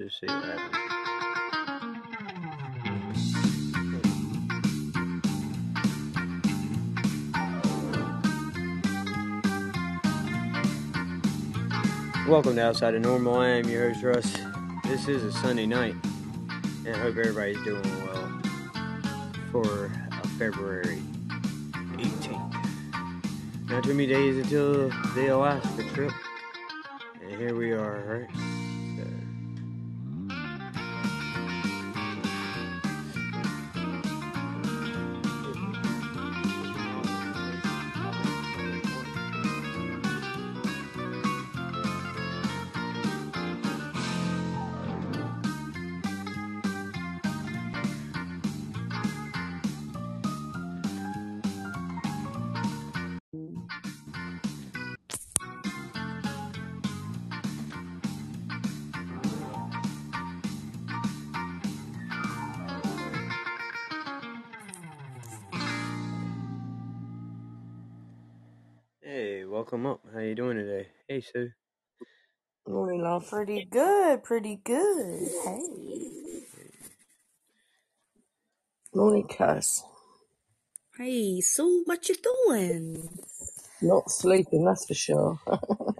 just see what happens. Welcome to Outside of Normal. I am your host Russ. This is a Sunday night, and I hope everybody's doing well for uh, February 18th. Not too many days until the Alaska trip, Pretty good, pretty good. Hey. Morning, Cass. Hey, so what you doing? Not sleeping, that's for sure.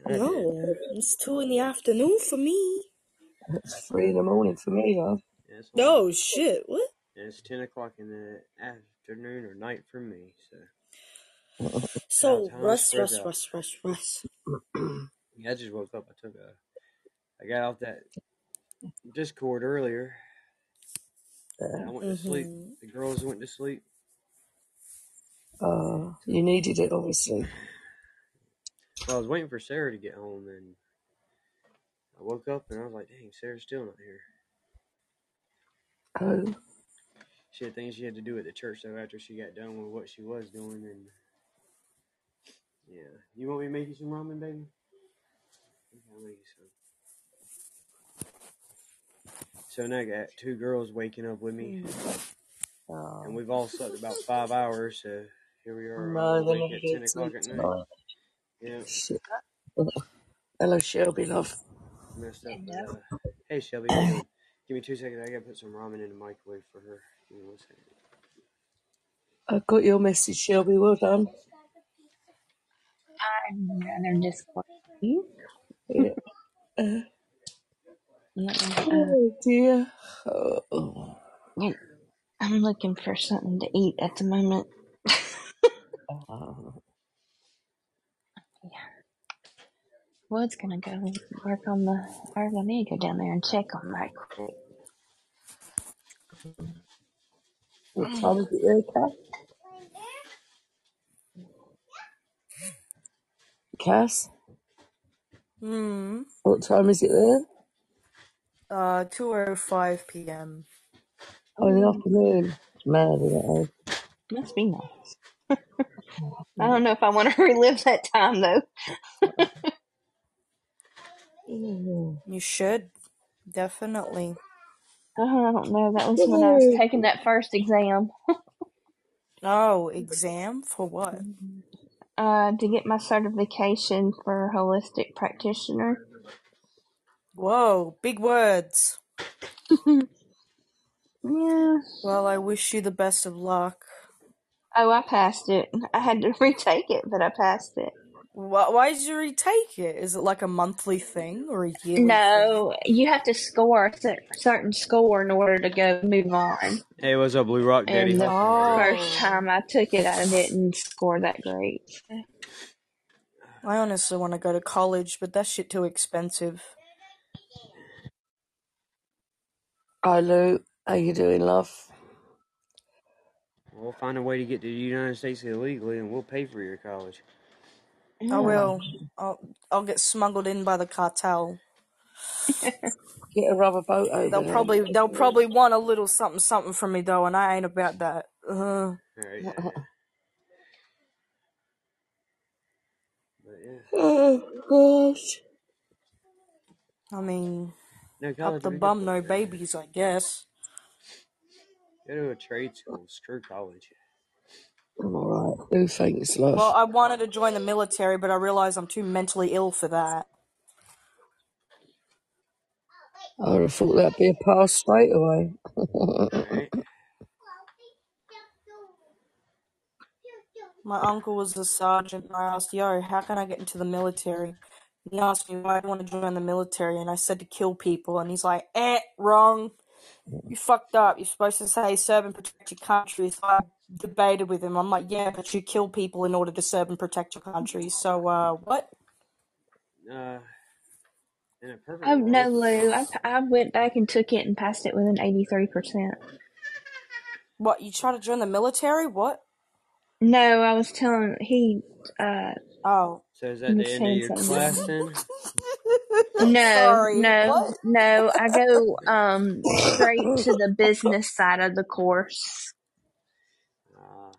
No, it's two in the afternoon for me. it's three in the morning for me, love. Yeah, it's one- Oh shit, what? yeah, it's 10 o'clock in the afternoon or night for me, so. So time Russ, spreads Russ. Russ, Russ, Russ. Yeah, I just woke up. I took a. I got off that Discord earlier. and I Yeah. went to sleep. Mhm. The girls went to sleep. Uh, you needed it, obviously. Well, I was waiting for Sarah to get home, and I woke up and I was like, "Dang, Sarah's still not here." Oh, She had things she had to do at the church though after she got done with what she was doing, and yeah. You want me to make you some ramen, baby? Okay, I'll make you some. So now I got two girls waking up with me, and um, we've all slept about five hours. So here we are, no, all they're awake not at ten o'clock at night. tonight. Yeah, Shit. Hello, Shelby, love. messed up. But, uh, hey Shelby, how you doing? give me two seconds. I gotta put some ramen in the microwave for her. Give me one second. I got your message, Shelby. Well done. I'd rather Discord. You? Yeah. Let me, oh, dear. Oh. you- I'm looking for something to eat at the moment. Uh, Wood's gonna go work on the. Or I need to go down there and check on right quick. what time is it there, Cass? Cass? Hmm. What time is it there? Uh, two five p.m. Oh, in the afternoon. It's mad, isn't it? Must be nice. I don't know if I want to relive that time though. Oh. You should definitely. Oh, I don't know. That was when I was taking that first exam. Oh, exam for what? Uh, to get my certification for holistic practitioner. Whoa, big words. Yeah. Well, I wish you the best of luck. Oh, I passed it. I had to retake it, but I passed it. Why, why did you retake it? Is it like a monthly thing or a yearly thing? No, you have to score a cer- certain score in order to go move on. Hey, what's up, Blue Rock Daddy? And the Oh. first time I took it, I didn't score that great. I honestly want to go to college, but that shit too expensive. Hi, Lou. How you doing, love? We'll find a way to get to the United States illegally, and we'll pay for your college. I Yeah. will. I'll, I'll get smuggled in by the cartel. Get a rubber boat over They'll there. probably they'll probably want a little something something from me though, and I ain't about that. Uh, All right. Yeah, yeah. But yeah, Oh, gosh. I mean, no up the bum, could no babies, I guess. go to a trade school. Screw college. I'm alright. Thanks, love. Well, I wanted to join the military, but I realized I'm too mentally ill for that. I would have thought that'd be a pass straight away. Right? My uncle was a sergeant, and I asked, Yo, how can I get into the military? He asked me why I want to join the military, and I said to kill people, and he's like, eh, wrong. You fucked up. You're supposed to say serve and protect your country. So I debated with him. I'm like, yeah, but you kill people in order to serve and protect your country. So, uh, what? Uh, in a perfect Oh no, Lou! I, I went back and took it and passed it with an eighty-three percent. What? You try to join the military? What? No, I was telling he. uh Oh. So is he that was the end of your class then? No, no, What? no. I go um straight to the business side of the course. Uh,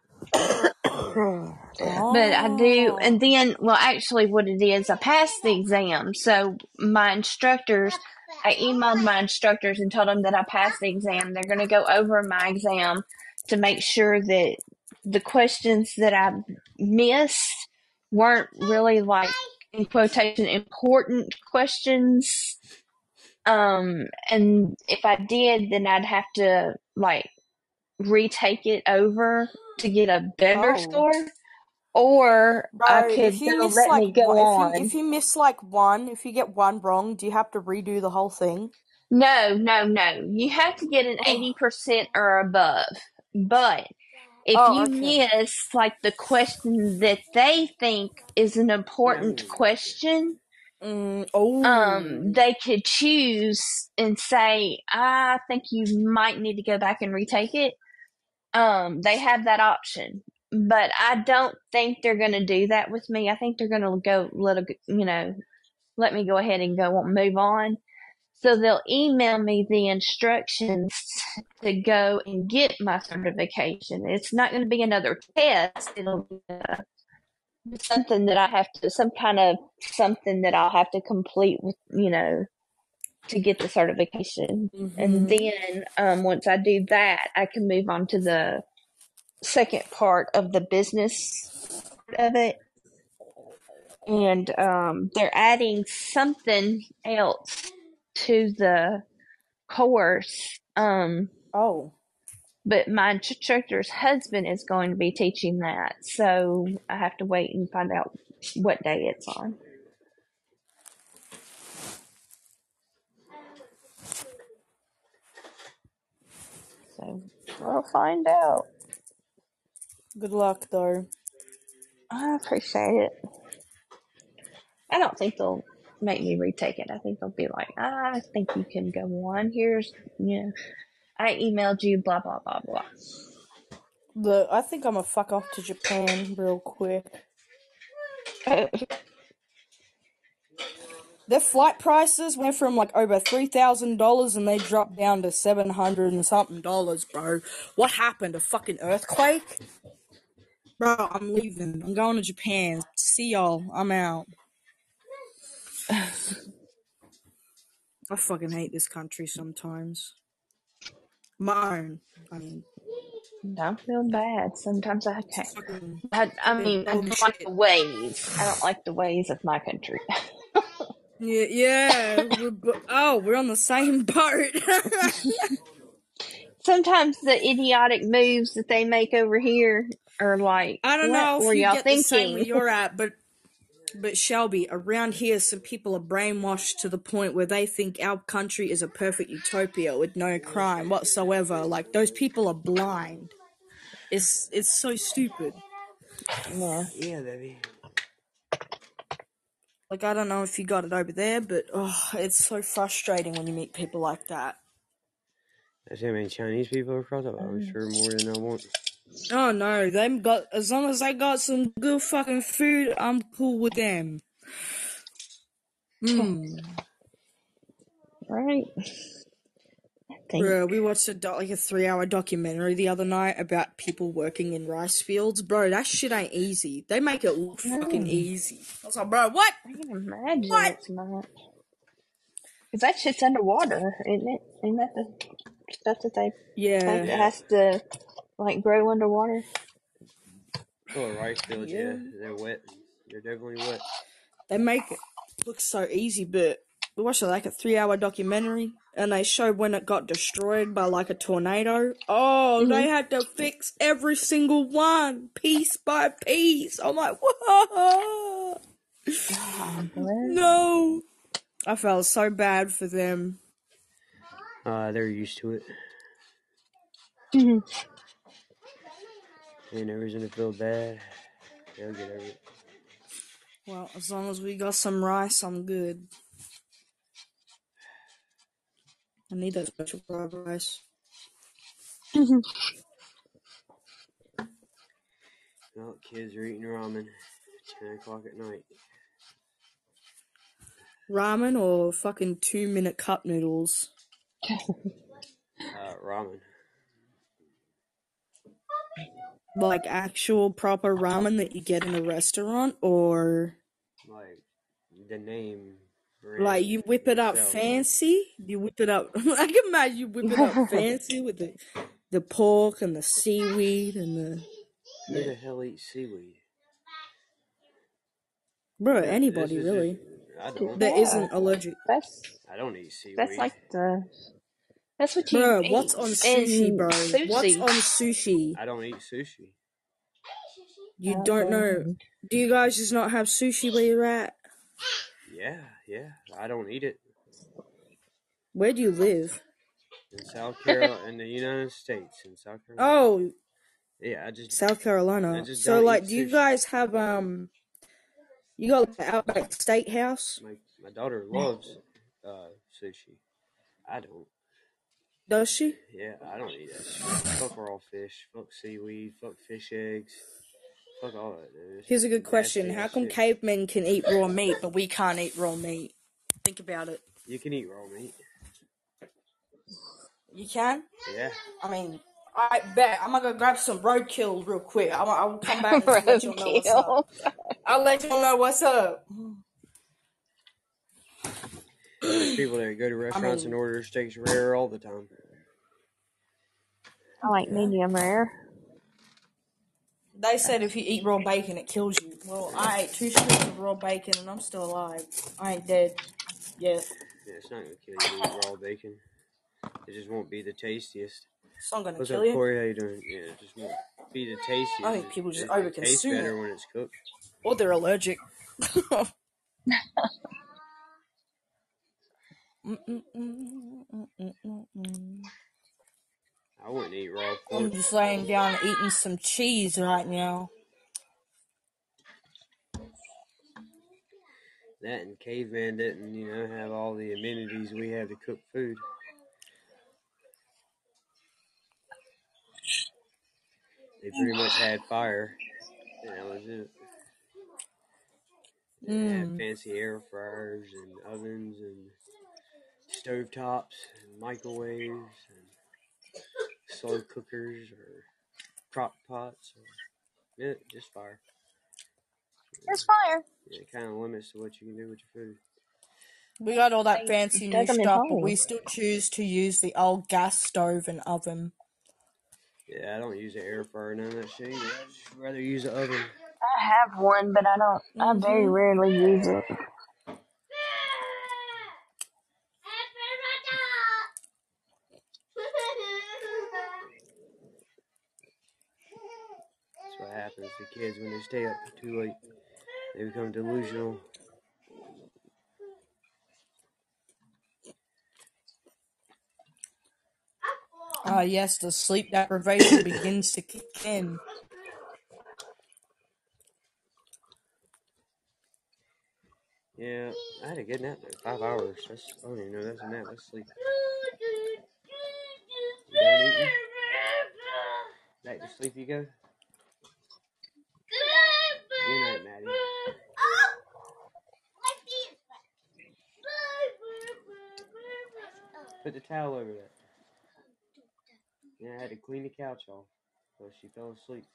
But I do, Oh. and then, well, actually, what it is, I passed the exam. So my instructors, I emailed my instructors and told them that I passed the exam. They're going to go over my exam to make sure that the questions that I missed weren't really like, in quotation, important questions. Um, and if I did, then I'd have to like retake it over to get a better Oh. score or I could if you miss let like me go one, if on. you if you miss like one, if you get one wrong, do you have to redo the whole thing? No, no, no. You have to get an Oh. eighty percent or above. But if Oh, you okay. miss like the question that they think is an important question, Mm, um, oh. they could choose and say, I think you might need to go back and retake it. Um, they have that option. But I don't think they're going to do that with me. I think they're going to go let a, you know, let me go ahead and go move on. So they'll email me the instructions to go and get my certification. It's not going to be another test. It'll be uh, something that I have to, some kind of something that I'll have to complete with, you know, to get the certification. And Mhm. then um, once I do that, I can move on to the second part of the business part of it. And um, they're adding something else to the course. Um, Oh. but my instructor's husband is going to be teaching that. So I have to wait and find out what day it's on. So we'll find out. Good luck though. I appreciate it. I don't think they'll make me retake it. I think they'll be like, I think you can go on. Here's, you know, I emailed you, blah, blah, blah, blah. Look, I think I'm gonna fuck off to Japan real quick. Their flight prices went from like over three thousand dollars and they dropped down to seven hundred and something dollars, bro. What happened? A fucking earthquake? Bro, I'm leaving. I'm going to Japan. See y'all. I'm out. I fucking hate this country sometimes. Mine. I mean, Don't feel bad. Sometimes I can't. fucking I, I mean, I don't like the ways. I don't like the ways of my country. Yeah, yeah. we're, oh, we're on the same boat. Sometimes the idiotic moves that they make over here are like, I don't know if you y'all get the same where you're at, but but Shelby, around here, some people are brainwashed to the point where they think our country is a perfect utopia with no crime whatsoever. Like those people are blind. It's it's so stupid. Yeah. yeah, baby. Like I don't know if you got it over there, but oh, it's so frustrating when you meet people like that. I see how many Chinese people are across. I'm Mm. sure more than I want. Oh no, they got as long as I got some good fucking food, I'm cool with them. Hmm. Right. Think. Bro, we watched a doc- like a three-hour documentary the other night about people working in rice fields. Bro, that shit ain't easy. They make it look fucking No. easy. I was like, bro, what? I can imagine What? it's not. Because that shit's underwater, isn't it? Isn't that the stuff that they Yeah, has to, like, grow underwater? Full rice fields, yeah. Yeah. They're wet. They're definitely wet. They make it look so easy, but we watched like a three hour documentary and they showed when it got destroyed by like a tornado. Oh, they had to fix every single one piece by piece. I'm like, whoa. No. I felt so bad for them. Uh, they're used to it. Mhm. Ain't no reason to feel bad. They'll get over it. Well, as long as we got some rice, I'm good. I need that special fried rice. Well, kids are eating ramen. at 10 o'clock at night. Ramen or fucking two minute cup noodles? Uh, ramen. Like actual proper ramen that you get in a restaurant or Like, the name. like you whip it up itself. fancy? You whip it up I can imagine you whip it up fancy with the the pork and the seaweed and the Who the hell eats seaweed? bro, anybody really. just- I don't. That Yeah. isn't allergic. That's I don't eat seaweed. that's like the that's what you Bro, eat what's on sushi, bro? Sushi. What's on sushi? I don't eat sushi. You don't know. Do you guys just not have sushi where you're at? Yeah, yeah. I don't eat it. Where do you live? In South Carolina, in the United States, in South Carolina. Oh, Yeah, I just South Carolina. just So like do you sushi. guys have um you got like the Outback Steakhouse? my my daughter loves uh sushi. I don't. Does she? Yeah, I don't eat that shit. Fuck raw fish. Fuck seaweed. Fuck fish eggs. Fuck all that. Dude. Here's a good question. How come shit. cavemen can eat raw meat but we can't eat raw meat? Think about it. You can eat raw meat. You can? Yeah. I mean, I bet. I'm gonna go grab some roadkill real quick. I'll, I'll come back and let you know what's up. I'll let you know what's up. There's people that go to restaurants and mean- order steaks rare all the time. I like medium rare. They said if you eat raw bacon, it kills you. Well, I ate two strips of raw bacon and I'm still alive. I ain't dead yet. Yeah, it's not gonna kill you to eat raw bacon. It just won't be the tastiest. It's not gonna What's kill up, you. Corey? How you doing? Yeah, it just won't be the tastiest. I think It- people just it- it tastes better when it's cooked. Or they're allergic. I wouldn't eat raw food. I'm just laying down eating some cheese right now. That and caveman didn't, you know, have all the amenities we have to cook food. They pretty much had fire. And that was it. They didn't have Mm. fancy air fryers and ovens and stove tops and microwaves and slow cookers or crock pots. Or, yeah, just fire. There's fire. Yeah, it kind of limits to what you can do with your food. We got all that fancy new dug 'em in stuff, but we still choose to use the old gas stove and oven. Yeah, I don't use an air fryer, none of that shit. I'd rather use an oven. I have one, but I don't. I very Mhm. rarely use it. That's to kids when they stay up too late. They become delusional. Ah, yes, the sleep deprivation begins to kick in. Yeah, I had a good nap there. Five hours. That's I don't even know that's a nap. That's sleep. Back to sleep you go? Good night, Maddie. Put the towel over that. Yeah, I had to clean the couch off. So she fell asleep.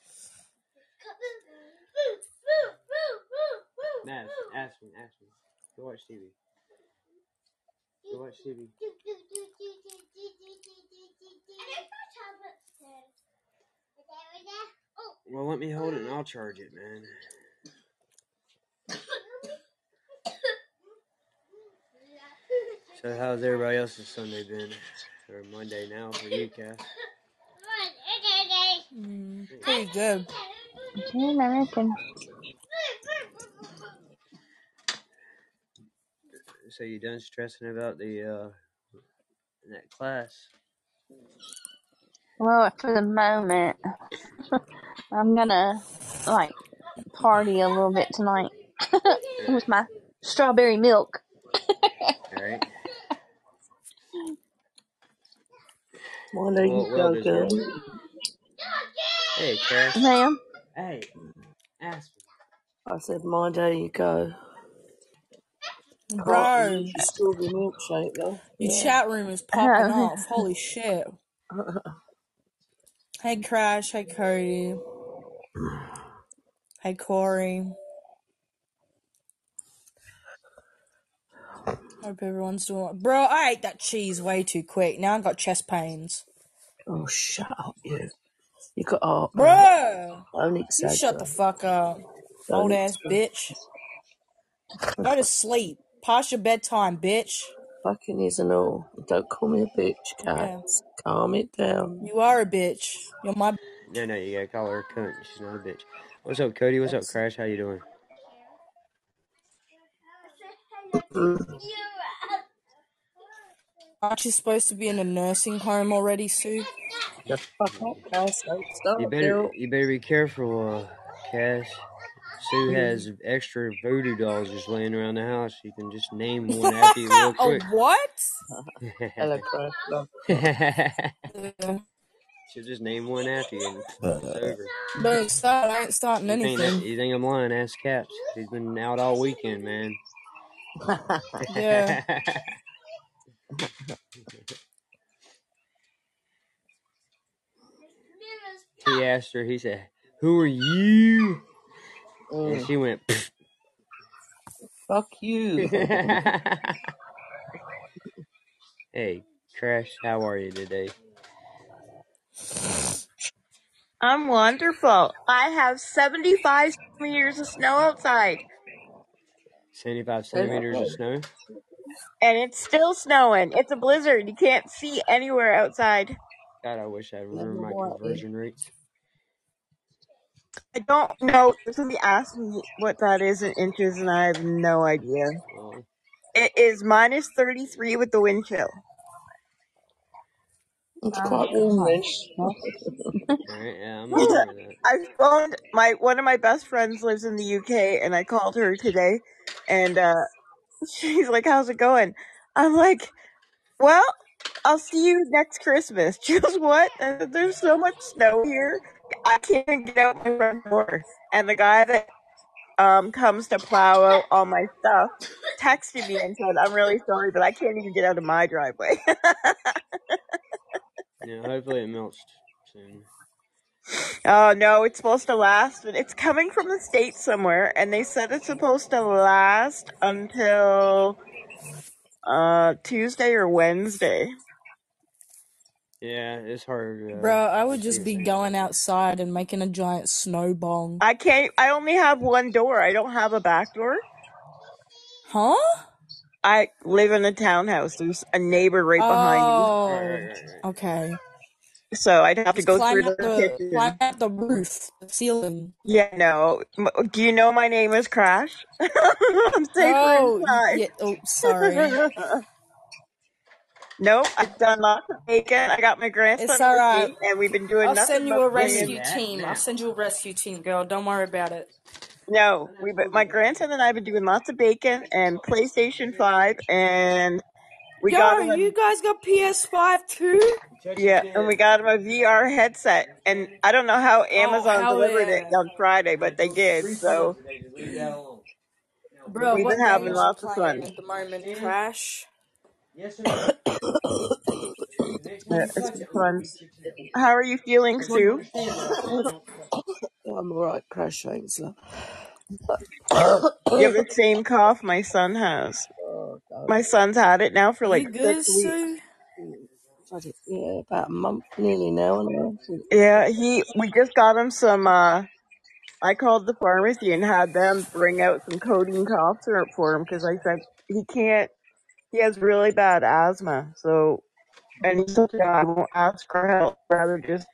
Me, ask me. Go watch TV. Go watch TV. Well, let me hold it and I'll charge it, man. So, how's everybody else's Sunday been? Or Monday now for you, Cass? Mm, pretty good. Yeah, I reckon. So, you done stressing about the uh that class? Well, for the moment, I'm gonna like party a little bit tonight with my strawberry milk. All right. Why don't Well, you well go, girl? Hey, Cass. Ma'am, Hey, Aspen. I said, my day you go. Can't Bro, eat your strawberry milkshake though. your Yeah. chat room is popping off. Holy shit. Hey, Crash. Hey, Cody. Hey, Corey. Hope everyone's doing well. Bro, I ate that cheese way too quick. Now I've got chest pains. Oh, shut up, you. You got heart, man. Bro! Don't You shut the fuck up. Don't Old ass exaggerate. bitch. Go to sleep. Past your bedtime, bitch. Fucking is and all. Don't call me a bitch, Yeah. cats. Calm it down. You are a bitch. You're my. No, no, you gotta call her a cunt. She's not a bitch. What's up, Cody? What's up, Crash? How you doing? Mm. Aren't you supposed to be in a nursing home already, Sue? The fuck up, Cass. Don't You better, girl. you better be careful, uh, Cass. Sue has extra voodoo dolls just laying around the house. You can just name one after you real oh, quick. what? Hello, Crash. She'll just name one after you, and it's over. Don't start. I ain't starting You think, that, anything. you think I'm lying? Ask Caps. He's been out all weekend, man. Yeah. He asked her. He said, "Who are you?" And Mm. she went. Fuck you. hey, Crash. How are you today? I'm wonderful. I have 75 meters of snow outside, Seventy-five centimeters of snow. And it's still snowing. It's a blizzard. You can't see anywhere outside. God, I wish I remember my conversion rates. I don't know. Somebody asked me what that is in inches, and I have no idea. Well, It is minus 33 with the wind chill. It's Oh, quite warm all right, yeah, I'm gonna remember that. I phoned my one of my best friends lives in the UK, and I called her today, and uh, she's like, "How's it going?" I'm like, "Well, I'll see you next Christmas." Goes, "What?" Said, There's so much snow here, I can't even get out my front door. And the guy that um comes to plow out all my stuff texted me and said, "I'm really sorry, but I can't even get out of my driveway." Yeah, hopefully it melts soon. Oh no, it's supposed to last. But it's coming from the state somewhere, and they said it's supposed to last until uh Tuesday or Wednesday. Yeah, it's hard. Uh, Bro, I would just be going outside and making a giant snow bong. I can't. I only have one door. I don't have a back door. Huh? I live in a townhouse. There's a neighbor right behind me, Oh, okay. So I'd have to go climb through up the the kitchen. climb up the roof, the ceiling. Yeah, no. M- Do you know my name is Crash? I'm safer Oh, inside. yeah. Oh, sorry. nope, I've done lots of bacon. I got my grandson It's all with right. me, and we've been doing I'll nothing send you but a rescue team. I'll send you a rescue team, girl. Don't worry about it. No, we but my grandson and I have been doing lots of bacon and PlayStation Five, and we got Yo, him you guys got PS5 too? yeah, and we got him a VR headset. And I don't know how Oh, Amazon hell delivered it yeah. on Friday, but they did. So Bro, we've what been having games you lots of playing fun. at the moment? Crash? Yeah, it's been fun. How are you feeling, Sue? I'm alright, Crash. Thanks, love. You have the same cough my son has. Oh, God. My son's had it now for You like good, six weeks. Sue? yeah, about a month nearly now. And Yeah, he. We just got him some. uh I called the pharmacy and had them bring out some codeine cough syrup for him because I said he can't. He has really bad asthma. So, and he said, "Yeah, I won't ask for help. Rather just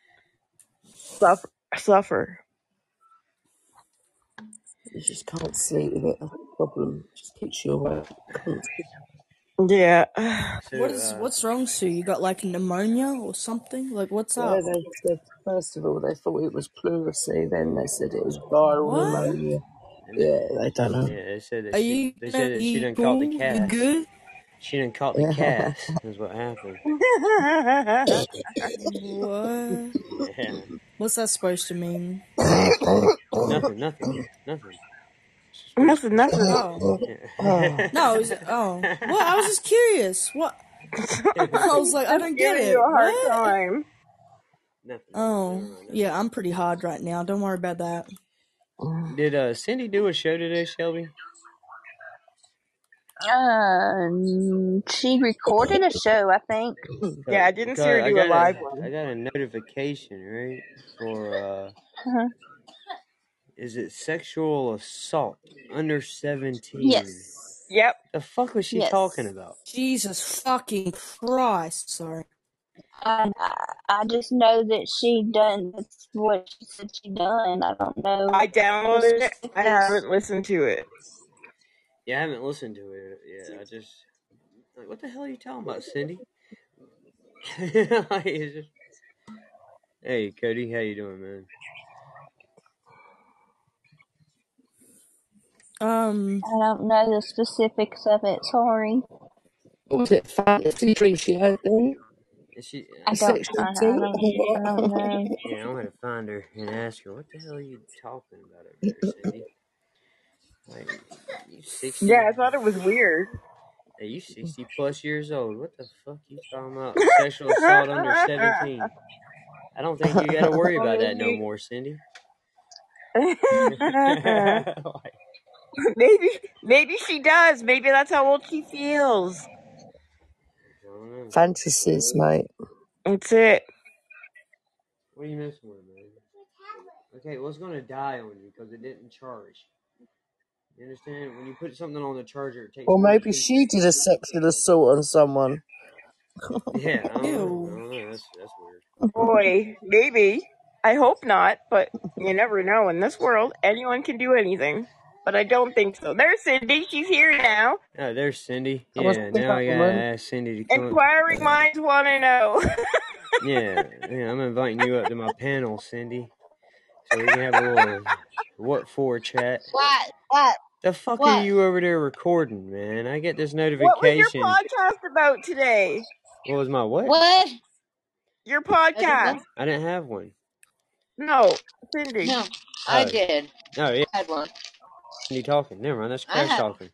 suffer. Suffer." You just can't sleep with it. That's the problem. It just keeps you awake. Constantly. Yeah. So, What is uh, what's wrong, Sue? You got like pneumonia or something? Like what's Yeah, up? they said first of all they thought it was pleurisy, then they said it was viral What? pneumonia. and Yeah, they don't know. yeah, they said that Are she, you they gonna said that she be done caught the cool? You cast. good? She done caught the cast. Is what happened. What? Yeah. What's that supposed to mean? Nothing. Nothing. Nothing. nothing. Nothing. Oh. Yeah. No, is it, oh. What? I was just curious. What? I was like, I don't get it. you a hard What? time. nothing. Oh, Never. Nothing. yeah, I'm pretty hard right now. Don't worry about that. Did uh Cindy do a show today, Shelby? Um, she recorded a show, I think. Yeah, I didn't see her do a live a one. I got a notification right for uh Uh-huh. is it sexual assault under seventeen? Yes. Yep. The fuck was she Yes. talking about? Jesus fucking Christ. Sorry. I, I I just know that she done. That's what she said she done. I don't know. I downloaded it. I haven't listened to it. Yeah, I haven't listened to it yet. I just like what the hell are you talking about, Cindy? Like, just- hey Cody, how you doing, man? Um, I don't know the specifics of it. Sorry. What was it? Fantasy dream she had then? Is she? I A don't. sexual I, I don't. I don't know. Yeah, I'm gonna find her and ask her what the hell are you talking about up there, Cindy? Like, you sixty? Yeah, I thought it was weird. Hey, you sixty plus years old. What the fuck you talking about? Sexual assault under seventeen? I don't think you got to worry about that no more, Cindy. Like, maybe, maybe she does. Maybe that's how old she feels. I don't know. Fantasies, mate. That's it. What are you messing with, man? Okay, well, it's gonna die on you because it didn't charge. You understand? When you put something on the charger, it takes. Or maybe she did a sexual assault on someone. Yeah, I don't know. I ew. don't know. That's that's weird. Boy, maybe. I hope not, but you never know. In this world, anyone can do anything. But I don't think so. There's Cindy. She's here now. Oh, there's Cindy. I must Yeah, pick now up I gotta man. ask Cindy to come. Inquiring minds want to know. Yeah, yeah, I'm inviting you up to my panel, Cindy, so we can have a little what for chat. What? What? The fuck are you over there recording, man? I get this notification. what was your notification. podcast about today? What was my what? What? Your I didn't podcast? I didn't have one. No, Cindy. No, I Oh, did. oh yeah, I had one. Cindy talking. Never mind, that's I Crash talking.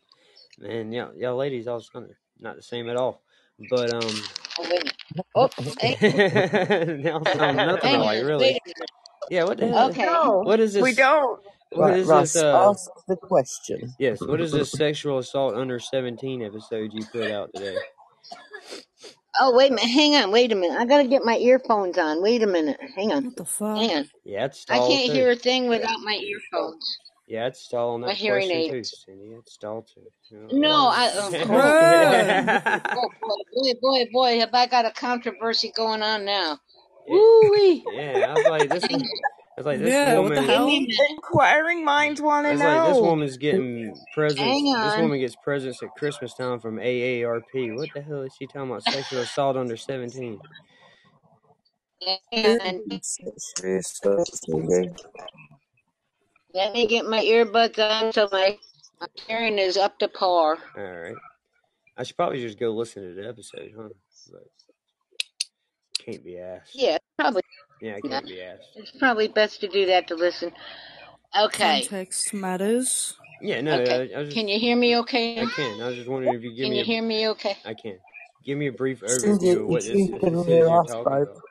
Man, y'all, y'all ladies all kind of not the same at all. But um, Oh, wait a minute. Oh, hang, nothing hang alike, really. Wait. Yeah, what the hell? Okay. No, What is this? we don't. What Right, is Russ, this? Uh, ask the question. yes. What is this sexual assault under seventeen episode you put out today? Oh, wait a minute. Hang on. Wait a minute. I gotta get my earphones on. Wait a minute. Hang on. What the fuck? Hang on. Yeah, it's I can't too. hear a thing without my earphones. Yeah, it's stall on My hearing question too, aids. Cindy. It's stall too. No, I. Oh, Bruh. oh boy, boy, boy, boy, have I got a controversy going on now? Yeah. Woo wee. Yeah, I was like this. One, I was like this Yeah, what the woman. Hell? me a minute. Inquiring minds want I to was like this woman's getting presents. Hang This woman gets presents at Christmas time from AARP. What the hell is she talking about? Sexual assault under seventeen. Hang on. Sexually assaulting you. Let me get my earbuds on so my, my hearing is up to par. All right. I should probably just go listen to the episode, huh? But can't be asked. Yeah, probably. Yeah, I can't be asked. it's probably best to do that to listen. Okay. Context matters. Yeah, no, Okay. I, I just, Can you hear me okay I can. I was just wondering if you give Can me you a, hear me okay? I can. Give me a brief overview of what if this, this is hear you're talking about.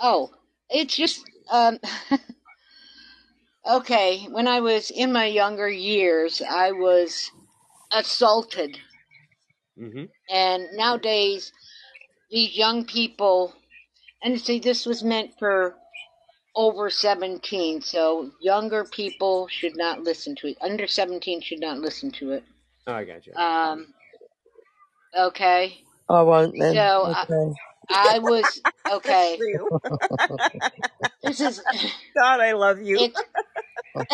Oh, it's just um okay, when I was in my younger years, I was assaulted hmm And nowadays, these young people, and see, this was meant for over 17, so younger people should not listen to it. Under 17 should not listen to it. Oh, I got you. Um, okay. I won't then. So I, Okay. I was okay. This is God, I love you.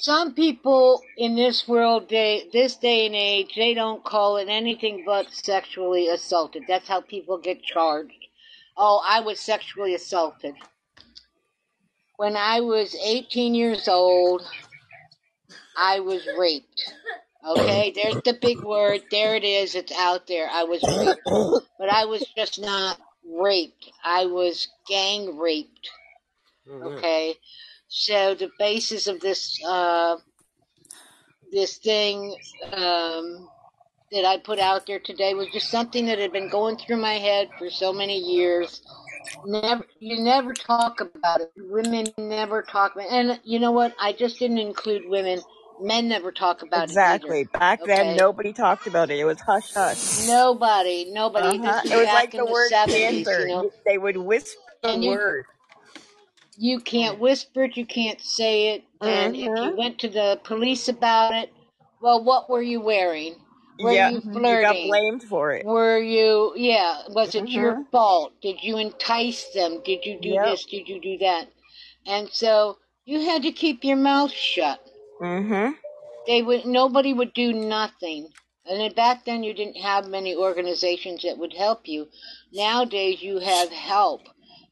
some people in this world day this day and age they don't call it anything but sexually assaulted. That's how people get charged. Oh, I was sexually assaulted. When I was 18 years old, I was raped. Okay, there's the big word. There it is. It's out there. I was raped. But I was just not raped. I was gang raped. Mm-hmm. Oh, man. Okay. So the basis of this uh, this thing um, that I put out there today was just something that had been going through my head for so many years. Never, you never talk about it. Women never talk about, and you know what? I just didn't include women. Men never talk about Exactly. it Exactly. Back either. then, nobody talked about it. It was hush hush. Nobody, nobody. Uh huh. It was like the the word seventies, cancer. you know. They would whisper the you word. You can't whisper it, you can't say it, and if you Mm-hmm. went to the police about it, well, what were you wearing? Were Yeah. you You got blamed for it. Were you, yeah, was it your Mm-hmm. fault? Did you entice them? Did you do Yep. this? Did you do that? And so you had to keep your mouth shut. Mm-hmm. They would, nobody would do nothing. And back then you didn't have many organizations that would help you. Nowadays you have help.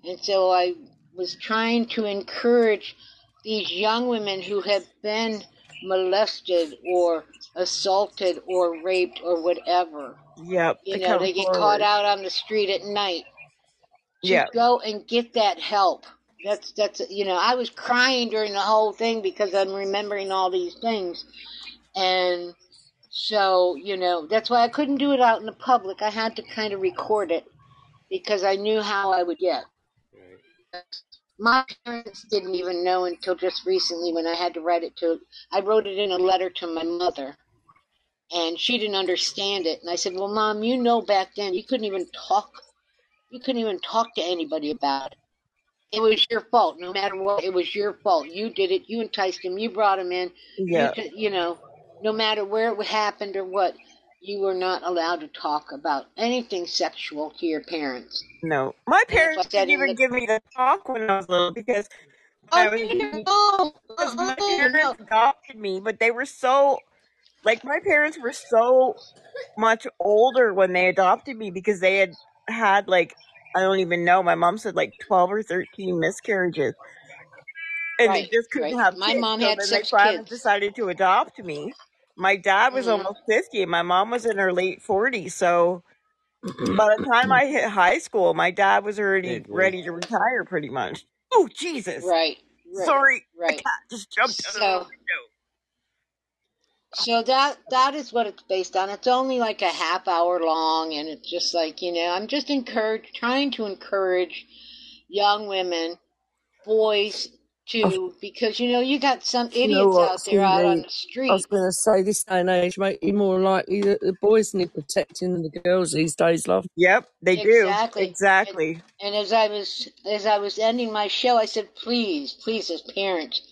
And so I was trying to encourage these young women who have been molested or assaulted or raped or whatever. Yep. You know, they get caught out on the street at night. To Yep. go and get that help. That's that's you know, I was crying during the whole thing because I'm remembering all these things. And so, you know, that's why I couldn't do it out in the public. I had to kind of record it because I knew how I would get. Right. My parents didn't even know until just recently when I had to write it to I wrote it in a letter to my mother and she didn't understand it and I said, "Well, mom, you know back then you couldn't even talk you couldn't even talk to anybody about it. It was your fault no matter what. It was your fault. You did it. You enticed him. You brought him in. You Yeah. could, you know, no matter where it happened or what, you were not allowed to talk about anything sexual to your parents." No. My parents what I said didn't even the give me the talk when I was little because when I Oh was no! because my Oh no! parents adopted me, but they were so like my parents were so much older when they adopted me because they had had like I don't even know. My mom said like twelve or thirteen miscarriages, and they just couldn't right. have My kids. mom So had six kids. decided to adopt me. My dad was hmm almost fifty, my mom was in her late forties. So by the time I hit high school, my dad was Hey, already boy. ready to retire, pretty much. Oh Jesus! Right, right, Sorry, a right. cat just jumped out of the So, window. so that that is what it's based on. It's only like a half hour long, and it's just like you know, I'm just encourage, trying to encourage young women, boys too, oh, because you know you got some You know idiots what, out there out on the street. I was going to say this day and age make you more likely that the boys need protecting than the girls these days, love. Yep, they do. Exactly. And Exactly. and as I was as I was ending my show, I said, please, please, as parents,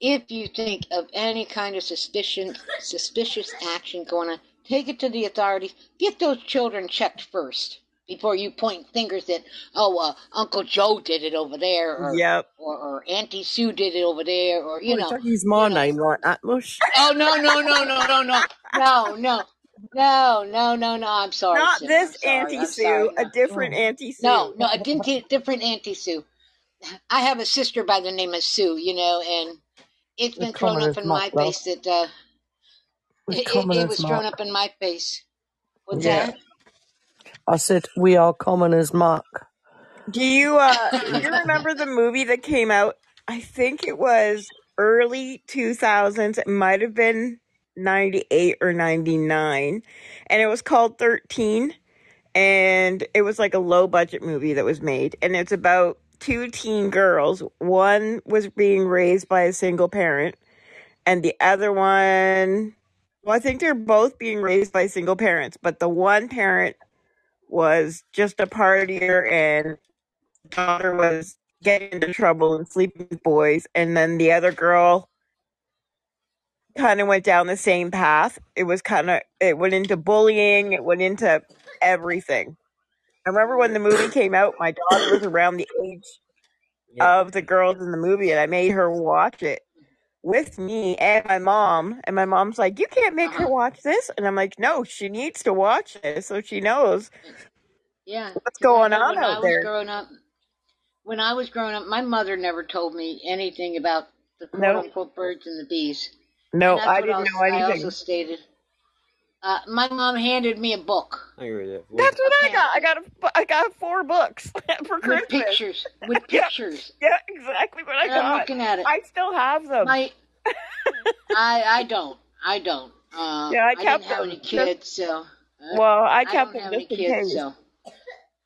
if you think of any kind of suspicion, suspicious action going on, take it to the authorities. Get those children checked first before you point fingers at, oh, uh, Uncle Joe did it over there, or, Yep. or or Auntie Sue did it over there, or you Boy, know, don't use my you know. name like that, mush. Oh no no no no no no no no no no no no! I'm sorry, Not Sue. This sorry. Auntie I'm Sue, sorry. a different Oh. Auntie Sue. no, no, a different, different Auntie Sue. I have a sister by the name of Sue, you know, and it's We're been thrown up in my muck, face that uh, it, it, it was thrown up in my face. What's Yeah. that? I said, we are common as muck. Do you uh do you remember the movie that came out? I think it was early 2000s. It might have been 98 or 99. And it was called 13 and it was like a low budget movie that was made and it's about two teen girls. One was being raised by a single parent and the other one Well, I think they're both being raised by single parents, but the one parent was just a partier and daughter was getting into trouble and sleeping with boys, and then the other girl kind of went down the same path. It was kind of it went into bullying, it went into everything. I remember when the movie came out, my daughter was around the age Yeah. of the girls in the movie, and I made her watch it with me and my mom. And my mom's like, "You can't make her Uh-huh. watch this," and I'm like, "No, she needs to watch this so she knows Yeah, what's going on when I was there." growing up, when I was growing up, my mother never told me anything about the quote No, unquote birds and the bees, no, I didn't else know I also anything. stated. Uh, my mom handed me a book, I agree with that. That's what a I got. I got a, I got four books for with Christmas. pictures, with pictures, yeah, exactly what I and I'm looking at it. I still have them. My, I, I don't, I don't. Uh, yeah, I kept I didn't kept have them any kids, so uh, Well, I I kept don't them have any just in kids, case. so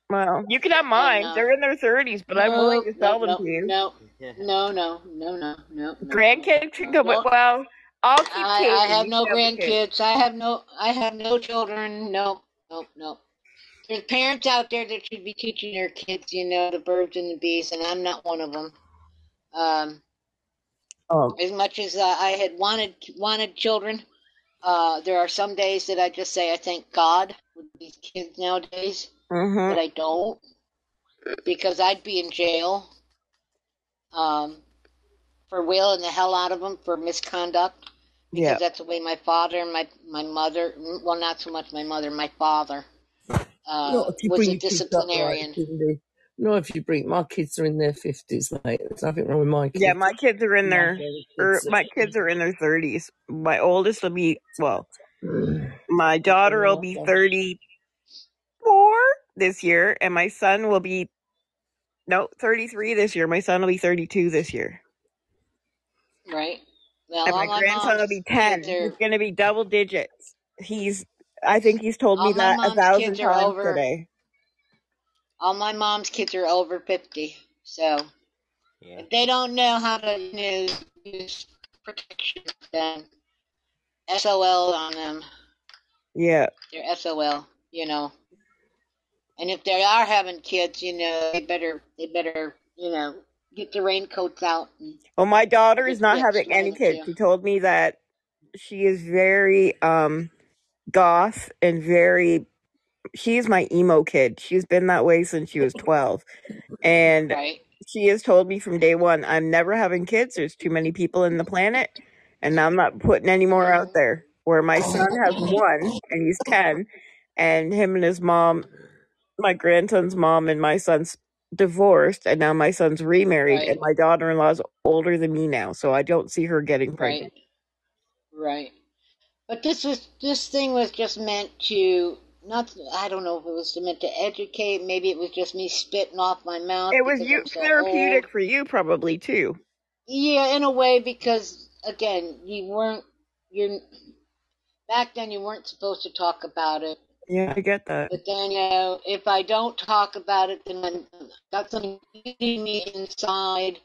Well, you can have mine. uh, They're in their thirties, but I'm willing no, to no, sell them no, to you. no, Yeah. no, no, no, no, no, no, Grandkids can no, go, no. well, I'll keep I, I have no can have the kids. grandkids. I have no, I have no children. No, no, no. There's parents out there that should be teaching their kids, you know, the birds and the bees, and I'm not one of them. Um, Oh, as much as uh, I had wanted wanted children, uh, there are some days that I just say I thank God with these kids nowadays mm-hmm. that I don't, because I'd be in jail um, for wailing the hell out of them for misconduct, because Yeah. that's the way my father and my my mother, well, not so much my mother, my father uh, Not if you was a your right, disciplinarian. Cindy. Not if you bring my kids are in their fifties, mate. There's nothing wrong with my kids Yeah, my kids are in My their, or kids. my kids are in their thirties. My oldest will be, well, my daughter will be thirty-four this year, and my son will be no thirty-three this year. My son will be thirty-two this year, Right. Well, and all my my grandson will mom's be ten. kids He's are gonna be double digits. He's, I think he's told me my that a mom's thousand kids are times over. today. All my mom's kids are over fifty, so Yeah. if they don't know how to you know, use protection, then SOL on them. Yeah, They're SOL, you know. And if they are having kids, you know, they better they better you know get the raincoats out and Well, my daughter is get not having any kids. She told me that she is very um goth and very she's my emo kid. She's been that way since she was 12. And Right. she has told me from day one, I'm never having kids. There's too many people in the planet and I'm not putting any more out there. Where my son has one and he's 10 and him and his mom, my grandson's mom and my son's divorced and now my son's remarried and Right. my daughter-in-law's older than me now. So I don't see her getting pregnant. Right. But this was this thing was just meant to not I don't know if it was meant to educate, maybe it was just me spitting off my mouth It was because you I'm so therapeutic old. for you probably too. Yeah, in a way because again, you weren't you're back then you weren't supposed to talk about it. Yeah, I get that. But then you know, if I don't talk about it then I'm got something eating me inside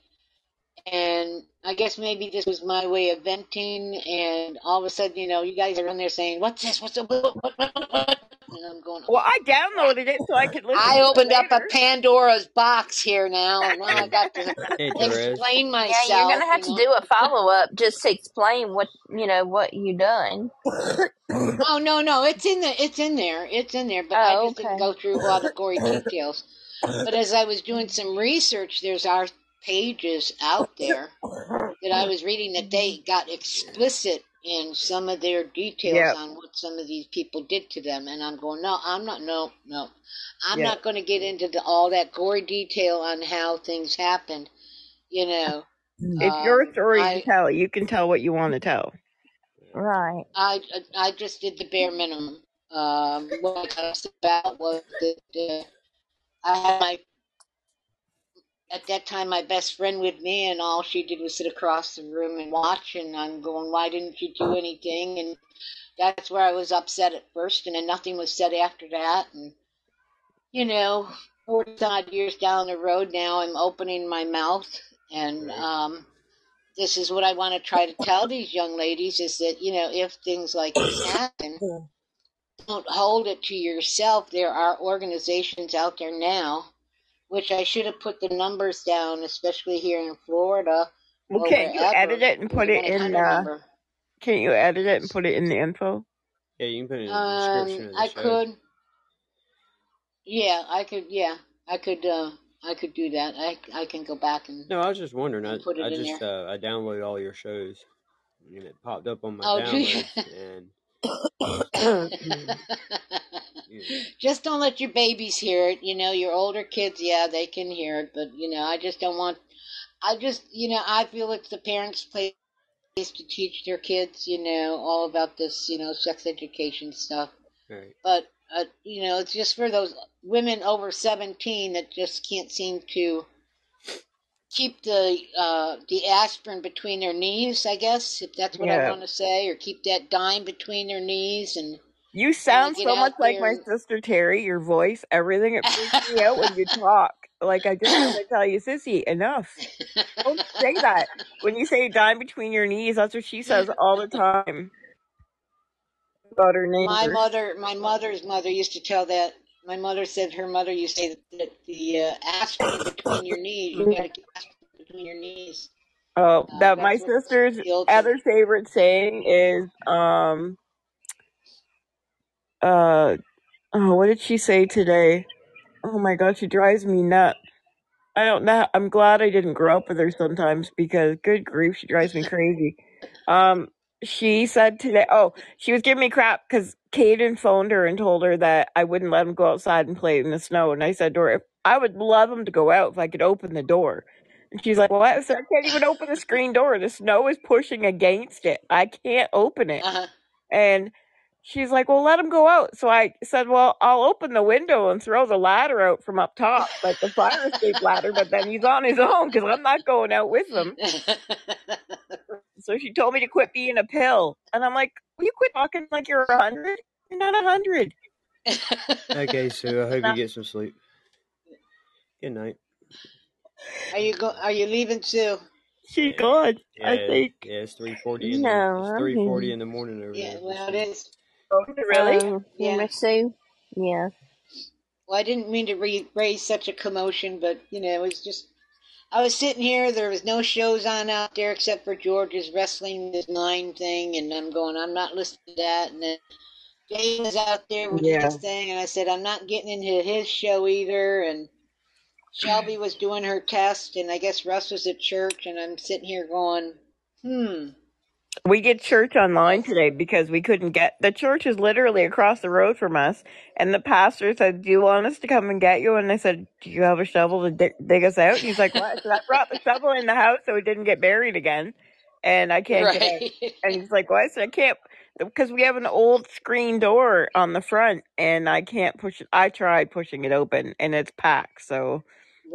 and I guess maybe this was my way of venting, and all of a sudden, you know, you guys are in there saying, "What's this? What's up?" What, what, what, what, what?" And I'm going, Well, I "Oh downloaded it so I could listen I to it opened up a. Pandora's box here now, and now I got to hey, Therese. explain Yeah, you're gonna have You to know. do a follow up just to explain what you know what you done. Oh no, no, it's in the, it's in there, it's in there. But I Oh, just didn't okay. go through all the gory details. But as I was doing some research, there's our pages out there that I was reading that they got explicit in some of their details Yeah, on what some of these people did to them, and I'm going, no, I'm not, no, no, I'm yeah. not going to get into the, all that gory detail on how things happened. You know, It's your um, story to I, tell. You can tell what you want to tell. Right. I, I just did the bare minimum. Um, what I got upset about was that uh, I had my at that time my best friend with me and all she did was sit across the room and watch and I'm going, Why didn't you do anything? And that's where I was upset at first and then nothing was said after that and you know, forty odd years down the road now I'm opening my mouth and um this is what I want to try to tell these young ladies is that, you know, if things like this happen, don't hold it to yourself. There are organizations out there now, which I should have put the numbers down, especially here in Florida Well, can't you edit it and put it in? hundred Uh, number. can't you edit it and put it in the info? Yeah, you can put it in the description Um, the I show. could. Yeah, I could. Yeah, I could. Uh, I could do that. I I can go back and, No, I was just wondering. I put it I in just there. uh, I downloaded all your shows, and it popped up on my Oh, do you? and you know, just don't let your babies hear it. You know, your older kids, yeah, they can hear it, but you know, I just don't want. I just, you know, I feel it's the parents' place to teach their kids, you know, all about this, you know, sex education stuff. right. But uh, you know, it's just for those women over seventeen that just can't seem to keep the uh, the aspirin between their knees. I guess if that's what I Yeah. want to say, or keep that dime between their knees and You sound so much like my sister Terry. Your voice, everything. It freaks me out when you talk. Like I just want to tell you, sissy, enough. Don't say that. When you say dime between your knees, that's what she says all the time about her My mother, my mother's mother used to tell that. My mother said her mother used to say that the uh, aspirin between your knees, you got to keep aspirin between your knees. Oh, Uh, that my that's what sister's the old other favorite saying is, um, uh, oh, what did she say today? Oh my god, she drives me nuts. I don't know. I'm glad I didn't grow up with her sometimes because good grief, she drives me crazy. Um, she said today, oh, she was giving me crap because Caden phoned her and told her that I wouldn't let him go outside and play in the snow. And I said to her, if I would love him to go out if I could open the door. And she's like, well, I said, I can't even open the screen door. The snow is pushing against it. I can't open it. Uh-huh. And she's like, well, let him go out. So I said, well, I'll open the window and throw the ladder out from up top, like the fire escape ladder, but then he's on his own because I'm not going out with him. So she told me to quit being a pill. And I'm like, will you quit talking like you're a 100? You're not a 100. Okay, so I hope you get some sleep. Good night. are you go? Are you leaving Sue? She's gone, Yeah, I think. yeah, it's three forty No, it's three forty in the morning over Yeah, there. well, it is. Oh, really? Um, Yeah. Miss Yeah. Well, I didn't mean to re- raise such a commotion, but you know, it was just. I was sitting here. There was no shows on out there except for George's wrestling this nine thing, and I'm going. I'm not listening to that. And then Jay was out there with Yeah. his thing, and I said I'm not getting into his show either. And Shelby was doing her test, and I guess Russ was at church, and I'm sitting here going, hmm. We get church online today because we couldn't get the church is literally across the road from us, and the pastor said, "Do you want us to come and get you?" And I said, "Do you have a shovel to dig, dig us out?" And he's like, "What?" So I brought the shovel in the house so it didn't get buried again, and I can't get out. Right. And he's like, "What?" I said, "I can't because we have an old screen door on the front, and I can't push it. I tried pushing it open, and it's packed. So,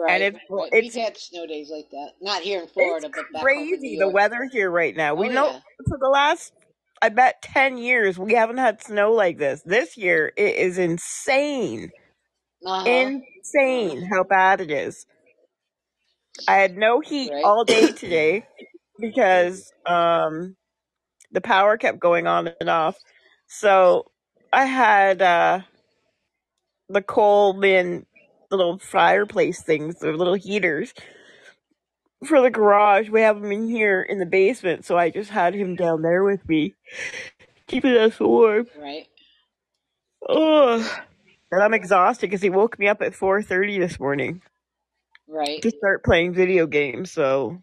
and right. it's Right. We've it's had snow days like that. Not here in Florida, but back home in crazy the weather here right now. We Oh know yeah. for the last, I bet, 10 years, we haven't had snow like this. This year, it is insane. Uh huh. Insane how bad it is. I had no heat Right. all day today because um the power kept going on and off. So I had uh the Coleman little fireplace things, the little heaters for the garage. We have them in here in the basement, so I just had him down there with me, keeping us warm. Right. Oh, and I'm exhausted because he woke me up at 4:30 this morning Right. to start playing video games. So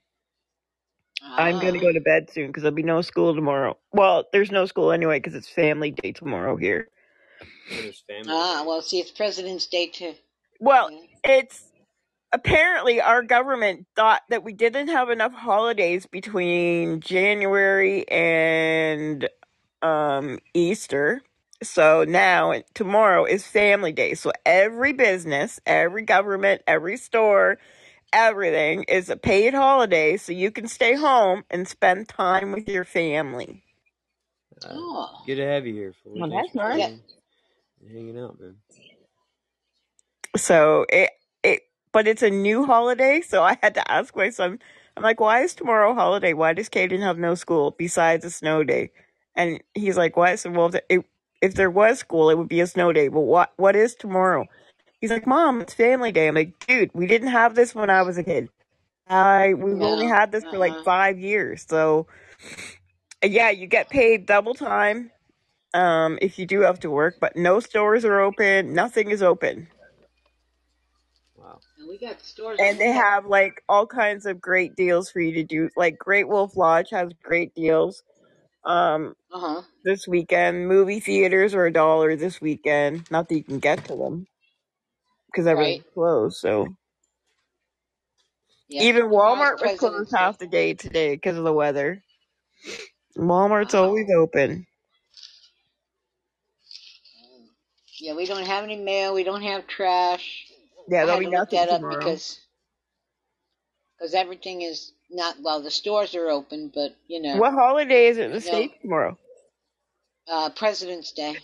I'm gonna Ah. go to bed soon because there'll be no school tomorrow. Well, there's no school anyway because it's family day tomorrow here. What is family Ah. Well, see, it's President's Day too. Well, Yeah. it's apparently our government thought that we didn't have enough holidays between January and um Easter. So now tomorrow is family day. So every business, every government, every store, everything is a paid holiday so you can stay home and spend time with your family. Uh, Oh. good to have you here, Floyd. Well, Thanks that's for nice. Yeah. coming and hanging out, man. So it it but it's a new holiday, so I had to ask my son I'm like, why is tomorrow a holiday? Why does Caden have no school besides a snow day? And he's like, what? So, well, if, it, if there was school, it would be a snow day. But what, what is tomorrow? He's like, mom, it's family day. I'm like, dude, we didn't have this when I was a kid. I, we've only had this for like Uh-uh. five years. So, yeah, you get paid double time um, if you do have to work, but no stores are open. Nothing is open. We got stores. And they have like all kinds of great deals for you to do. Like Great Wolf Lodge has great deals. Um, Uh-huh. this weekend, movie theaters are a dollar this weekend. Not that you can get to them because everything's Right. closed. So Yeah. even Walmart was closed half the day today because of the weather. Walmart's Wow. always open. Yeah, we don't have any mail. We don't have trash. Yeah, I there'll had be to look nothing that up tomorrow. because because everything is not well. The stores are open, but you know, What holiday is it in the No. states tomorrow? uh, President's Day,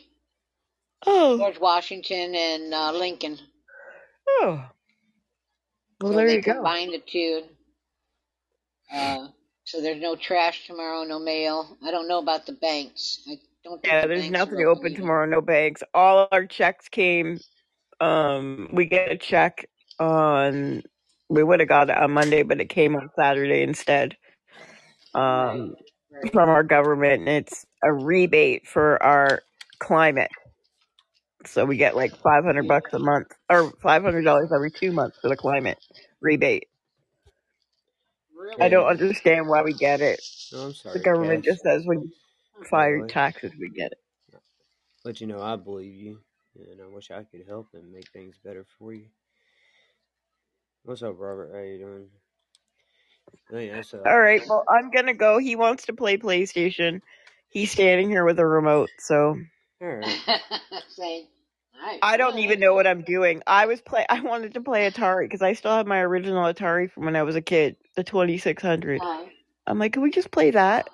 Oh, George Washington and uh, Lincoln. oh. Well, so there they you go. combined the two. Uh, so there's no trash tomorrow, no mail. I don't know about the banks. I don't think Yeah, the there's banks nothing open either. tomorrow. No banks. All our checks came. Um, we get a check on. We would have got it on Monday, but it came on Saturday instead. Um, Right. from our government, and it's a rebate for our climate. So we get like 500 bucks a month, or 500 dollars every two months for the climate rebate. Really? I don't understand why we get it. No, I'm sorry. The government Cass. just says when you Really? taxes, we get it. But you know, I believe you, and I wish I could help and make things better for you. What's up, Robert? How you doing? I think that's uh, All right, well, I'm gonna go. He wants to play PlayStation. He's standing here with a remote, so all right. Saying, all right, I don't even know what I'm doing. I was play. I wanted to play Atari because I still have my original Atari from when I was a kid, the 2600. uh, I'm like, can we just play that?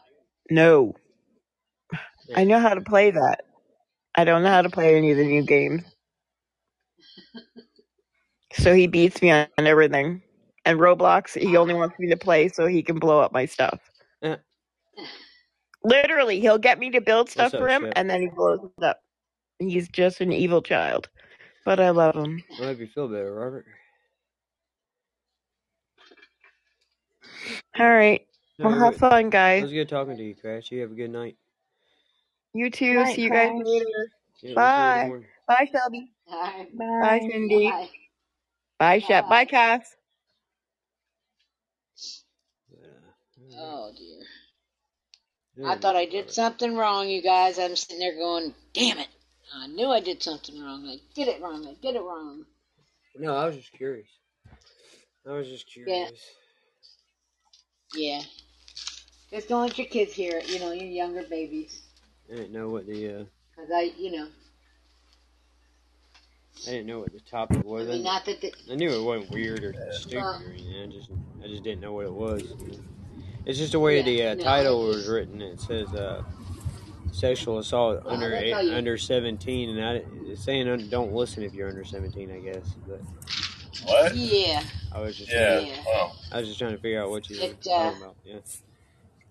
No, I know how to play that. I don't know how to play any of the new games. So he beats me on everything. And Roblox, he only wants me to play so he can blow up my stuff. Eh. Literally, he'll get me to build stuff for him Shep? and then he blows it up. He's just an evil child. But I love him. I hope you feel better, Robert. All right. No, Well, it have fun, It guys. was good talking to you, Crash. You have a good night. You too. Night, See you guys Crash. later. Yeah, we'll see you in the Bye. Bye, Shelby. all right, Bye, Bye. Cindy. bye. Bye, Shep. Bye, Bye. Cass. But, Oh dear. I thought I did something wrong, you guys. I'm sitting there going, damn it. I knew I did something wrong. I did it wrong. I did it wrong. No, I was just curious. I was just curious. Yeah. Just don't let your kids hear it, you know, your younger babies. I didn't know what the uh, Because I, you know, I didn't know what the topic I was. mean, I, not that the, I knew it wasn't weird or stupid Uh, or anything. I just I just didn't know what it was. It's just the way Yeah, the uh, no, title it's was written. It says uh, sexual assault Well, under eight, you- under seventeen, and I it's saying un- don't listen if you're under seventeen. I guess, but What? yeah, I was just Yeah. Yeah. I was just trying to figure out what you were It, uh, talking about. Yeah,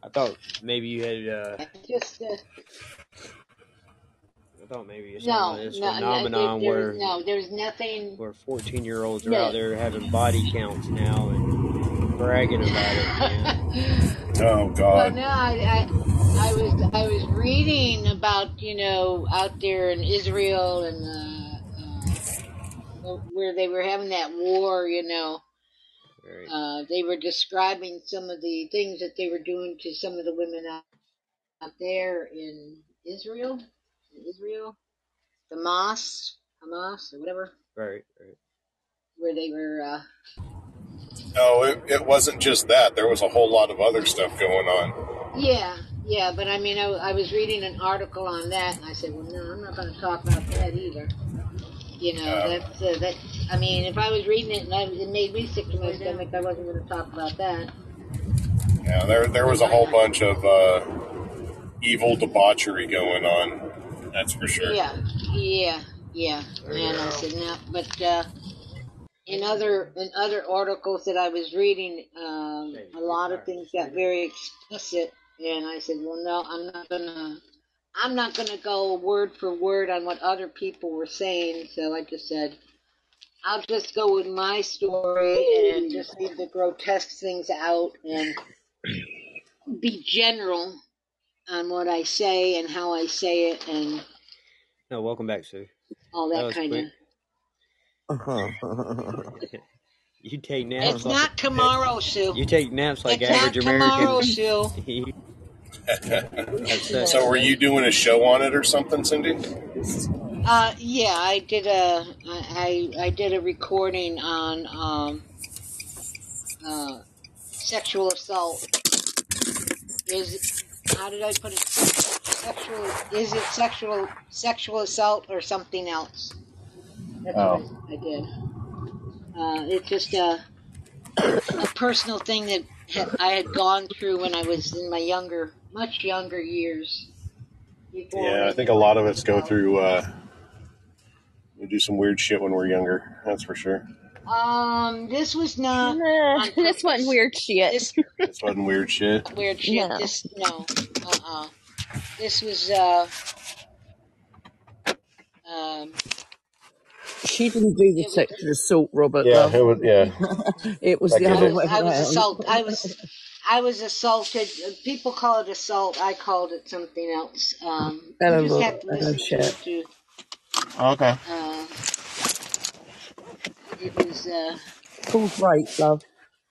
I thought maybe you had uh, just, uh, I thought maybe it's no, something like this no, no, phenomenon there, where there's, no, there's nothing, where 14 year olds are No. out there having body counts now and bragging about it. Man. Oh Well, God. no, I, I, I was I was reading about you know out there in Israel and uh, uh, where they were having that war. You know, Right. uh, they were describing some of the things that they were doing to some of the women out, out there in Israel. In Israel, the Hamas, Hamas, or whatever, right, right. where they were. Uh, No, it, it wasn't just that. There was a whole lot of other stuff going on. Yeah, yeah, but I mean, I, I was reading an article on that, and I said, well, no, I'm not going to talk about that either. You know, Yeah. that's uh, that. I mean, if I was reading it and I, it made me sick to my stomach, I wasn't going to talk about that. Yeah, there there was a whole bunch of uh, evil debauchery going on. That's for sure. Yeah, yeah, yeah. And I said no, but uh, in other in other articles that I was reading, um, a lot of things got very explicit, and I said, "Well, no, I'm not gonna, I'm not gonna go word for word on what other people were saying." So I just said, "I'll just go with my story and just leave the grotesque things out and be general on what I say and how I say it and No, welcome back, Sue. all That that kind of." You take naps It's like not tomorrow, Sue. you take naps like It's not average tomorrow, Sue. That's it. So were you doing a show on it or something, Cindy? Uh, yeah, I did a I I I did a recording on um uh sexual assault. Is how did I put it? Sexual is it sexual sexual assault or something else? That's Oh. what I, I did. Uh, it's just a a personal thing that ha- I had gone through when I was in my younger, much younger years. Yeah, I think a lot of us go through. Uh, we do some weird shit when we're younger. That's for sure. Um, this was not Nah, on this wasn't weird shit. This This wasn't weird shit. weird shit. No. This no. Uh uh This was uh um She didn't do the it was sexual assault, Robert, Yeah, love. it was. Yeah, It was that the could I other be. was way I was around. assault I was I was assaulted. People call it assault. I called it something else. Um, you Hello, just have Robert. to Hello, listen to Shep. it to. Okay. Uh, it was. Uh, Called rape, love.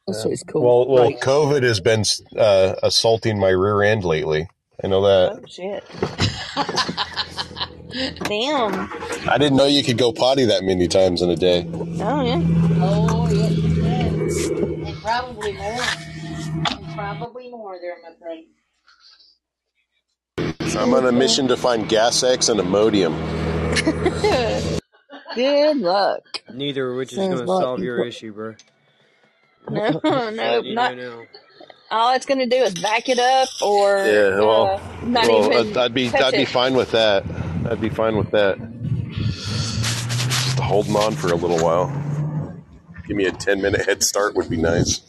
That's Yeah. what it's called. Well, well, Rape. COVID has been uh, assaulting my rear end lately. I know that. Oh shit! Damn. I didn't know you could go potty that many times in a day. Oh yeah. oh yes, you did, and probably more, and probably more there, my friend. I'm on a mission to find gas X and Imodium. Good luck. Neither of which is going to solve you your issue, bro. No, Just no, letting not. know. All it's gonna do is back it up, or Yeah, well, uh, not well, even I'd, I'd be touch I'd be fine with that. I'd be fine with that. Just holding on for a little while. Give me a ten minute head start would be nice.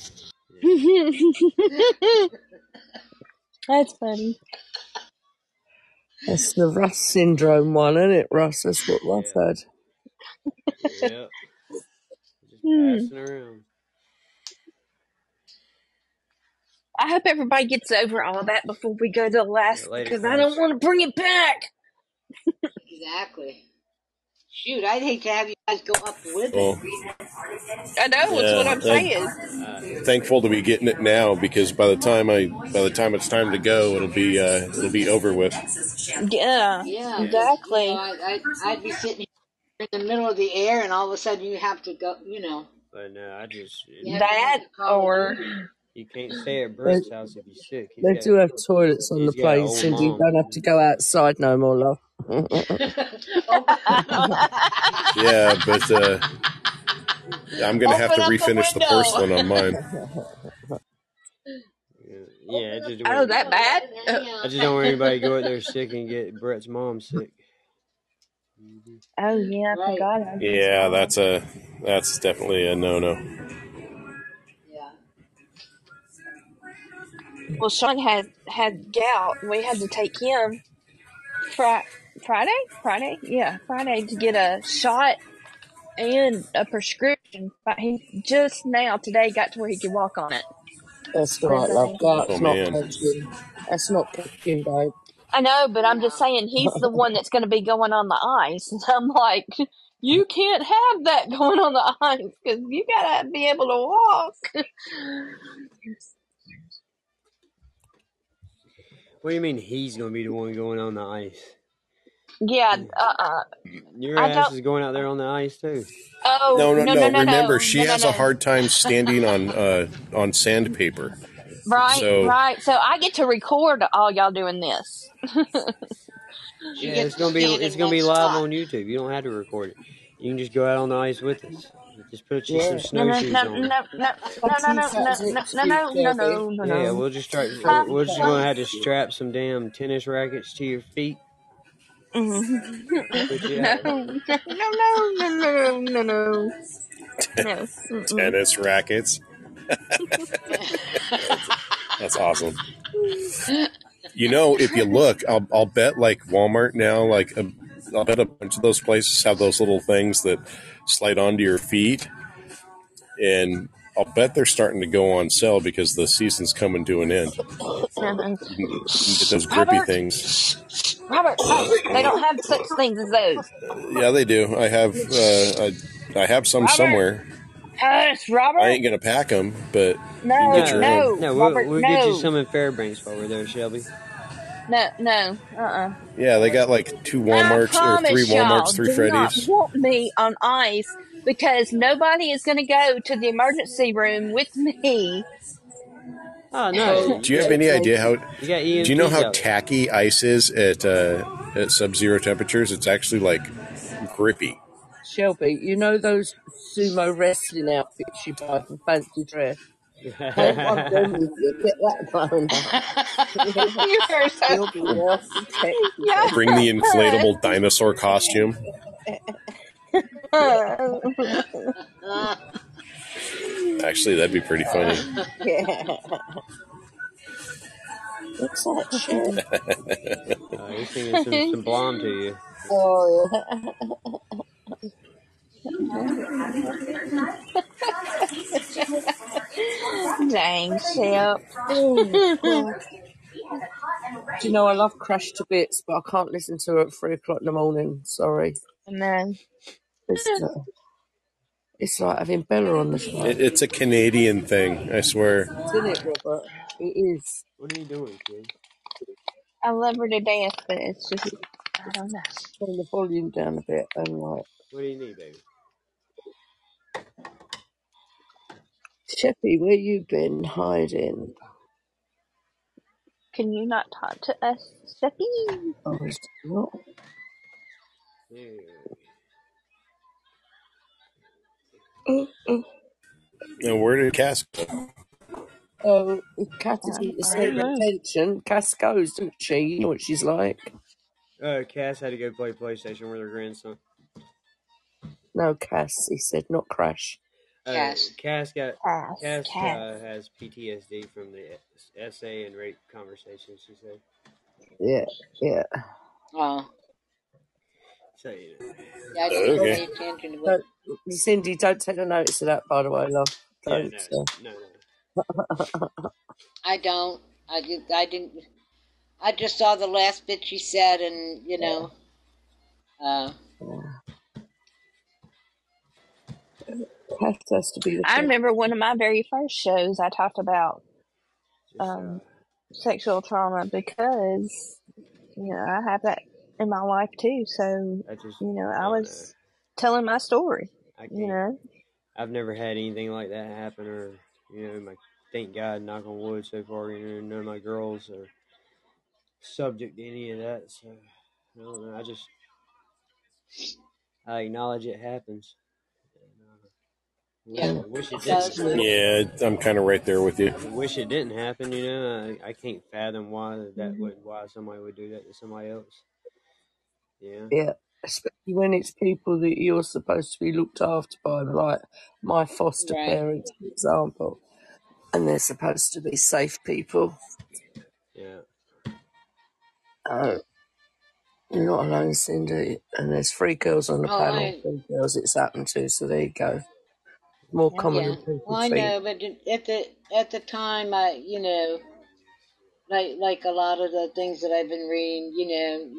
That's funny. That's the Russ syndrome one, isn't it, Russ? That's what Russ Yeah. had. Yep. Just Hmm. passing around. I hope everybody gets over all that before we go to the last, later, because I don't want to bring it back. Exactly. Shoot, I'd hate to have you guys go up with Well, it. I know. That's what I'm saying. Uh, thankful to be getting it now because by the time I by the time it's time to go, it'll be uh, it'll be over with. Yeah, Yeah, 'cause, you exactly. know, I, I, I'd be sitting here in the middle of the air, and all of a sudden you have to go. You know, but no, I just you it, have to have That the Call of or you can't stay at They, Brent's house if you're sick. He's they got do have toilets on the he's plane, Cindy. You don't have to go outside no more, love. Open, Yeah, but uh, I'm gonna have to open up the refinish the window. porcelain on mine. Yeah, yeah, I just oh, that bad? I just don't want anybody to go out there sick and get Brett's mom sick. Oh yeah, I forgot. I Yeah, that's a that's definitely a no no. Yeah. Well, Sean had had gout. and We had to take him Fri Friday. Friday, yeah, Friday to get a shot and a prescription. But he just now today got to where he could walk on it. That's What right, is love. it? Oh not man. coaching. That's not oh, coaching, babe. I know, but I'm just saying he's the one that's going to be going on the ice. And I'm like, you can't have that going on the ice because you got to be able to walk. What do you mean he's gonna be the one going on the ice? Yeah, uh, uh Your I ass don't. is going out there on the ice too. Oh No no no no. no no Remember, no she no no has a hard time standing on uh, on sandpaper. Right, So right. So I get to record all y'all doing this. She Yeah, gets it's to gonna be stand it's in gonna one be live spot. on YouTube. You don't have to record it. You can just go out on the ice with us. Just put you Yeah. some No no snowshoes no on. no no no no Let's no use no that as an no no excuse, no no Debbie. no no Yeah, no. we'll just try. Huh? We're just That gonna as have to an excuse. strap some damn tennis rackets to your feet Mhm. you no no no no no no no. No. Mm-mm. tennis rackets. That's awesome. You know, if you look, I'll, I'll bet like Walmart now, like a, I'll bet a bunch of those places have those little things that slide onto your feet, and I'll bet they're starting to go on sale because the season's coming to an end. You can get those grippy Robert, things. Robert, hush. they don't have such things as those. Yeah, they do. I have uh, I, I have some Robert, somewhere. hush, I ain't gonna pack them, but you can No, get your own. no, No, we'll, Robert, we'll get you some in Fairbanks while we're there, Shelby. No, no. Uh-uh. Yeah, they got like two I Walmarts or three promise y'all, Walmarts, three do not Freddies. want me on ice because nobody is going to go to the emergency room with me. Oh no, Do you have any idea how? you Do you know how out tacky ice is at uh, at sub-zero temperatures? It's actually like grippy. Shelby, you know those sumo wrestling outfits you buy from Fancy Dress? Take one of with you, get that phone. You're so You'll be well yeah. Bring the inflatable dinosaur costume. Actually, that'd be pretty funny. Yeah. What's that shit? Uh, he's singing some, some blonde to you. Oh, Dang, Shep. Do you know I love Crash to Bits, but I can't listen to her at three o'clock in the morning. Sorry. No. It's, uh, it's like having Bella on the show. It, it's a Canadian thing, I swear. Isn't it, Robert? It is. What are you doing, kid? I love her to death, but it's just, I don't know. Turn the volume down a bit and like. What do you need, baby? Sheppy, where you been hiding? Can you not talk to us, Stephanie? Oh, is not? Yeah. Mm, mm. Now, where did Cass go? Oh, if Cat isn't the I centre don't know. attention. Cass goes, doesn't she? You know what she's like. Uh, Cass had to go play PlayStation with her grandson. No, Cass, he said, not Crash. Uh, Cass. Cass got Cass, Cass Cass. uh, has PTSD from the essay and rape conversation. She said. Yeah, yeah. Oh, So you know. yeah, Okay. pay attention to what. Don't, Cindy, don't take no notice of that, by the way, love. Don't. no, Uh, no, no. I don't. I did. I didn't. I just saw the last bit she said, and you know, uh, Cass has to be the I first. remember one of my very first shows I talked about um, sexual trauma because, you know, I have that in my life too. So, I just you know, I I don't know. was telling my story, I you know, I've never had anything like that happen, or you know, my thank God, knock on wood, so far, you know, none of my girls are subject to any of that. So I don't know. I just I acknowledge it happens. And, yeah, wish, wish it it didn't. Yeah, I'm kind of right there with you. Wish it didn't happen. You know, I, I can't fathom why that Mhm. would why somebody would do that to somebody else. Yeah. Yeah, especially when it's people that you're supposed to be looked after by, like my foster Right. parents, for example, and they're supposed to be safe people. Yeah. Uh, you're not alone, Cindy. And there's three girls on the Oh, panel, I. three girls it's happened to, so there you go. More common Yeah. than people Well, I think. know, but at the at the time, I you know, like like a lot of the things that I've been reading, you know,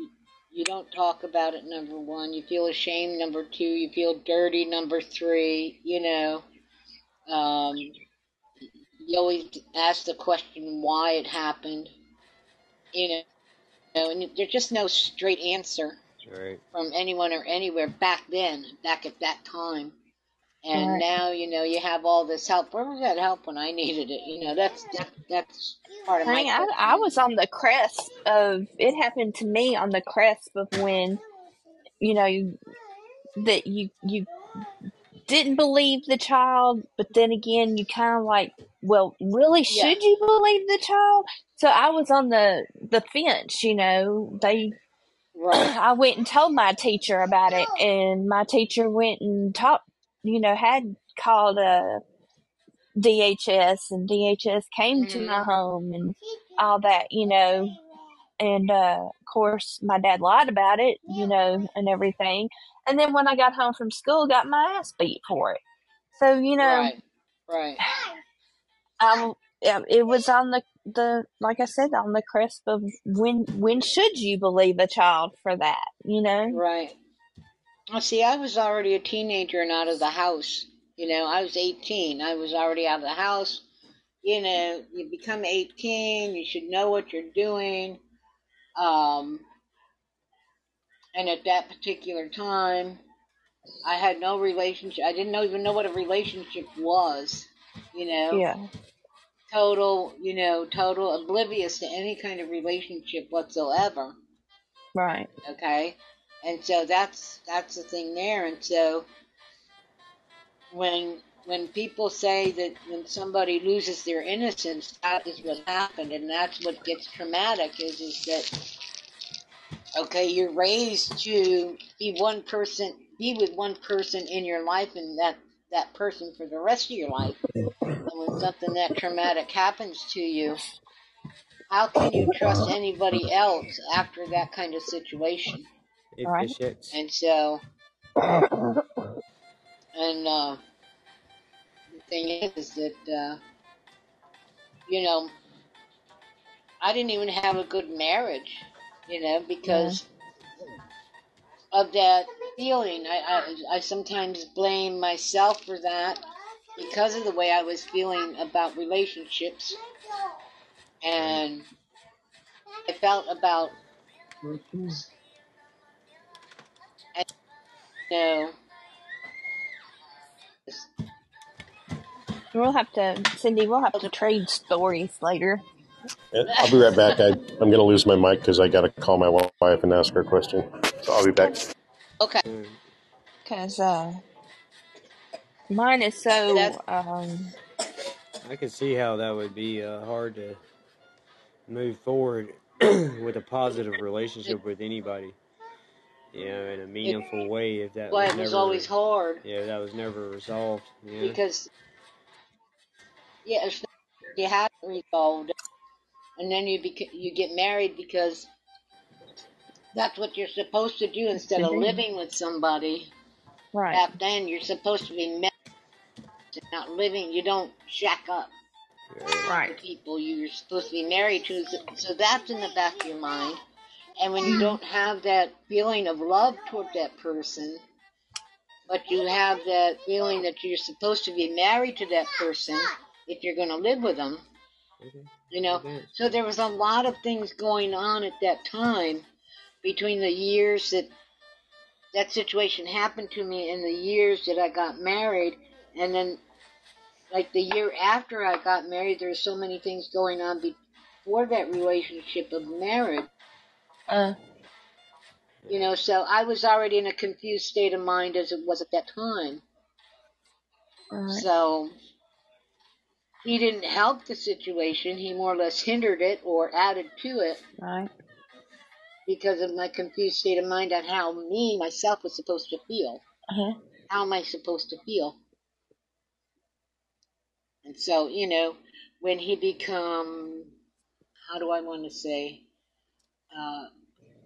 you don't talk about it. Number one, you feel ashamed. Number two, you feel dirty. Number three, you know, um, you always ask the question why it happened. You know, and there's just no straight answer Right. from anyone or anywhere back then, back at that time. And Right. now, you know, you have all this help. Where was that help when I needed it? You know, that's that, that's part of my I. I was on the crest of it happened to me on the crest of when you know you, that you you didn't believe the child, but then again you kind of like, well, really, Yeah, should you believe the child? So I was on the the fence. You know, they right. I went and told my teacher about it, and my teacher went and talked you know, had called a DHS and DHS came to my Mhm. home and all that, you know. And uh, of course, my dad lied about it, you know, and everything. And then when I got home from school, got my ass beat for it. So you know, Right. Right. I it was on the the like I said on the cusp of when when should you believe a child for that, you know? Right. See, I was already a teenager and out of the house. You know, I was 18. I was already out of the house. You know, you become 18, you should know what you're doing. Um, and at that particular time, I had no relationship. I didn't even know what a relationship was. You know, Yeah. total, you know, total oblivious to any kind of relationship whatsoever. Right. okay and so that's that's the thing there. And so when when people say that when somebody loses their innocence that is what happened. And that's what gets traumatic is is that okay you're raised to be one person be with one person in your life and that that person for the rest of your life. And when something that traumatic happens to you how can you trust anybody else after that kind of situation Right. And so, and uh, the thing is, is that uh, you know, I didn't even have a good marriage, you know, because of that feeling. I, I I sometimes blame myself for that because of the way I was feeling about relationships, and I felt about you. We'll have to, Cindy. We'll have to trade stories later. I'll be right back. I, I'm going to lose my mic because I got to call my wife and ask her a question. So I'll be back. Okay, Mm. Cause uh, mine is so um, I can see how that would be uh, hard to move forward with a positive relationship with anybody. You know, in a meaningful way. If that why was it was never, always hard. yeah, that was never resolved. Yeah. because yeah, it's, you have it resolved, and then you bec- you get married because that's what you're supposed to do instead of Mhm. living with somebody. right. Back then, you're supposed to be married, not living. You don't shack up Yeah. with Right. people you're supposed to be married to. So, so that's in the back of your mind. And when you don't have that feeling of love toward that person, but you have that feeling that you're supposed to be married to that person if you're going to live with them, Okay. you know. Okay. So there was a lot of things going on at that time between the years that that situation happened to me and the years that I got married, and then like the year after I got married, there were so many things going on before that relationship of marriage. Uh, You know, so I was already in a confused state of mind as it was at that time. right. So he didn't help the situation. He more or less hindered it or added to it Right. because of my confused state of mind on how me, myself, was supposed to feel. Uh-huh. How am I supposed to feel? And so, you know, when he become, how do I want to say, uh,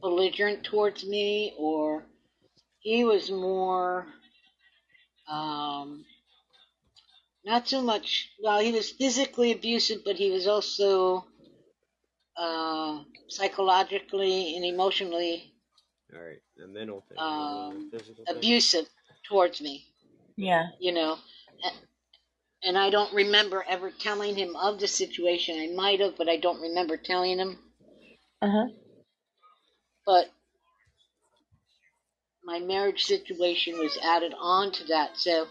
belligerent towards me, or he was more, um, not so much, well, he was physically abusive, but he was also uh, psychologically and emotionally All right. The mental thing. Um, the physical thing. abusive towards me. Yeah. you know. And I don't remember ever telling him of the situation. I might have, but I don't remember telling him. Uh huh. But my marriage situation was added on to that. So,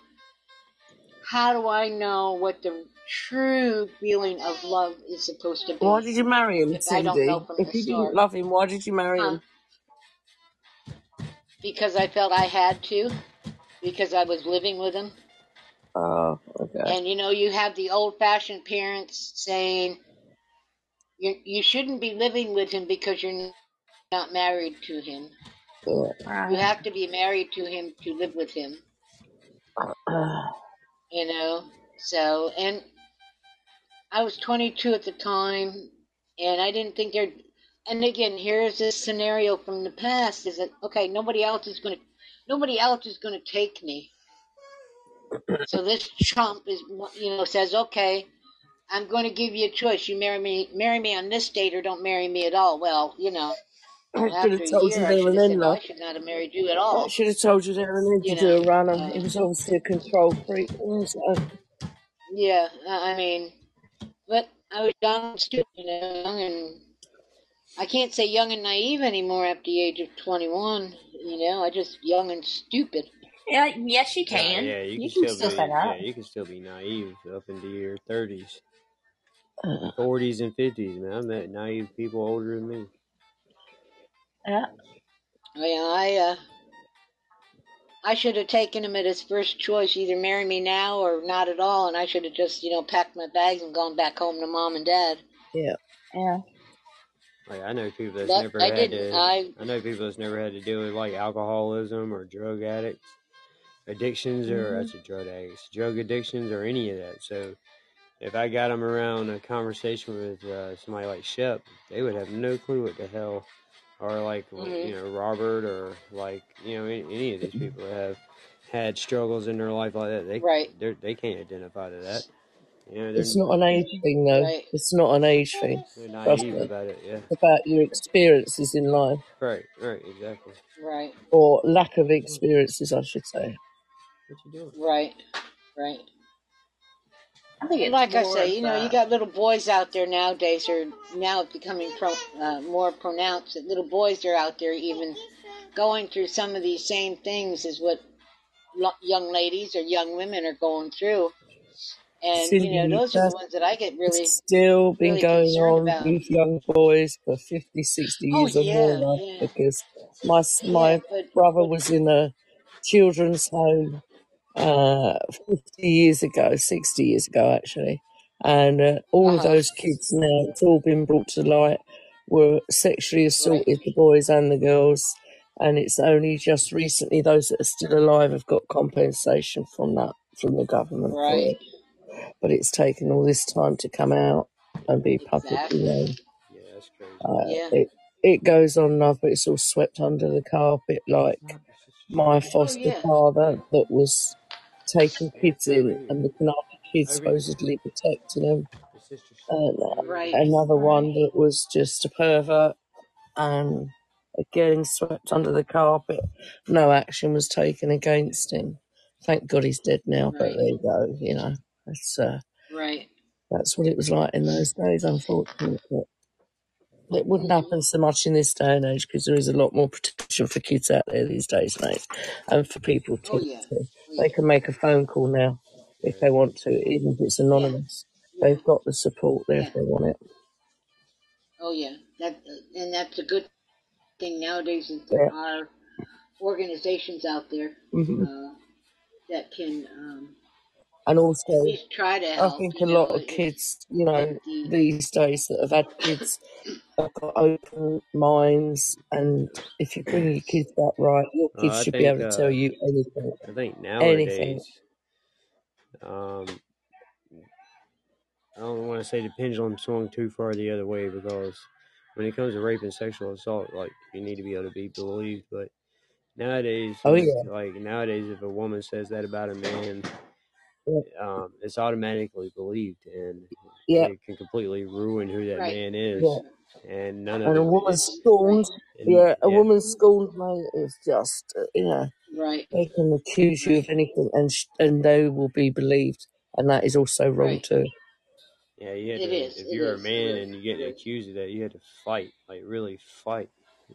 how do I know what the true feeling of love is supposed to be? Why did you marry him, If I don't Cindy? know from If the you didn't start. love him, why did you marry him? Because I felt I had to, because I was living with him. Oh, okay. And you know, you have the old fashioned parents saying, you, you shouldn't be living with him because you're not married to him. Yeah. You have to be married to him to live with him. Uh, uh. you know. So, and I was 22 at the time, and I didn't think there. And again, here's this scenario from the past: is that okay? Nobody else is going to, nobody else is going to take me. So this chump is, you know, says, okay, I'm going to give you a choice. You marry me, marry me on this date, or don't marry me at all. Well, you know, I should after have a told you year, I there should and have then, said, well, I love. should not have married you at all. I all. should have told you there and then You to do a know, runner. uh, He was obviously a control freak. So, yeah. I I mean, but I was young and stupid, you know, young and I can't say young and naive anymore after the age of 21. You know, I just young and stupid. Yeah, yes, you Yeah, can. yeah, you You can can still still be say yeah, that. you can still be naive up into your thirties, uh, forties, and fifties. Man, I met naive people older than me. Yeah. Yeah, I uh, I should have taken him at his first choice, either marry me now or not at all, and I should have just, you know, packed my bags and gone back home to mom and dad. yeah. Yeah. Like I know people that's But never I had didn't. to. I I know people that's never had to deal with like alcoholism or drug addicts, addictions or hmm that's a drug addicts, drug addictions or any of that. So if I got them around a conversation with uh, somebody like Shep, they would have no clue what the hell, or like you hmm know Robert or like you know any, any of these people that have had struggles in their life like that. They right, they they can't identify to that. You know It's not an age thing, though. right, It's not an age thing. they're naive me. about it. Yeah, It's about your experiences in life, right, right, exactly. right, or lack of experiences, I should say. What you doing? right, right. I think it's like I say, you know, you got little boys out there nowadays, are now becoming pro, uh, more pronounced. That little boys are out there even going through some of these same things as what lo- young ladies or young women are going through. And you know, those are the ones that I get really, it's still been really going on about. with young boys for 50, 60 Oh years or more yeah, now yeah, because my, s- yeah. my But brother but was in a children's home uh, 50 years ago, 60 years ago actually. And uh, all of huh. those kids now, it's all been brought to light, were sexually Right, assaulted, the boys and the girls. And it's only just recently those that are still alive have got compensation from that, from the government for right. it. But it's taken all this time to come out and be publicly Exactly. known. Yeah, that's crazy. Uh, Yeah. it, it goes on, love, but it's all swept under the carpet like my Oh foster yeah. father that was taking kids in and looking after kids, supposedly protecting them, and uh, Right. another one that was just a pervert and getting swept under the carpet. No action was taken against him. Thank God he's dead now, but Right. there you go. You know, that's uh, Right. that's what it was like in those days. Unfortunately, but it wouldn't Mhm. happen so much in this day and age because there is a lot more protection for kids out there these days, mate, and for people Oh to, yeah. They can make a phone call now if they want to, even if it's anonymous. Yeah. They've got the support there Yeah. if they want it. Oh yeah. That and that's a good thing nowadays. Is Yeah. there are organizations out there hmm uh, that can um, And also, try to I help. think a You lot know, of kids, you know, these days that have had kids have got open minds, and if you bring your kids up right, your kids I should be think able to tell uh, you anything, I think anything. nowadays, um, I don't want to say the pendulum swung too far the other way because when it comes to rape and sexual assault, like you need to be able to be believed. But nowadays, Oh yeah, like nowadays, if a woman says that about a man, um, it's automatically believed, and yeah, it can completely ruin who that right. man yeah. is, and none of And a it. woman It's scorned, and yeah, a yeah, woman scorned, mate, is just, uh, you know, Right. they can accuse you of anything, and sh- and they will be believed, and that is also wrong Right. too. yeah. You had It to, is. if It you're a is. It man and you get accused of that, you had to fight, like really fight,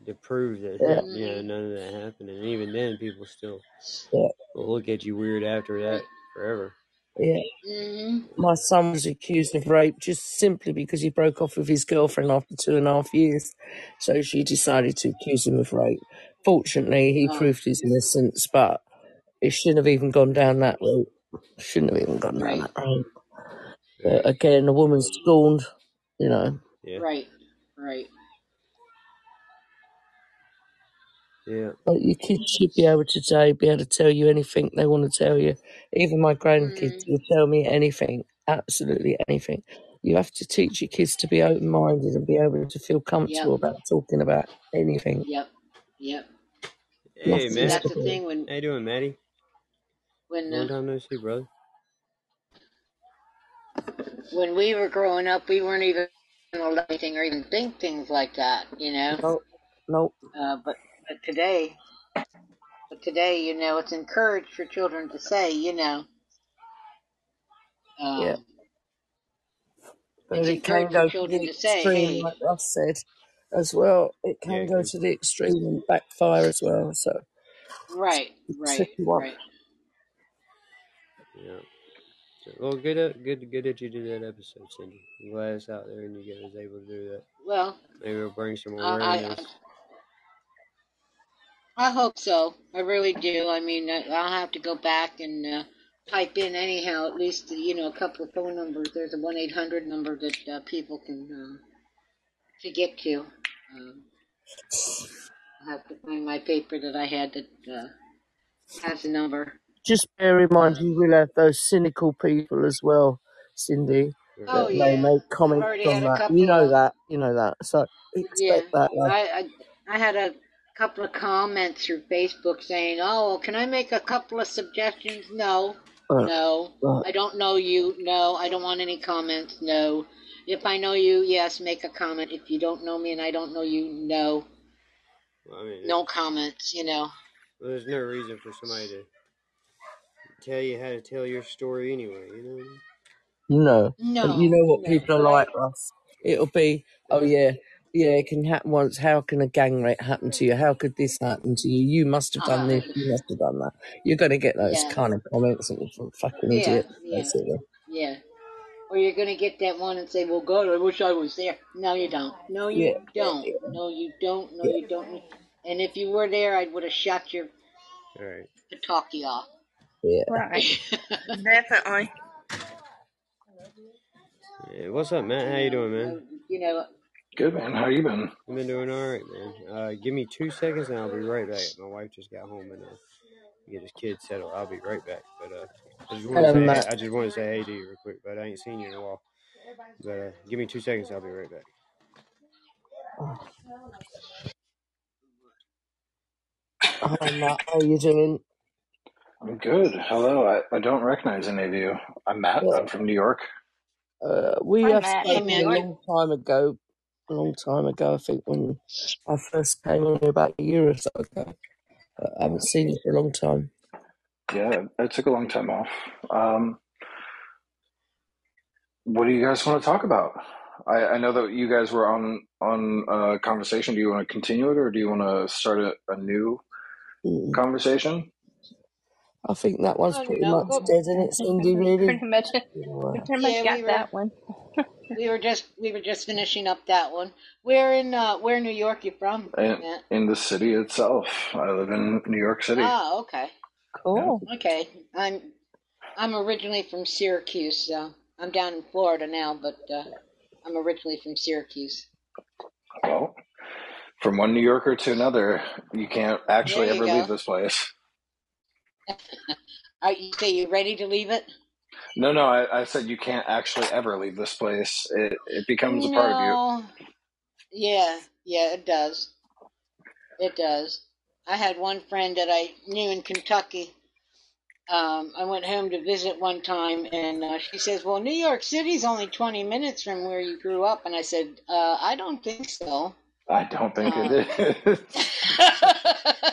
to prove that Yeah, you know Mhm. none of that happened. And even then, people still yeah, will look at you weird after that forever. Yeah. Mhm. My son was accused of rape just simply because he broke off with his girlfriend after two and a half years. So she decided to accuse him of rape. Fortunately, he Oh. proved his innocence, but it shouldn't have even gone down that route. Shouldn't have even gone down Right. that route. But again, a woman scorned, you know. Yeah. Right. Right. Yeah. Like your kids should be able to today be able to tell you anything they want to tell you. Even my grandkids Mm, will tell me anything, absolutely anything. You have to teach your kids to be open minded and be able to feel yep, comfortable about talking about anything. yep, yep. Hey, See, Nothing's Matt. that's the taboo. thing when How you doing, Matty? when Long uh, time no see, brother. when we were growing up, we weren't even allowed anything or even think things like that, you know. Nope, nope. Uh, but but today, but today, you know, it's encouraged for children to say, you know, Yeah. um, But it's it can encouraged for go to the to say, extreme, hey, like Russ said, as well. It can it go to the extreme and backfire as well. So right, right, right. Yeah. So, well, good, uh, good, good that you did that episode, Cindy. I'm glad it's out there and you guys able to do that. Well, Maybe it'll bring some I, I awareness. I hope so. I really do. I mean, I- I'll have to go back and uh, type in anyhow, at least you know a couple of phone numbers. There's a one eight hundred number that uh, people can uh, to get to. Um, I have to find my paper that I had that uh, has the number. Just bear in mind, you will have those cynical people as well, Cindy, Right. oh that may yeah, make I've comments already on had a that. couple You know of that. You know that. So yeah. expect that, love. I, I I had a couple of comments through Facebook saying, "Oh, can I make a couple of suggestions?" No, Uh, no, uh, I don't know you. No, I don't want any comments. No. If I know you, yes, make a comment. If you don't know me and I don't know you, no, Well, I mean, no comments. You know. well, there's no reason for somebody to tell you how to tell your story anyway. You know. what I mean? no. And you know what no, people are but I like, Russ. It'll be, oh yeah, yeah, it can happen once. How can a gang rape happen to you? How could this happen to you? You must have done uh this. You must have done that. You're going to get those yeah, kind of comments from fucking yeah, idiots, yeah, basically. yeah. Or you're gonna get that one and say, "Well, God, I wish I was there." No, you don't. No, Yeah, you don't. No, you don't. No, yeah, you don't. And if you were there, I would have shot your All right. pataki off. yeah. Right. Definitely. Yeah, what's up, Matt? How you doing, man? You know, Good man. How you been? I've been doing all right, man. Uh, give me two seconds and I'll be right back. My wife just got home and uh, get his kids settled. I'll be right back. But uh, I just want to say, Matt. I just want to say hey to you real quick. But I ain't seen you in a while. But uh, give me two seconds. I'll be right back. Hi, Matt. How you doing? I'm good. Hello. I, I don't recognize any of you. I'm Matt. Yeah. I'm from New York. Uh, we Hi, have Matt. hey spoken man, a I, long time ago. A long time ago, I think, when I first came on here about a year or so ago. But I haven't seen you for a long time. Yeah, it took a long time off. Um, what do you guys want to talk about? I, I know that you guys were on on a conversation. Do you want to continue it, or do you want to start a, a new Mm. conversation? I think that one's oh pretty no, much well, dead, isn't it, Cindy? Really? pretty much. Yeah. We pretty much yeah, got we were that one. we were just we were just finishing up that one. Where in uh, where in New York you from, In, Matt? in the city itself. I live in New York City. Oh, okay, Yeah. Cool. okay. I'm I'm originally from Syracuse, so I'm down in Florida now, but uh, I'm originally from Syracuse. Well, from one New Yorker to another, you can't There actually you ever leave go. this place. Are you say you ready to leave it? No, no, I, I said you can't actually ever leave this place. It it becomes a part of you. Yeah, yeah, it does. It does. I had one friend that I knew in Kentucky. Um, I went home to visit one time, and uh, she says, "Well, New York City's only 20 minutes from where you grew up." And I said, uh, "I don't think so." I don't think Um, it is.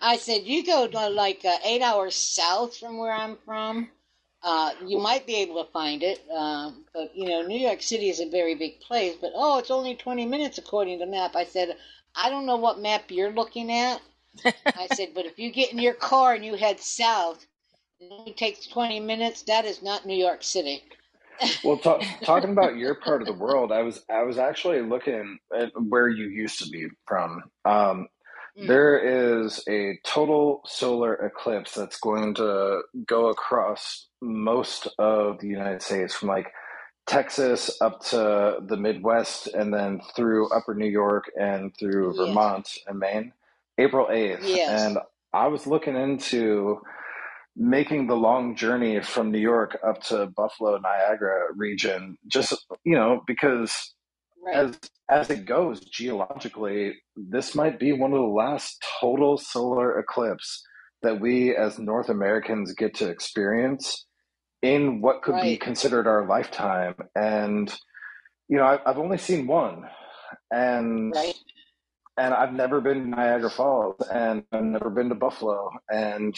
I said, "You go to like uh, eight hours south from where I'm from. Uh, you might be able to find it, um, but you know, New York City is a very big place. But oh, it's only 20 minutes according to map." I said, "I don't know what map you're looking at." I said, "But if you get in your car and you head south, it only takes 20 minutes. That is not New York City." Well, ta- talking about your part of the world, I was I was actually looking at where you used to be from. Um, Mm. there is a total solar eclipse that's going to go across most of the United States, from like Texas up to the Midwest, and then through Upper New York and through Yes. Vermont and Maine. April 8th. Yes. And I was looking into making the long journey from New York up to Buffalo, Niagara region, just, you know, because Right. as as it goes geologically, this might be one of the last total solar eclipse that we as North Americans get to experience in what could be considered our lifetime. And you know, I, I've only seen one, and Right. and I've never been to Niagara Falls, and I've never been to Buffalo, and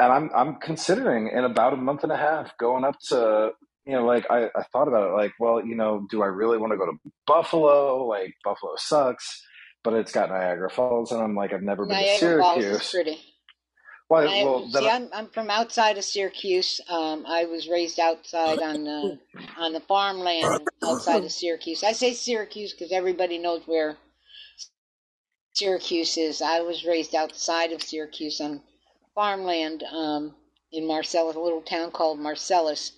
and I'm I'm considering in about a month and a half going up to you know like I, I thought about it like well you know do I really want to go to Buffalo like Buffalo sucks but it's got Niagara Falls and I'm like I've never been to Niagara Falls is Syracuse pretty. well, I, well, see, I'm, I'm from outside of Syracuse. Um, I was raised outside on the on the farmland outside of Syracuse. I say Syracuse because everybody knows where Syracuse is. I was raised outside of Syracuse on farmland um, in Marcellus, a little town called Marcellus,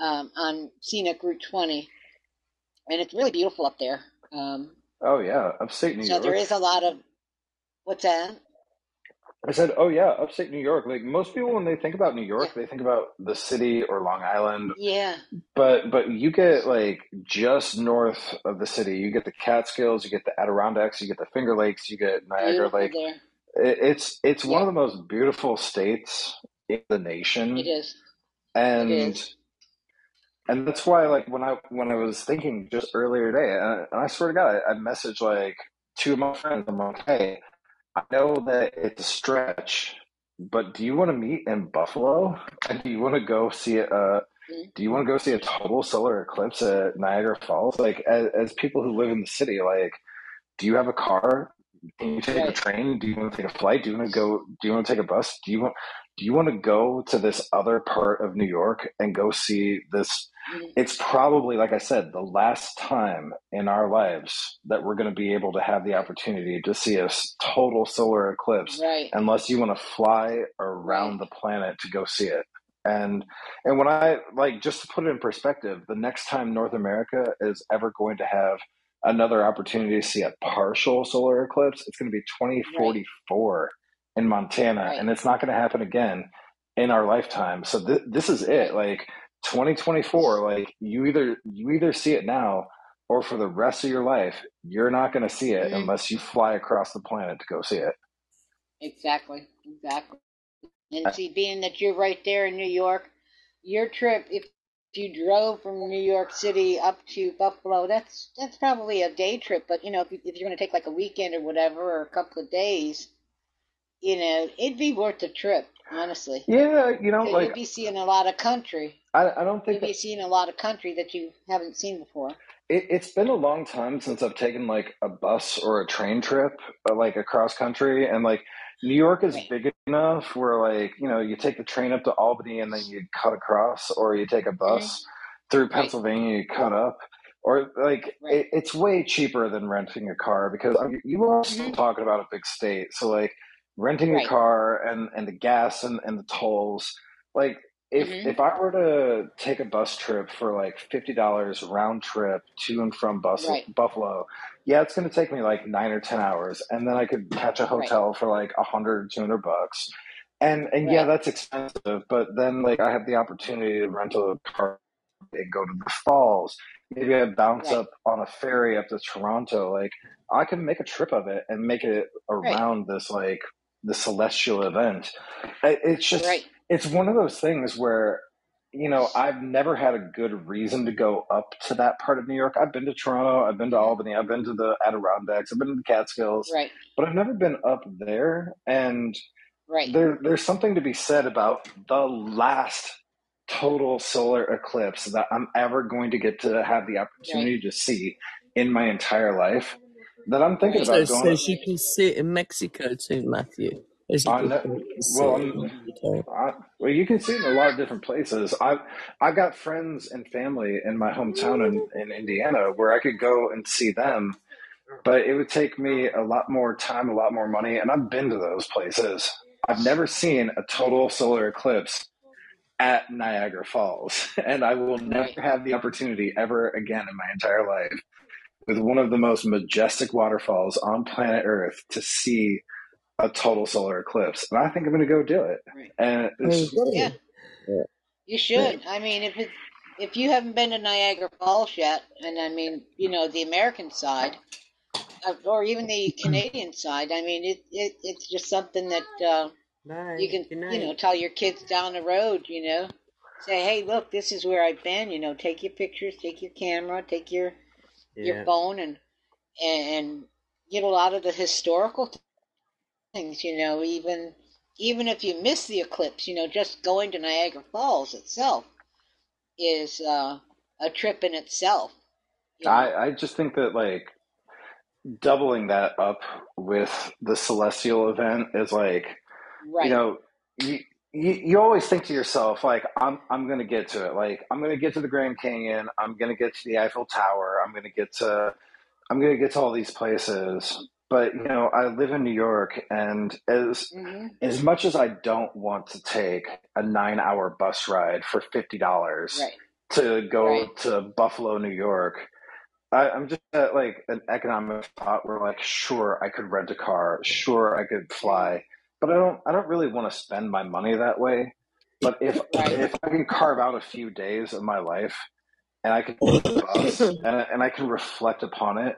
um, on scenic Route 20, and it's really beautiful up there. Um, oh yeah upstate New so York So there is a lot of what's that? I said oh yeah upstate New York like most people when they think about New York Yeah. they think about the city or Long Island Yeah, But but you get like just north of the city, you get the Catskills, you get the Adirondacks, you get the Finger Lakes, you get Niagara beautiful Lake. there. It, it's it's one of the most beautiful states in the nation, It is. and It is. And that's why like when I when I was thinking just earlier today, and, and I swear to God, I, I messaged like two of my friends. I'm like, hey, I know that it's a stretch, but do you want to meet in Buffalo? And do you want to go see a Mhm. do you want to go see a total solar eclipse at Niagara Falls? Like, as, as people who live in the city, like, do you have a car? Can you take a train? Do you want to take a flight? Do you want to go? Do you want to take a bus? Do you want? Do you want to go to this other part of New York and go see this? Mhm. It's probably, like I said, the last time in our lives that we're going to be able to have the opportunity to see a total solar eclipse Right. unless you want to fly around the planet to go see it. And and when I like just to put it in perspective, the next time North America is ever going to have another opportunity to see a partial solar eclipse, it's going to be 2044 in Montana, Right. and it's not going to happen again in our lifetime. So th- this is it. Like 2024, like you either you either see it now or for the rest of your life, you're not going to see it Mhm. unless you fly across the planet to go see it. Exactly. Exactly. And see, being that you're right there in New York, your trip, if you drove from New York City up to Buffalo, that's that's probably a day trip. But you know, if, you, if you're going to take like a weekend or whatever, or a couple of days, you know, it'd be worth the trip, honestly. Yeah, you know, like you'd be seeing a lot of country. I, I don't think that seeing a lot of country that you haven't seen before. it, it's been a long time since I've taken like a bus or a train trip, uh, like across country, and like New York is Right. big enough where like you know you take the train up to Albany and then you cut across, or you take a bus through Mm-hmm. Right. Pennsylvania, you cut up, or like it, it's way cheaper than renting a car because I mean, you are still Mhm. talking about a big state, so like renting a car and and the gas and and the tolls, like if Mhm. if I were to take a bus trip for like fifty dollars round trip to and from bus, Right. Buffalo, yeah, it's going to take me like nine or ten hours, and then I could catch a hotel for like a hundred two hundred bucks, and and yeah, that's expensive, but then like I have the opportunity to rent a car and go to the falls. Maybe I bounce Right. up on a ferry up to Toronto. Like I can make a trip of it and make it Right. around this like the celestial event. It's just Right. It's one of those things where you know i've never had a good reason to go up to that part of new york i've been to toronto i've been to albany i've been to the adirondacks i've been to the catskills Right. but i've never been up there and Right. there there's something to be said about the last total solar eclipse that i'm ever going to get to have the opportunity to see in my entire life that i'm thinking Right. So about it going says you can see it in Mexico too, Matthew. There's I know. point you can see Well, I, well, you can see it in a lot of different places. I've I've got friends and family in my hometown in, in Indiana where I could go and see them, but it would take me a lot more time, a lot more money, and I've been to those places. I've never seen a total solar eclipse at Niagara Falls, and I will never have the opportunity ever again in my entire life with one of the most majestic waterfalls on planet Earth to see a total solar eclipse. And I think I'm going to go do it. Right. And it's, Yeah, you should. I mean, if it, if you haven't been to Niagara Falls yet, and I mean, you know, the American side, uh, or even the Canadian side, I mean, it, it it's just something that uh, you can, you know, tell your kids down the road, you know, say, hey, look, this is where I've been. You know, take your pictures, take your camera, take your your phone, and and get a lot of the historical things. You know, even even if you miss the eclipse, you know, just going to Niagara Falls itself is uh, a trip in itself. You know? I, I just think that like doubling that up with the celestial event is like right. you know you, you you always think to yourself like I'm I'm gonna get to it like I'm gonna get to the Grand Canyon I'm gonna get to the Eiffel Tower I'm gonna get to I'm gonna get to all these places but you know I live in New York and as hmm as much as I don't want to take a nine hour bus ride for fifty dollars Right. to go Right. to Buffalo, New York. I, I'm just at like an economic thought where like, sure, I could rent a car, sure, I could fly, but I don't. I don't really want to spend my money that way. But if Right. if I can carve out a few days of my life and I can take the bus and, and I can reflect upon it,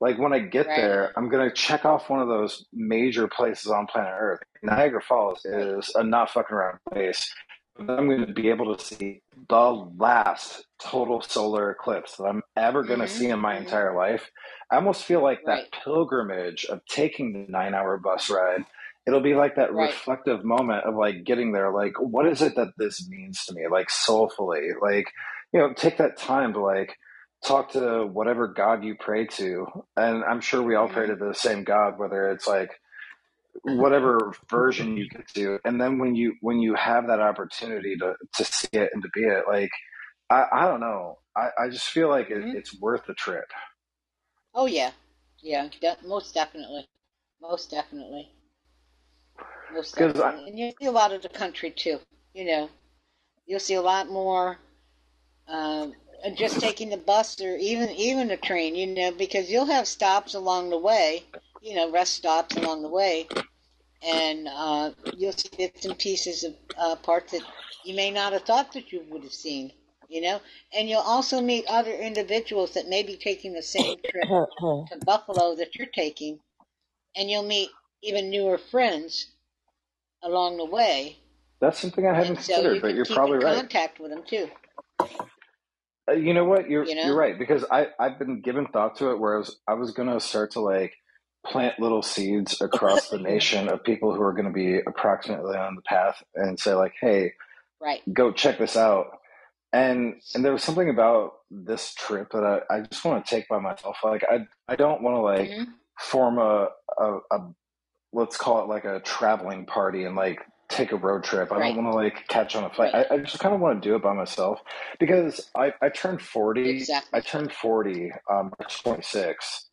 like when I get Right. there, I'm gonna check off one of those major places on planet Earth. Niagara Falls is a not fucking around place. I'm going to be able to see the last total solar eclipse that I'm ever going to Mhm, see in my mhm. entire life. I almost feel like that pilgrimage of taking the nine hour bus ride. It'll be like that Right. reflective moment of like getting there. Like, what is it that this means to me? Like, soulfully, like, you know, take that time to like talk to whatever God you pray to. And I'm sure we all pray Mhm. to the same God, whether it's like, whatever version you get to and then when you when you have that opportunity to to see it and to be it like i i don't know i i just feel like it, Mhm. it's worth the trip Oh yeah, yeah, de- most definitely, most definitely, most because I, definitely. And you see a lot of the country too. You know, you'll see a lot more. Um, just taking the bus or even even the train, you know, because you'll have stops along the way, you know, rest stops along the way, and uh, you'll see bits and pieces of uh, parts that you may not have thought that you would have seen, you know, and you'll also meet other individuals that may be taking the same trip to Buffalo that you're taking, and you'll meet even newer friends along the way, that's something i hadn't and so you considered but you're probably right. contact with them too. Uh, you know what you're You know? you're right because i i've been giving thought to it where i was i was gonna start to like plant little seeds across the nation of people who are going to be approximately on the path and say like hey Right. go check this out. And and there was something about this trip that I, I just want to take by myself. Like I I don't want to like hmm form a, a a let's call it like a traveling party and like take a road trip. I Right. don't want to like catch on a flight. Right. I, I just kind of want to do it by myself because I, I turned 40. Exactly. I turned 40 um, March 26.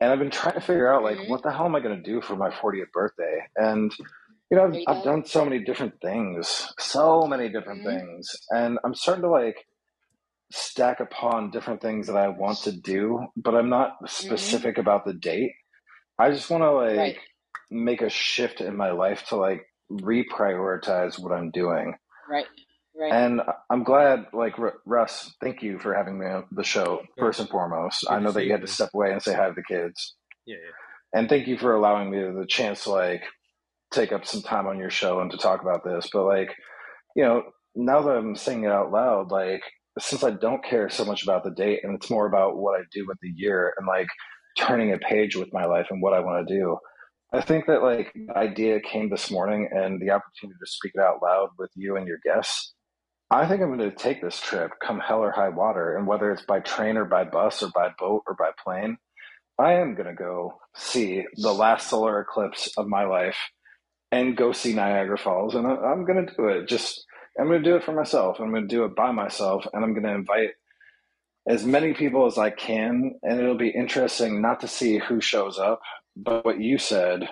And I've been trying to figure out like Mhm. what the hell am I going to do for my 40th birthday? And you know, I've, you I've done so many different things, so many different Mhm. things, and I'm starting to like stack upon different things that I want to do, but I'm not specific about the date. I just want to like Mm-hmm. Right. make a shift in my life to like reprioritize what I'm doing. Right. Right. And I'm glad, like Ru- Russ, thank you for having me on the show first and foremost. Good I know that you had to step away and say hi to the kids, Yeah, yeah. and thank you for allowing me the chance to like take up some time on your show and to talk about this. But like, you know, now that I'm saying it out loud, like since I don't care so much about the date and it's more about what I do with the year and like turning a page with my life and what I want to do. I think that like the idea came this morning and the opportunity to speak it out loud with you and your guests. I think I'm going to take this trip come hell or high water. And whether it's by train or by bus or by boat or by plane, I am going to go see the last solar eclipse of my life and go see Niagara Falls. And I'm going to do it. Just, I'm going to do it for myself. I'm going to do it by myself. And I'm going to invite as many people as I can. And it'll be interesting not to see who shows up, but what you said,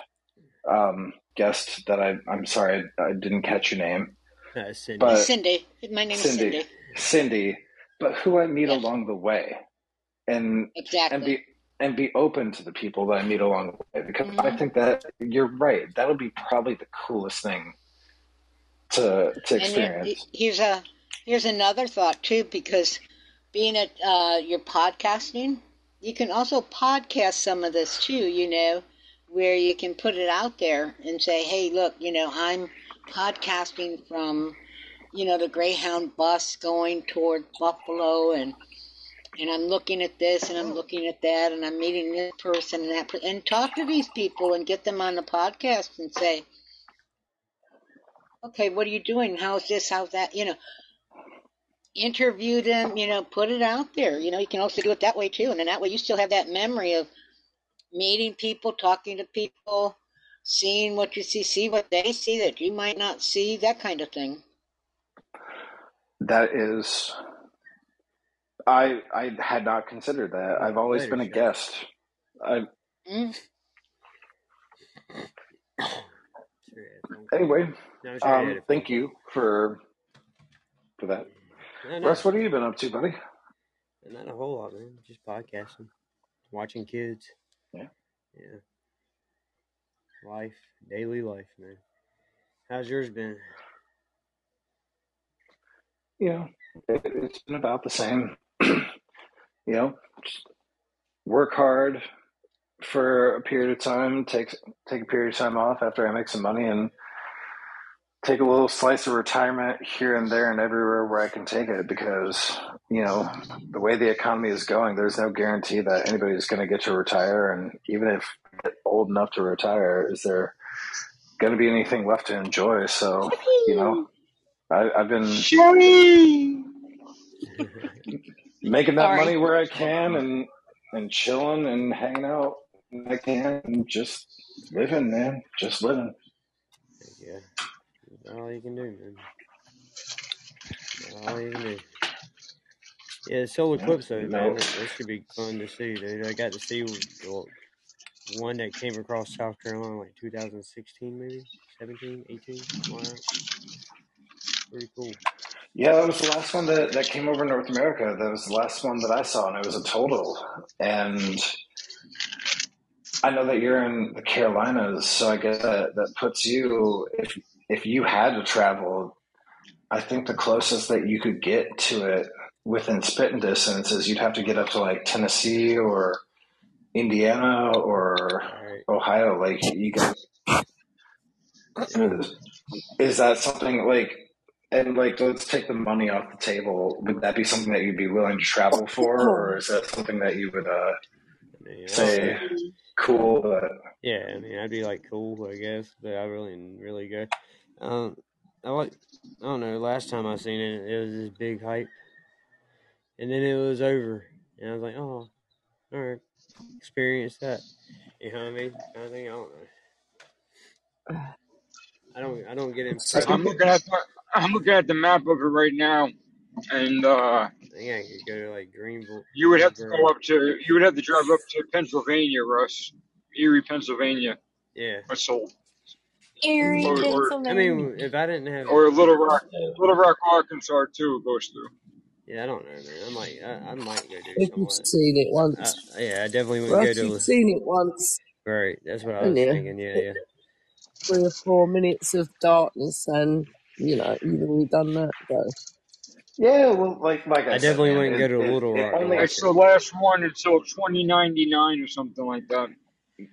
um, guest that I, I'm sorry, I, I didn't catch your name, Uh, Cindy. but Cindy. My name is Cindy, Cindy. Cindy, but who I meet Yes. along the way. and and be and be open to the people that I meet along the way because I hmm think that you're right. That'll be probably the coolest thing to to And experience. here's a here's another thought too, because being at uh, you're podcasting, you can also podcast some of this too. You know, where you can put it out there and say, "Hey, look, you know, I'm podcasting from, you know, the Greyhound bus going toward Buffalo, and and I'm looking at this and I'm looking at that, and I'm meeting this person and that, per- and talk to these people and get them on the podcast and say." Okay, what are you doing? How's this? How's that? You know, interview them, you know, put it out there. You know, you can also do it that way too. And then that way you still have that memory of meeting people, talking to people, seeing what you see, see what they see that you might not see, that kind of thing. That is, I I had not considered that. I've always Later, been a Sean. guest. I Mm. Sure, yeah, phone call. anyway. No, sure, I had Um, thank you for for that. Russ, what have you been up to, buddy? not a whole lot, man. Just podcasting, watching kids. Yeah. Yeah. Life, daily life, man. How's yours been? You know, it, it's been about the same. you know, just work hard for a period of time, take take a period of time off after I make some money, and take a little slice of retirement here and there and everywhere where I can take it. Because you know, the way the economy is going, there's no guarantee that anybody's going to get to retire, and even if they're old enough to retire, is there going to be anything left to enjoy? So, you know, I, I've been making that Sorry. money where I can and and chilling and hanging out when I can and just living, man. Just living. yeah. All you can do, man. All you can do. Yeah, the solar Yeah. eclipse, though, man. that should be fun to see, dude. I got to see one that came across South Carolina like 2016, maybe 17, 18, something like. Pretty cool. yeah, that was the last one that, that came over North America. That was the last one that I saw, and it was a total. And I know that you're in the Carolinas, so I guess that, that puts you if if you had to travel, I think the closest that you could get to it within spitting distance is you'd have to get up to like Tennessee or Indiana or Right. Ohio. Like you can Yeah. is, is that something like and like let's take the money off the table. Would that be something that you'd be willing to travel for, or is that something that you would uh, I mean, I don't say cool but Yeah, I mean, I'd be like cool, I guess, but I really really go. Um, I like, I don't know. Last time I seen it, it was this big hype, and then it was over, and I was like, oh, all right, experience that. You know what I mean? Of thing. I don't know. I don't. I don't get impressed. I'm looking at the I'm looking at the map of it right now, and uh, I think I could go to like Greenville, you would have to go up to you would have to drive up to Pennsylvania, Russ, Erie, Pennsylvania, Yeah. or so, Erie, or or, I mean, if I didn't have, or Little Rock, Little Rock, Arkansas too. Goes through. yeah, I don't know, man. I might, I, I might go do if you've something. seen it I, once, yeah, I definitely wouldn't go Russ, to. you've seen it once, Right, that's what I was you? thinking. Yeah, yeah. Three or four minutes of darkness, and you know you've already done that. Go. yeah, well, like like I I said, definitely man, wouldn't go it to it, Little it Rock though. only It's the last one until 2099 or something like that.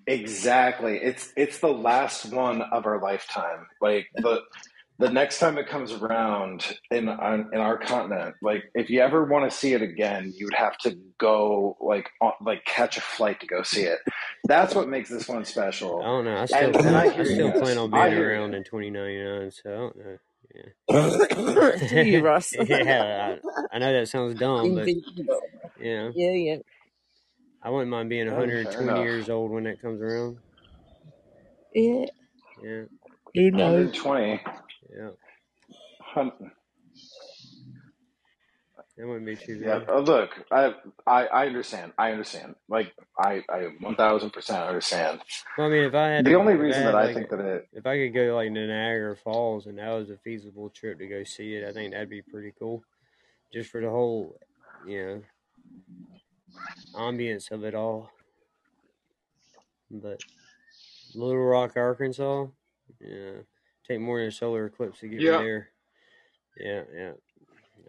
Exactly. It's it's the last one of our lifetime. Like the the next time it comes around in on, in our continent, like if you ever want to see it again, you would have to go like on, like catch a flight to go see it. That's what makes this one special. I don't know. I still And and I plan. I still plan on being hear around in 2099. So I don't know. Do you, Yeah. Russ? yeah. I, I know that sounds dumb, but Invincible. you know, Yeah, yeah. I wouldn't mind being Oh, 120 enough. years old when that comes around. Yeah. Yeah. Who knows? 120. Yeah. Hun- That wouldn't be too Yeah, bad. uh, look, I, I I understand. I understand. Like I I one thousand percent understand. Well, I mean, if I had The only reason had that I think that it if I could go like to Niagara Falls and that was a feasible trip to go see it, I think that'd be pretty cool. Just for the whole, you know, ambience of it all. But Little Rock, Arkansas, yeah, take more than a solar eclipse to get Yeah. me there. Yeah, yeah.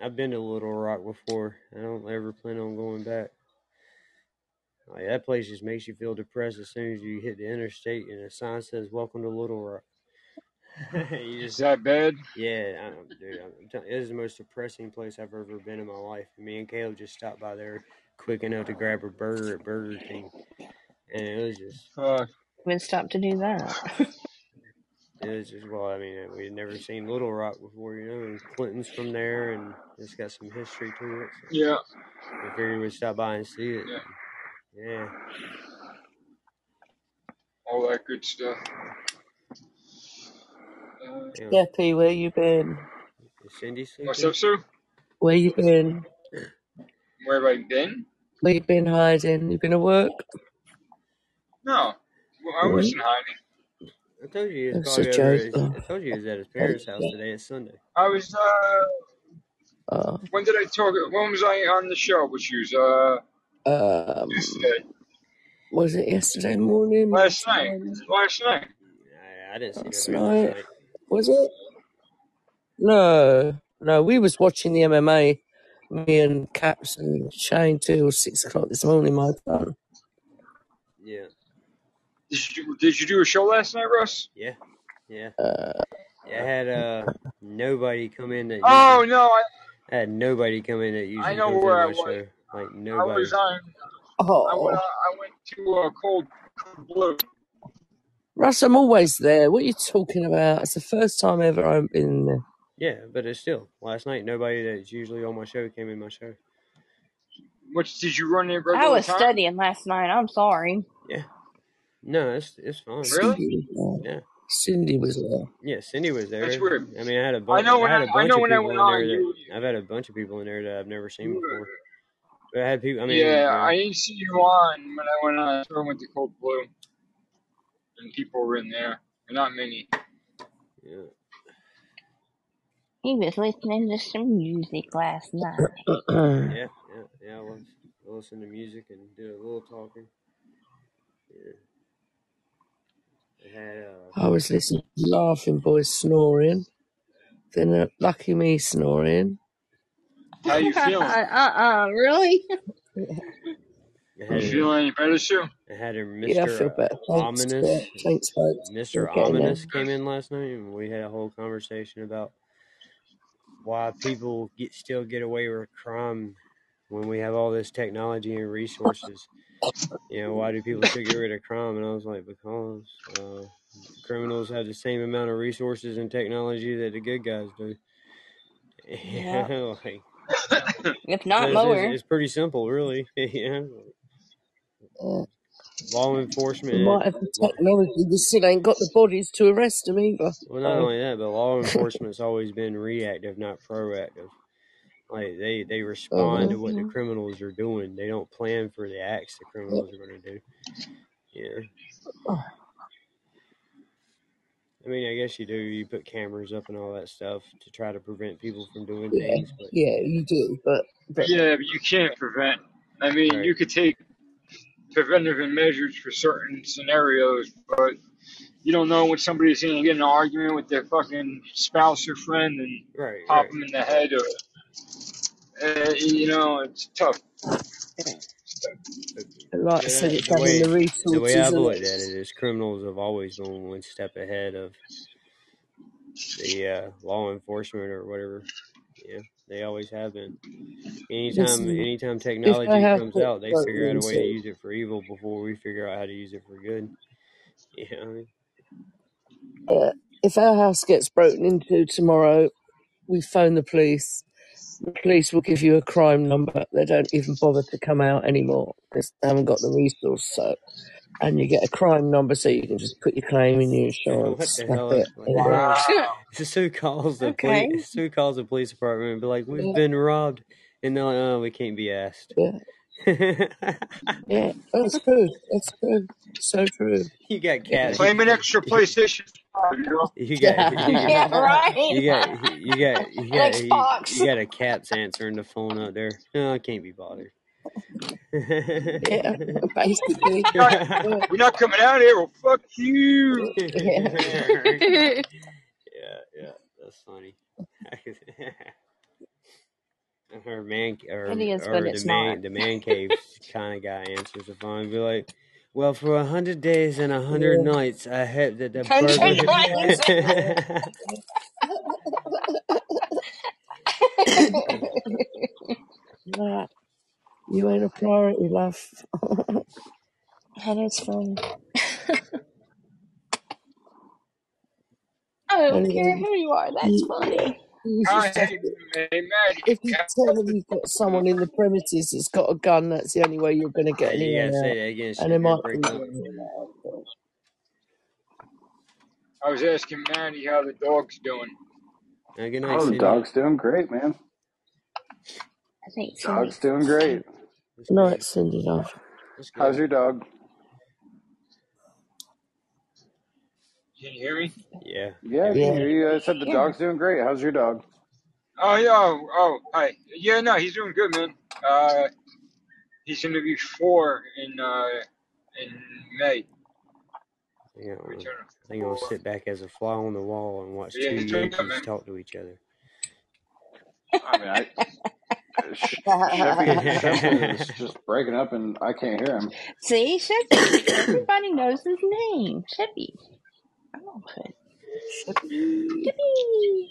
I've been to Little Rock before. I don't ever plan on going back. Like that place just makes you feel depressed as soon as you hit the interstate and a sign says "Welcome to Little Rock." you Is just that bad? yeah, I don't, dude. I'm telling, it is the most depressing place I've ever been in my life. Me and Caleb just stopped by there quick enough to grab a burger at Burger King, and it was just Fuck. Would stop to do that. it was just well, I mean, we had never seen Little Rock before, you know. And Clinton's from there, and it's got some history to it. So Yeah. we figured we'd stop by and see it. Yeah. Yeah. All that good stuff. Uh, yeah. Deppy, where you been? Is Cindy what's sleeping? up, Sue? Where you been? Where have I been? Where you been hiding? You've been at work? No. Well, I wasn't hiding. I told you he was That's a probably over. Joke. his. I told you he was at his parents' house today. It's Sunday. I was, uh, Uh, when did I talk? When was I on the show with you? Uh, um, yesterday. was it yesterday morning? Last night. Last night. I, I didn't see last last night. night. Was it? No, no. We was watching the MMA. Me and Caps and Shane till six o'clock this morning. My time. Yeah, Did you, did you do a show last night, Russ? yeah, yeah. Uh, I had uh nobody come in that Oh, usually. no. I, I had nobody come in that I usually know comes where I in my was. show. Like I nobody. was on. I went. oh, I went to uh, Cold Blue. Russ, I'm always there. What are you talking about? It's the first time ever I've been there. Yeah, but it's still last night. Nobody that's usually on my show came in my show. Which did you run it I was time? studying last night. I'm sorry. Yeah, no, it's it's fine. Really? Cindy was there. Yeah, Cindy was there. yeah. Cindy was there. That's weird. I mean, I had a I bunch. I know when I had I. a I bunch know of when I people went in there on. that I've had a bunch of people in there that I've never seen before. But I had people. I mean, yeah, you I didn't see you on when I went on. So I went to Cold Blue, and people were in there. And not many. yeah. He was listening to some music last night. Yeah, yeah, yeah. I was. I listened to music and did a little talking. Yeah. I had uh, I was listening to Laughing Boys snoring. Then uh, Lucky Me snoring. How you feeling? uh-uh, really? Yeah, I You had a, feeling any better, Sue? I had a yeah I feel Mr. better. Uh, Thanks, Ominous. Thanks, folks. Mr. We're getting there. Ominous came in last night, and we had a whole conversation about why people get still get away with crime when we have all this technology and resources. You know, why do people still get rid of crime? And I was like, because uh, criminals have the same amount of resources and technology that the good guys do. Yeah. like, If not it's, it's, it's pretty simple, really. yeah. Law we enforcement, might have the law, technology. We still ain't got the bodies to arrest them either. Well, not So, only that, but law enforcement's always been reactive, not proactive. Like they they respond to what the uh-huh. criminals are doing. They don't plan for the acts the criminals are going to do. Yeah, I mean, I guess you do. You put cameras up and all that stuff to try to prevent people from doing yeah, things, but yeah, you do. But but Yeah, but you can't prevent. I mean, right, you could take preventive measures for certain scenarios, but you don't know when somebody's going to get in an argument with their fucking spouse or friend and right, pop right. them in the head, or uh, you know, it's tough. yeah. It's tough. But, like I said, uh, it's the having way the the way resources I've and looked at it's criminals have always gone one step ahead of the uh, law enforcement or whatever. Yeah, they always have been. Anytime, listen. anytime If technology comes gets out, they figure out a way to use it for evil before we figure out how to use it for good. Yeah, I mean, uh, if our house gets broken into tomorrow, we phone the police. The police will give you a crime number. They don't even bother to come out anymore because they haven't got the resource. So, and you get a crime number so you can just put your claim in your what insurance. the That's hell? it. What the hell? it's, Wow. Sue calls the okay. police. Sue calls the police department and be like, "We've yeah, been robbed," and they're like, "Oh, we can't be asked." yeah, yeah. That's true. That's true. So true. you got Yeah. cat. Claim an extra PlayStation 5, you know? You got you got yeah, right. you got you got you An got you, Xbox. you got a cat's answering the phone out there. No, I can't be bothered. Yeah, basically. You're not, Yeah. you're not coming out here. Well, fuck you. Yeah. yeah, yeah, that's funny. her man or, It is, or the it's man not. the man cave kind of guy answers the phone and be like, "Well, for a hundred days and a hundred Yeah. nights, I had the, the Hundred burger." Nah, you ain't a priority, love. that is funny. I don't care Anyway, who you are. That's you, funny. you I have hate to, hey, Maddie. if you tell them you've got someone in the premises that's got a gun, that's the only way you're going to get you anyone gotta out. say that again, And they Chef. You're might breaking up. anyone out. But I was asking Maddie how the dog's doing. Uh, good night, Oh, the Cindy. dog's doing great, man. I think Cindy. Dog's doing great. That's no, good. it's Cindy, love. That's How's good. your dog? Can you hear me? Yeah. Yeah, I Yeah. can Yeah. hear you. I said the dog's doing great. How's your dog? Oh yeah. Oh, oh hi. Yeah, no, he's doing good, man. Uh, he's gonna be four in uh in May. I think I'm gonna, I think I'm gonna four. sit back as a fly on the wall and watch Yeah, two he's doing good, Yankees man. talk to each other. I mean, I, Sh- Sheppy, Sheppy is just breaking up, and I can't hear him. See, Sheppy. Everybody knows his name. Sheppy. Oh, good. Sheppy.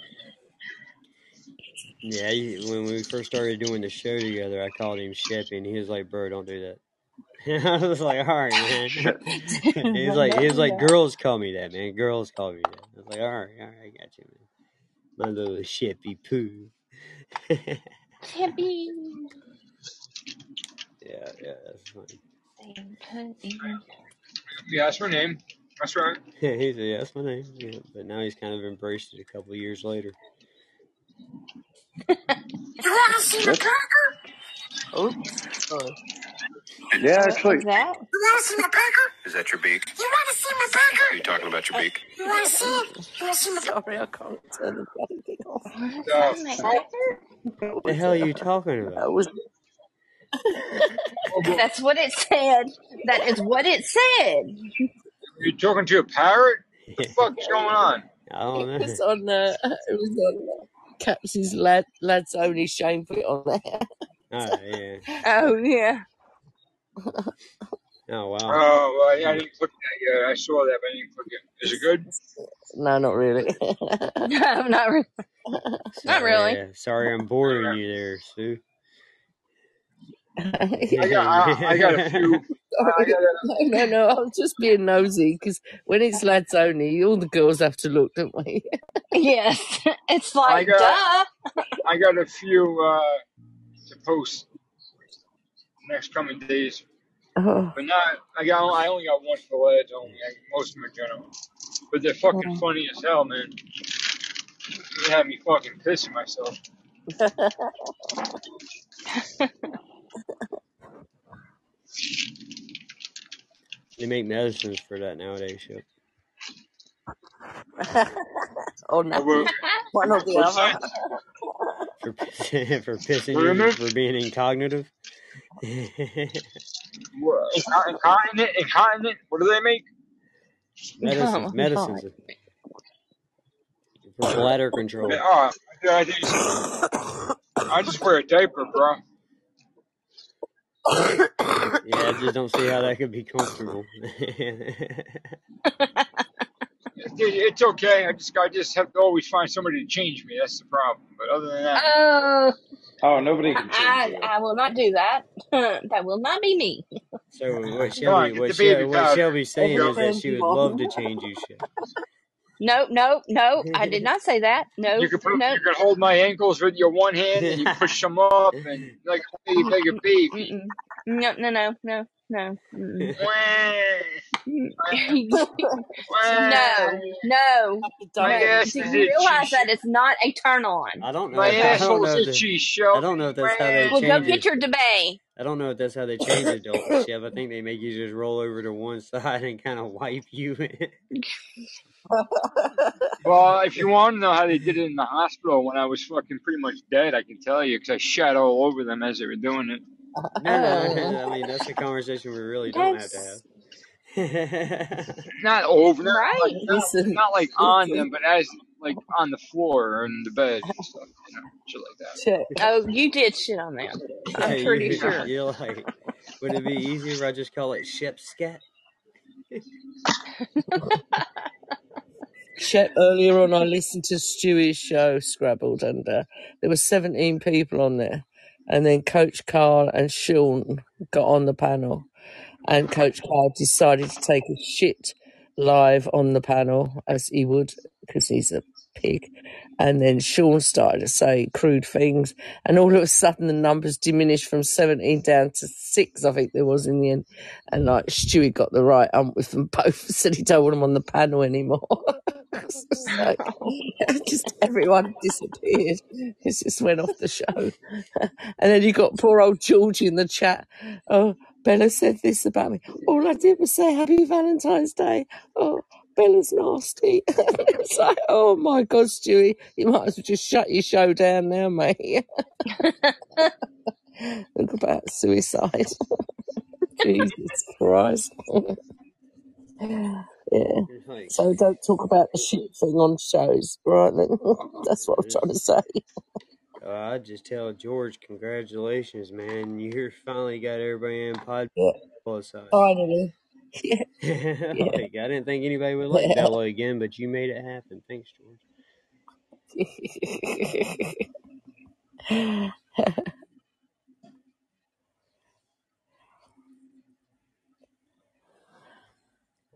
Yeah, he, when we first started doing the show together, I called him Sheppy, and he was like, "Bro, don't do that." I was like, "All right, man." Shep- he was like, he was like, "Girls call me that, man. Girls call me that." I was like, "All right, all right, I got you, man." My little Sheppy poo. yeah, Sheppy. yeah, that's funny. Yeah, that's my name. That's right. Yeah, he said, "Yeah, that's my name." Yeah, but now he's kind of embraced it a couple of years later. Yep. Oops. Sorry. Yeah, What actually, was that? You want to see my burger? Is that your beak? You want to see my burger? Are you talking about your uh, beak? You want to see it? You want to see my burger? Sorry, I can't turn the bloody thing off. What's So, that, MacGyver? That What the hell are you talking that about? was oh. That's what it said. That is what it said. You're talking to a parrot? What the fuck's going on? I don't it was on uh, it was on uh, Caps's lad lads only Shane put it on there. Oh yeah. Oh yeah. Oh wow. Oh, well, yeah, I didn't click that yet. I saw that, but I didn't click it. Is it good? no, not really. No, not really. Not really. Sorry, uh, sorry, I'm boring you there, Sue. I got, I, I got a few. I Sorry. got a, No, no, no. I'm just being nosy because when it's lads only, all the girls have to look, don't we? Yes. It's I like got, duh. I got a few uh, to post next coming days, Oh, but not. I got. I only got one for lads only. I, most of them are general, but they're fucking oh. funny as hell, man. They had me fucking pissing myself. They make medicines for that nowadays. Yep. or Uh, no, what, one or the what'd other. say? For piss- for pissing What you you for being incognitive. What, incon- incontinent? Incontinent? What do they make? Oh medicines, Oh, medicines for bladder control. Yeah, Oh, I, just, I just wear a diaper, bro. Yeah, I just don't see how that could be comfortable. Dude, it's okay. I just I just have to always find somebody to change me. That's the problem. But other than that, Oh, oh, nobody can change I, you. I will not do that. that will not be me. so what come on, Shelby, get what, the Shel- baby what powder. Shelby's saying Every is that she would love to change you, shit. No, no, no. I did not say that. No, You can put, no. you can hold my ankles with your one hand and you push them up and like you like a baby. Mm-mm. No, no, no, no, no. Mm-mm. Wah, wah. no, no, My no. ass Do is you realize itchy. that it's not a turn on? I don't know. My If, I don't know. If the, itchy, I don't know if that's how they Well, go change get it. your debate. I don't know if that's how they change adults, Chef. I think they make you just roll over to one side and kind of wipe you. Well, if you want to know how they did it in the hospital when I was fucking pretty much dead, I can tell you because I shat all over them as they were doing it. No, no, Oh, I mean that's a conversation we really don't have to have. Not over, not like right. not, not like on them, but as like on the floor and the bed and stuff, you know, shit like that. Oh, you did shit on them. I'm pretty you sure. you're like, would it be easier if I just call it ship scat? Shep, earlier on, I listened to Stewie's show, Scrabbled, and uh, there were 17 people on there. And then Coach Carl and Sean got on the panel, and Coach Carl decided to take a shit live on the panel, as he would, because he's a pig. And then Sean started to say crude things, and all of a sudden the numbers diminished from 17 down to six, I think there was in the end. And like Stewie got the right ump with them both, said he don't want them on the panel anymore. It's just like, just everyone disappeared. It just went off the show. and then you got poor old Georgie in the chat. Oh, Bella said this about me. All I did was say Happy Valentine's Day. Oh, Bella's nasty. it's like, oh my God, Stewie, you might as well just shut your show down now, mate. Look about suicide. Jesus Christ. yeah. So don't talk about the shit thing on shows, right then? That's what I'm trying to say. uh, I just tell George, congratulations, man. You finally got everybody in pod Yeah, publicized. finally. Yeah, yeah. like, I didn't think anybody would like Bella again, but you made it happen. Thanks, George.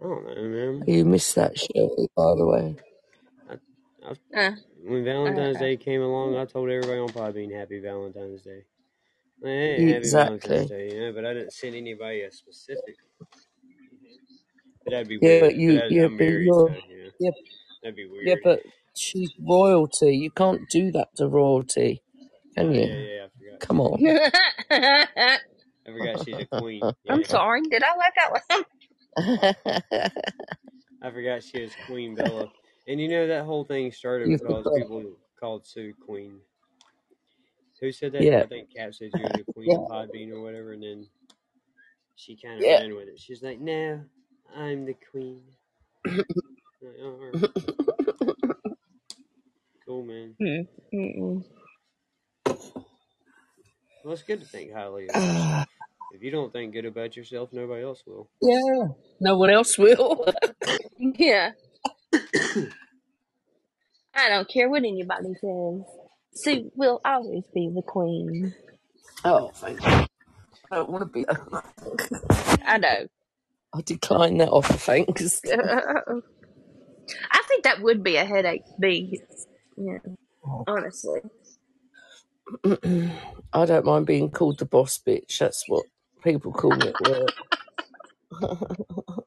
I don't know, man. you missed that show, by the way. I, I, Uh, when Valentine's uh, Day came along, I told everybody on Podbean Happy Valentine's Day. Like, hey, Happy Valentine's Exactly. Day, you know, but I didn't send anybody a specific. But that'd be Yeah, weird. but you, But I, yeah, I'm but married, you're, so you know, yeah, that'd be yeah, weird. but she's royalty. You can't do that to royalty, can Oh yeah, you? yeah, I forgot. Come on. I forgot she's a queen. I'm Yeah, sorry. Did I laugh out loud? I forgot she was Queen Bella. And you know that whole thing started you because forgot. people called Sue Queen. Who said that? Yeah, I think Cap said she was a queen yeah, of Podbean or whatever, and then she kind of yeah. ran with it. She's like, "No, I'm the queen." I'm like, oh, all right. Cool, man. Mm, mm-mm. Well, it's good to think highly of yourself. If you don't think good about yourself, nobody else will. yeah, no one else will. Yeah. I don't care what anybody says. Sue will always be the queen. oh, thank you. I don't want to be. I know. I decline that offer, thanks. I think that would be a headache to be. Yeah, oh. honestly. I don't mind being called the boss bitch. That's what people call me at work.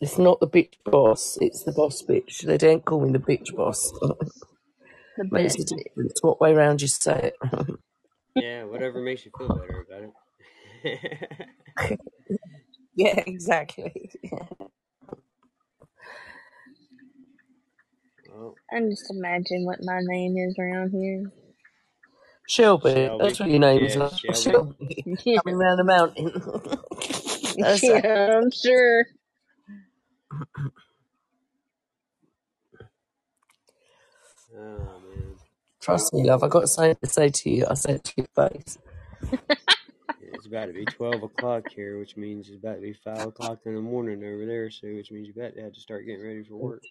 it's not the bitch boss, it's the boss bitch. They don't call me the bitch boss. The Makes best. a difference what way round you say it. Yeah, whatever makes you feel better about it. yeah, exactly. well, I just imagine what my name is around here. Shelby, Shelby. that's what your name is. Yeah, huh? Shelby. Shelby. Yeah, Coming round the mountain. Yeah I'm sure. Oh man, Trust me, love. I got something to say to you. I said it to your face. It's about to be twelve o'clock here, which means it's about to be five o'clock in the morning over there. So, which means you about to have to start getting ready for work.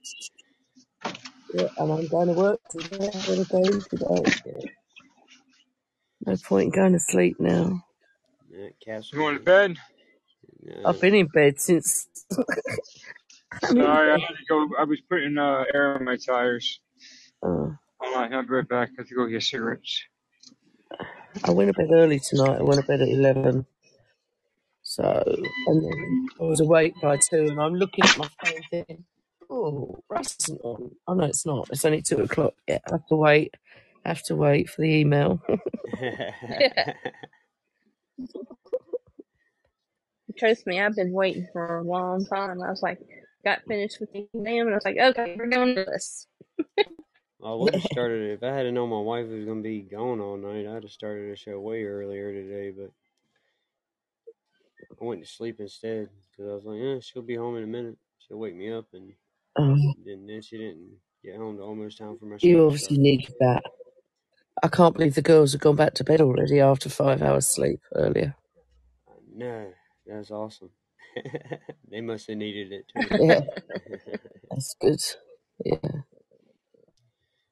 Yeah, and I'm going to work today. I'm going to go today. No point in going to sleep now. Yeah, Caps You going to bed? No. I've been in bed since. I'm in Sorry, I bed. had to go. I was putting uh, air in my tires. Uh, Hold on, I'll be right back. I have to go get cigarettes. I went to bed early tonight. I went to bed at 11. So, and then I was awake by 2, and I'm looking at my phone thinking, oh, Russ isn't on. Oh, no, it's not. It's only 2 o'clock. Yeah, I have to wait. I have to wait for the email. Trust me, I've been waiting for a long time. I was like, got finished with the exam, and I was like, okay, we're doing this. I would have started it if I had known my wife was going to be gone all night. I'd have started the show way earlier today, but I went to sleep instead because I was like, "Yeah, she'll be home in a minute. She'll wake me up," and Um, then, then she didn't get home to almost time for my you sleep. So obviously needed that. I can't believe the girls have gone back to bed already after five hours sleep earlier. no, that's awesome. they must have needed it too. Yeah, that's good. Yeah,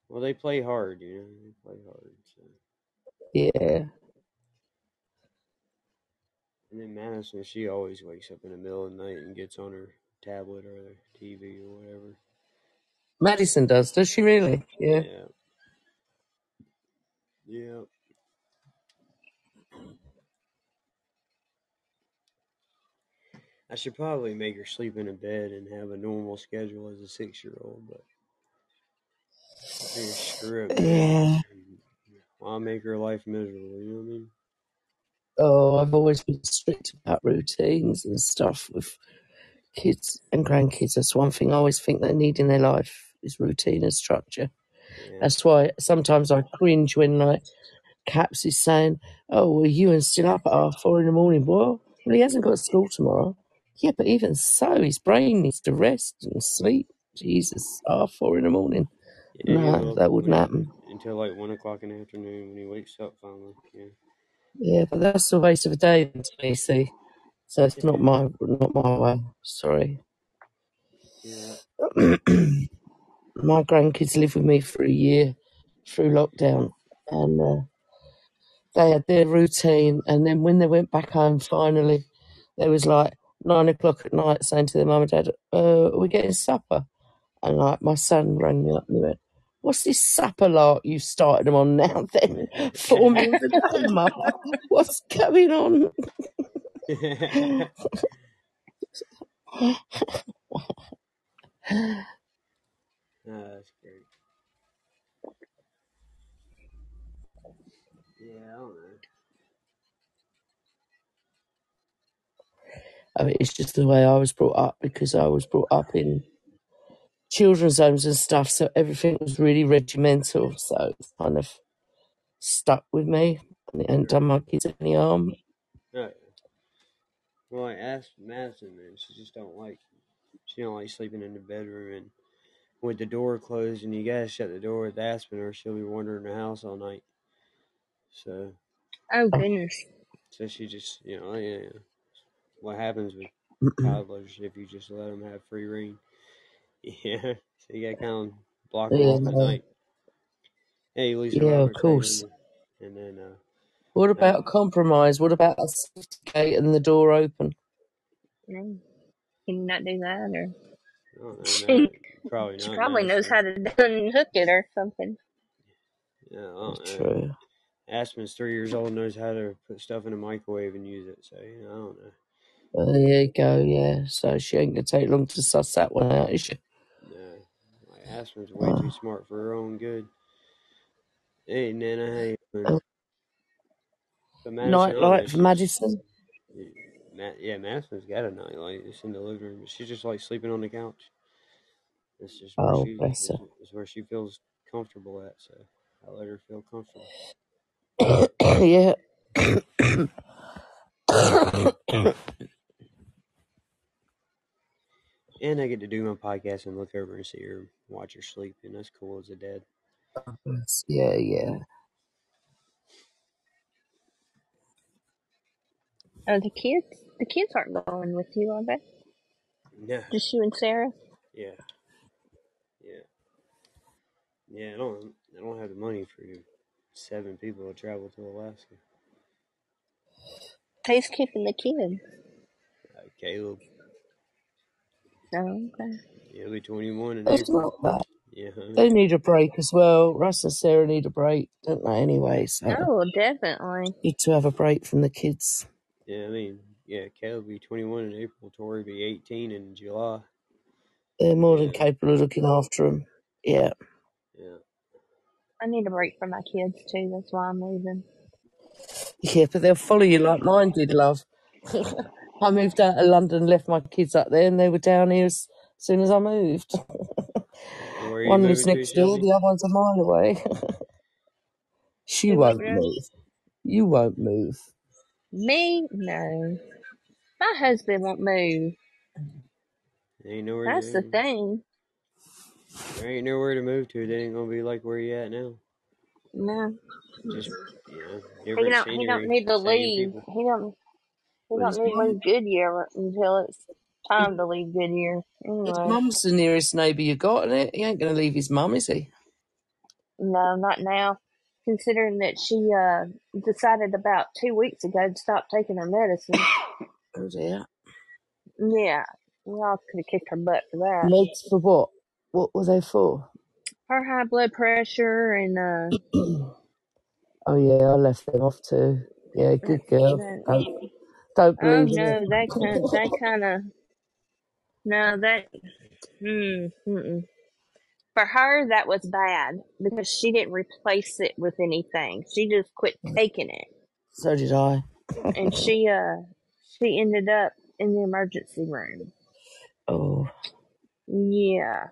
well, they play hard, you know. They play hard. So. yeah. And then Madison, she always wakes up in the middle of the night and gets on her tablet or the TV or whatever. Madison does, does she really? Yeah. Yeah. Yeah. I should probably make her sleep in a bed and have a normal schedule as a six year old, but I figure screw it, man. Yeah. I'll make her life miserable, you know what I mean? Oh, I've always been strict about routines and stuff with kids and grandkids. That's one thing I always think they need in their life is routine and structure. Yeah. That's why sometimes I cringe when like Caps is saying, "Oh, well, Ewan's still up at half four in the morning." Well, well, he hasn't got school tomorrow. Yeah, but even so, his brain needs to rest and sleep. Jesus, half four in the morning. Yeah, No, that wouldn't happen. until like one o'clock in the afternoon when he wakes up finally. Yeah. Yeah, but that's a waste of a day to me. See, so it's not my not my way. Sorry. Yeah. my grandkids lived with me for a year through lockdown, and uh, they had their routine. And then when they went back home, finally, there was like nine o'clock at night, saying to their mum and dad, uh, "Are we getting supper?" And like my son rang me up and he went, "What's this supper lark you started them on now? Then four meals a day, mum. What's going on?" Ah, that's great. Yeah, I don't know. I mean, it's just the way I was brought up because I was brought up in children's homes and stuff, so everything was really regimental. So it's kind of stuck with me, and it hadn't done my kids any harm. Right. Well, I asked Madison, man. She just don't like. She don't like sleeping in the bedroom and with the door closed, and you gotta shut the door with Aspen, or she'll be wandering the house all night. So, Oh goodness. so she just, you know, yeah. What happens with toddlers if you just let them have free reign? Yeah. So you gotta kind of blocked them Yeah, off at no. night. Hey, Lisa yeah, of Roberts, course. doing? And then, uh, What uh, about compromise? What about a safety gate and the door open? No. Can you not do that, or I don't know, she. Probably she not probably now. knows So, how to unhook it or something. yeah, I don't That's know. true. Aspen's three years old, knows how to put stuff in a microwave and use it. So, you know, I don't know. Uh, there you go. Yeah. So she ain't gonna take long to suss that one out, is she? Aspen's way too Oh. smart for her own good. Hey, Nana, how you doing? Oh. But Madison, I don't know. Nightlight for Madison. Ma- yeah, Madison's got a nightlight. It's in the living room. She's just like sleeping on the couch. It's just where Oh, she bless is, is where she feels comfortable at. So I let her feel comfortable. yeah. And I get to do my podcast and look over and see her watch her sleep, and that's cool as a dad. Yeah, yeah. Oh, the kids. The kids aren't going with you, are they? Yeah, Just you and Sarah. yeah, yeah, yeah. I don't, I don't have the money for seven people to travel to Alaska. Who's keeping the kids? Uh, Caleb, Oh, okay. he'll be 21 in It's April. not bad. Yeah, They need a break as well. Russ and Sarah need a break, don't they? Anyway, so Oh, definitely. need to have a break from the kids. yeah. I mean, yeah. Caleb will be 21 in April. Tori will be 18 in July. They're more than Yeah, capable of looking after them. Yeah. yeah. I need a break from my kids too. That's why I'm leaving. Yeah, but they'll follow you like mine did, love. I moved out of London, left my kids up there, and they were down here as soon as I moved. Where are you One lives moving to, next door, Shelby? the other one's a mile away. she Do won't Russ? move. You won't move. Me? No. My husband won't move. Ain't nowhere That's to the move. thing. There ain't nowhere to move to. That ain't gonna be like where you at now. No. Just you know, He different don't he don't scenery, need to same leave. people. He don't he Well, don't his need to mum, leave Goodyear until it's time to leave Goodyear. his Anyway. mum's the nearest neighbour you got, and he ain't going to leave his mum, is he? No, not now. Considering that she uh decided about two weeks ago to stop taking her medicine. Oh dear. Yeah. We all could have kicked her butt for that. Meds for what? What were they for? Her high blood pressure and uh oh yeah, I left them off too. Yeah, good girl. Don't, oh no, that kind that kind of no that mm, mm-mm. for her that was bad because she didn't replace it with anything. She just quit taking it, so did I. and she uh she ended up in the emergency room. Oh, Yeah,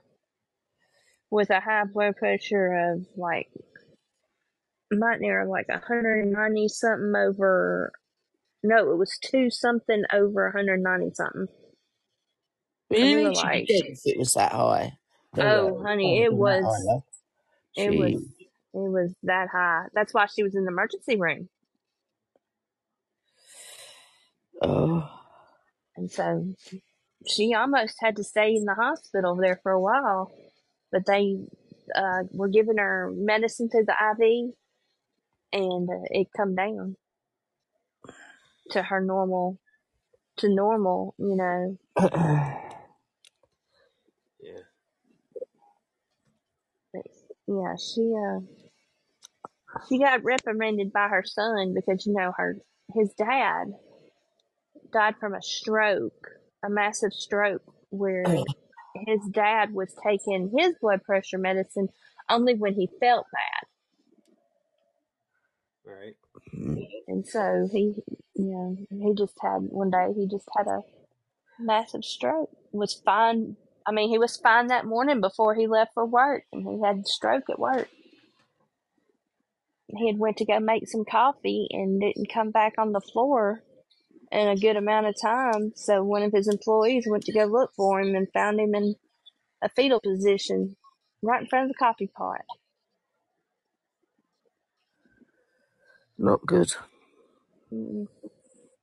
with a high blood pressure of like might near like 190 something over. No, it was two something over 190 something. We really? were She'd like, it was that high. Way. "Oh, honey, Can't it was it was it was that high." That's why she was in the emergency room. Oh, And so she almost had to stay in the hospital there for a while, but they uh, were giving her medicine through the IV, and uh, it come down to her normal, to normal, you know. Yeah. But yeah, she uh, she got reprimanded by her son because you know her his dad died from a stroke, a massive stroke, where his dad was taking his blood pressure medicine only when he felt bad. Right. And so he, know, he just had one day, he just had a massive stroke. Was fine. I mean, he was fine that morning before he left for work, and he had a stroke at work. He had went to go make some coffee and didn't come back on the floor in a good amount of time. So one of his employees went to go look for him and found him in a fetal position right in front of the coffee pot. not good. Mm,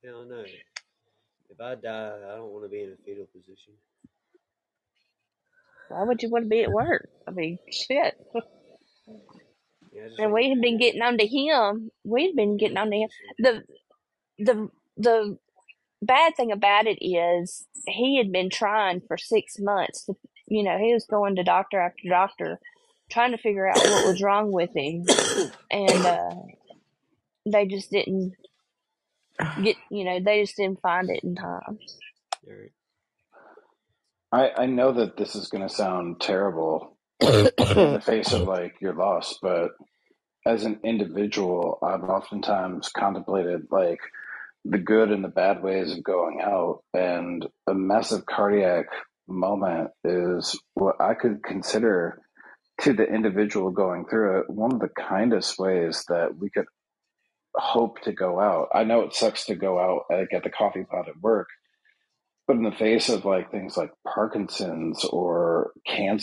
Hell no. If I die, I don't want to be in a fetal position. Why would you want to be at work? I mean, shit. Yeah, And we had been getting on to him. We'd been getting on to him. The the the bad thing about it is he had been trying for six months. To, you know, he was going to doctor after doctor, trying to figure out what was wrong with him, and uh, they just didn't get. You know, they just didn't find it in time. I, I know that this is going to sound terrible in the face of like your loss, but as an individual, I've oftentimes contemplated like the good and the bad ways of going out, and a massive cardiac moment is what I could consider to the individual going through it one of the kindest ways that we could hope to go out. I know it sucks to go out like get the coffee pot at work, but in the face of like things like Parkinson's or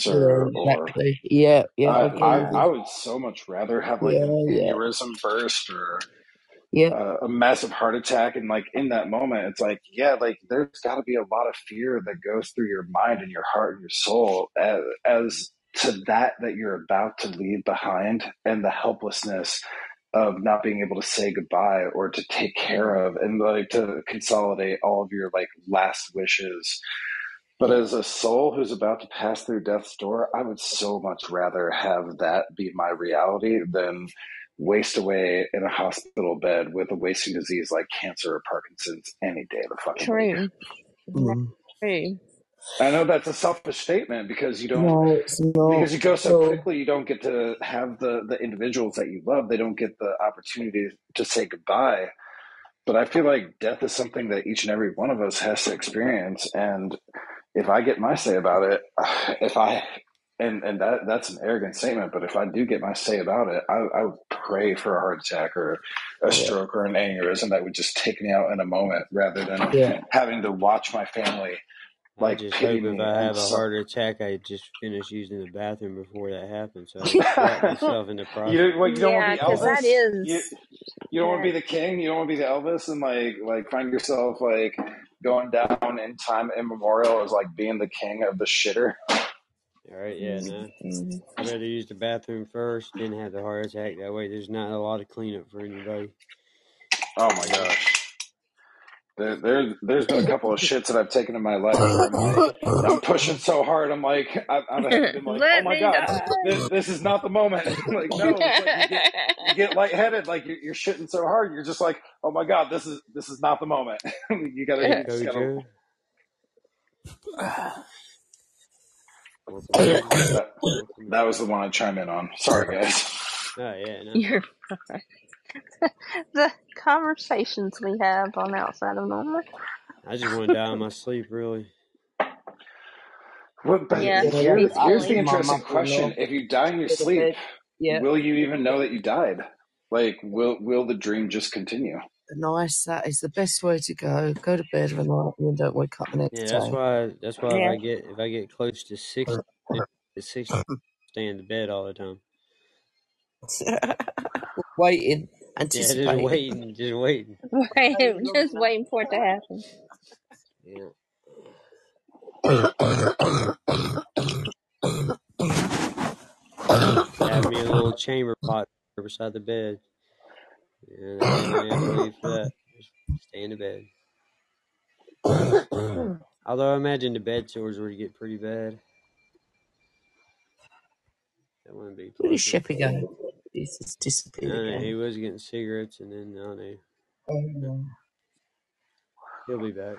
Yeah, cancer or. Yeah, yeah, I I, agree I, I would so much rather have like Yeah, an yeah, aneurysm first or yeah. uh, a massive heart attack and like in that moment it's like yeah like there's got to be a lot of fear that goes through your mind and your heart and your soul as, as to that that you're about to leave behind and the helplessness of not being able to say goodbye or to take care of and like to consolidate all of your like last wishes but as a soul who's about to pass through death's door, I would so much rather have that be my reality than waste away in a hospital bed with a wasting disease like cancer or Parkinson's any day of the fucking week. True. That's Mm. true. I know that's a selfish statement because you don't No, not because you go at so quickly you don't get to have the the individuals that you love they don't get the opportunity to say goodbye but i feel like death is something that each and every one of us has to experience and if i get my say about it if i and and that that's an arrogant statement. But if I do get my say about it, I, I would pray for a heart attack or a Yeah. stroke or an aneurysm that would just take me out in a moment, rather than Yeah. having to watch my family I just hope if I have a so- heart attack, I just finish using the bathroom before that happens. So I don't myself in the process. You, well, you don't Yeah, want to 'cause be that Elvis. is- you, you don't want to be the king. You don't want to be the Elvis and like like find yourself like going down in time immemorial as like being the king of the shitter. All right, yeah, no. Mhm. I'd rather use the bathroom first, then have the heart attack. That way, there's not a lot of cleanup for anybody. Oh my gosh. There, there, there's been a couple of shits that I've taken in my life I'm like, I'm pushing so hard. I'm like, I, I've like, Let oh my god, die. this, this is not the moment. like, no, like you get, you get lightheaded, like you're, you're shitting so hard. You're just like, oh my god, this is this is not the moment. you gotta, you just gotta. Kojo. That, that was the one I chimed in on. Sorry, guys. Oh yeah, no. You're fine. the conversations we have on outside of normal. I just want to die in my sleep, really. What, but Yeah, here, here's the interesting question: If you die in your sleep, Yeah. will you even know that you died? Like, will will the dream just continue? Nice. That is the best way to go. Go to bed of a night and then don't wake up the next day. Yeah, day. that's why. That's why Yeah. if I get if I get close to six, at sixty, stay in the bed all the time. Waiting, Yeah, just waiting, just waiting. Wait, just waiting for it to happen. Yeah. Have me a little chamber pot beside the bed. And I don't have to leave for that. Just stay in the bed. Although I imagine the bed sores would get pretty bad. That wouldn't be Where did pleasant. Sheppy go? He's just I disappeared don't he again. was getting cigarettes and then I don't. Oh, no. He'll be back.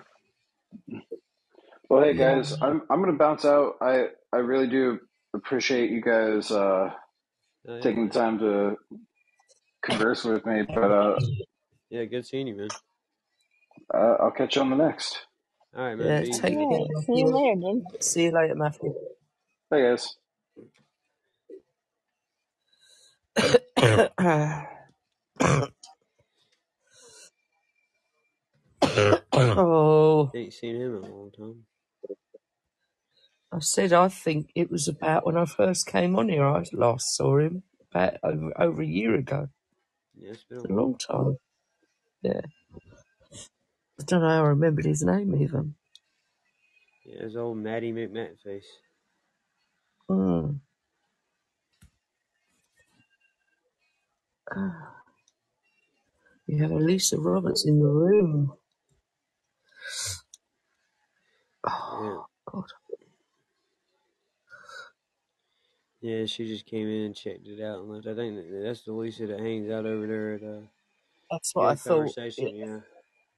Well, hey guys, I'm I'm gonna bounce out. I I really do appreciate you guys uh, Oh, yeah, taking man. the time to converse with me, but uh, Yeah, good seeing you, man. uh, I'll catch you on the next. All right, man. Yeah, Be easy. take care. See you Matthew. later, then. See you later, Matthew. Hey guys. Oh, Ain't seen him in a long time. I said I think it was about when I first came on here. I last saw him about over, over a year ago. Yeah, it's been a It's a while. long time. Yeah, I don't know how I remembered his name even. Yeah, his old Matty McMat face. Hmm. Hmm. You have Elisa Roberts in the room. Yeah. Oh God. Yeah, she just came in and checked it out and left. I think that- that's the Lisa that hangs out over there at uh, That's what I thought. Conversation. Yeah, Yeah,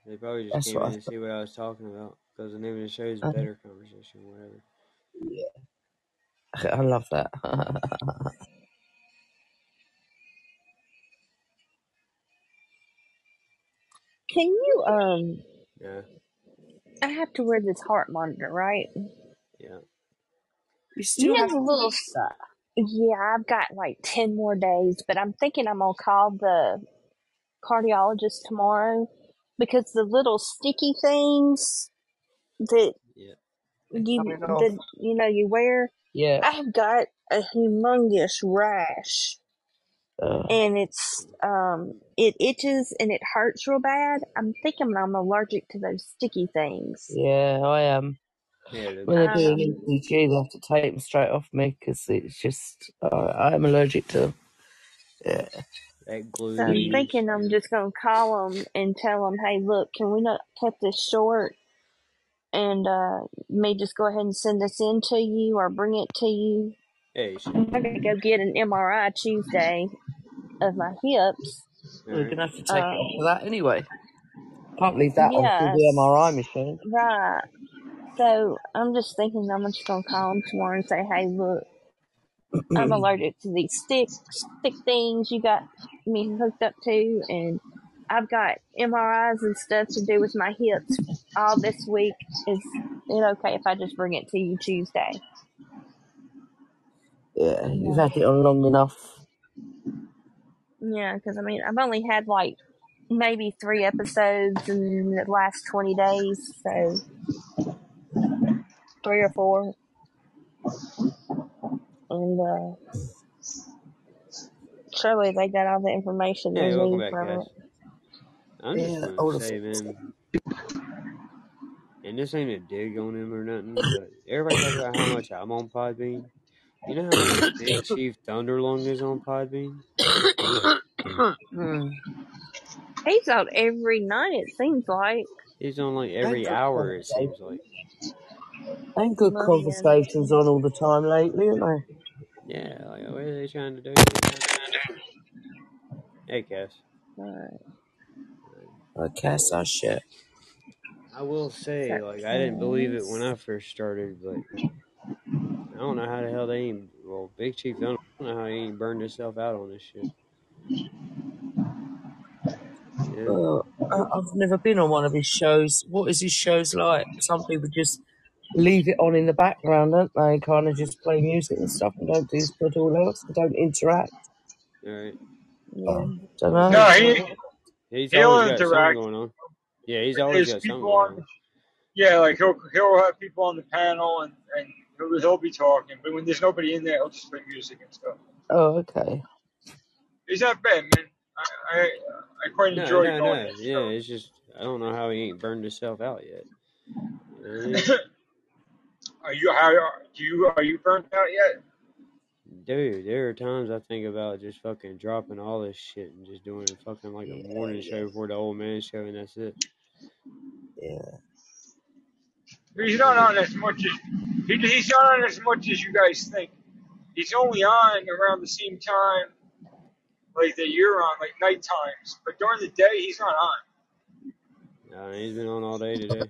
they probably just that's came what I in to see what I was talking about because the name of the show is thought. Better Conversation, whatever. Yeah, I love that. Can you um? Yeah, I have to wear this heart monitor, right? yeah. you You still know have the to little. stuff. Yeah, I've got like ten more days, but I'm thinking I'm gonna call the cardiologist tomorrow because the little sticky things that Yeah. you Coming off. that you know you wear. Yeah. I've got a humongous rash, Uh, and it's um it itches and it hurts real bad. I'm thinking I'm allergic to those sticky things. yeah, I am. Yeah, When they do an Um, ECG, they have to take them straight off me because it's just uh, I'm allergic to them. Yeah. glue so I'm thinking I'm just gonna call them and tell them, hey, look, can we not cut this short? and uh, may just go ahead and send this in to you or bring it to you. Yeah, you. I'm gonna go get an MRI Tuesday of my hips. All We're gonna have to take Uh, it for that anyway. Can't leave that on for yes, the MRI machine. right. So I'm just thinking I'm just gonna call them tomorrow and say, hey, look, I'm allergic to these stick stick things you got me hooked up to, and I've got MRIs and stuff to do with my hips all this week. Is it okay if I just bring it to you Tuesday? Yeah, you've had it on long enough. Yeah, because I mean, I've only had like maybe three episodes in the last 20 days, so three or four. And uh, surely they got all the information Yeah, they welcome need back, from guys. it. I'm just Yeah, gonna all of say, man, and this ain't a dig on him or nothing, but everybody talks about how much I'm on Podbean. You know how much Big Chief Thunderlung is on Podbean? Hmm. He's out every night, it seems like. He's on like every good hour, it seems like. Ain't good Well, yeah. conversations on all the time lately, aren't they? Yeah, like what are they trying to do? Hey, Cass. Alright. I guess I shit. I will say, like, I didn't believe it when I first started, but I don't know how the hell they ain't. Well, Big Chief, I don't know how he ain't burned himself out on this shit. Yeah, Well, I- I've never been on one of his shows. What is his shows like? Some people just leave it on in the background, don't they? Kind of just play music and stuff and don't do split all else. They don't interact. alright. Yeah. Oh, don't know. No, he He's he'll always got something interact. going on. Yeah, he's always There's got something people going on. on. Yeah, like he'll he'll have people on the panel and and he'll, he'll be talking, but when there's nobody in there, he'll just play music and stuff. Oh, okay. He's not bad, man. I I, I quite No, enjoy no, going no. to Yeah, show. it's just I don't know how he ain't burned himself out yet. You know what I mean? are you how do you are you burnt out yet? Dude, there are times I think about just fucking dropping all this shit and just doing fucking like a Yeah, morning yeah, show before the old man show and that's it. yeah. He's not on as much as he, he's not on as much as you guys think. He's only on around the same time like that you're on, like night times. But during the day, he's not on. Uh, he's been on all day today.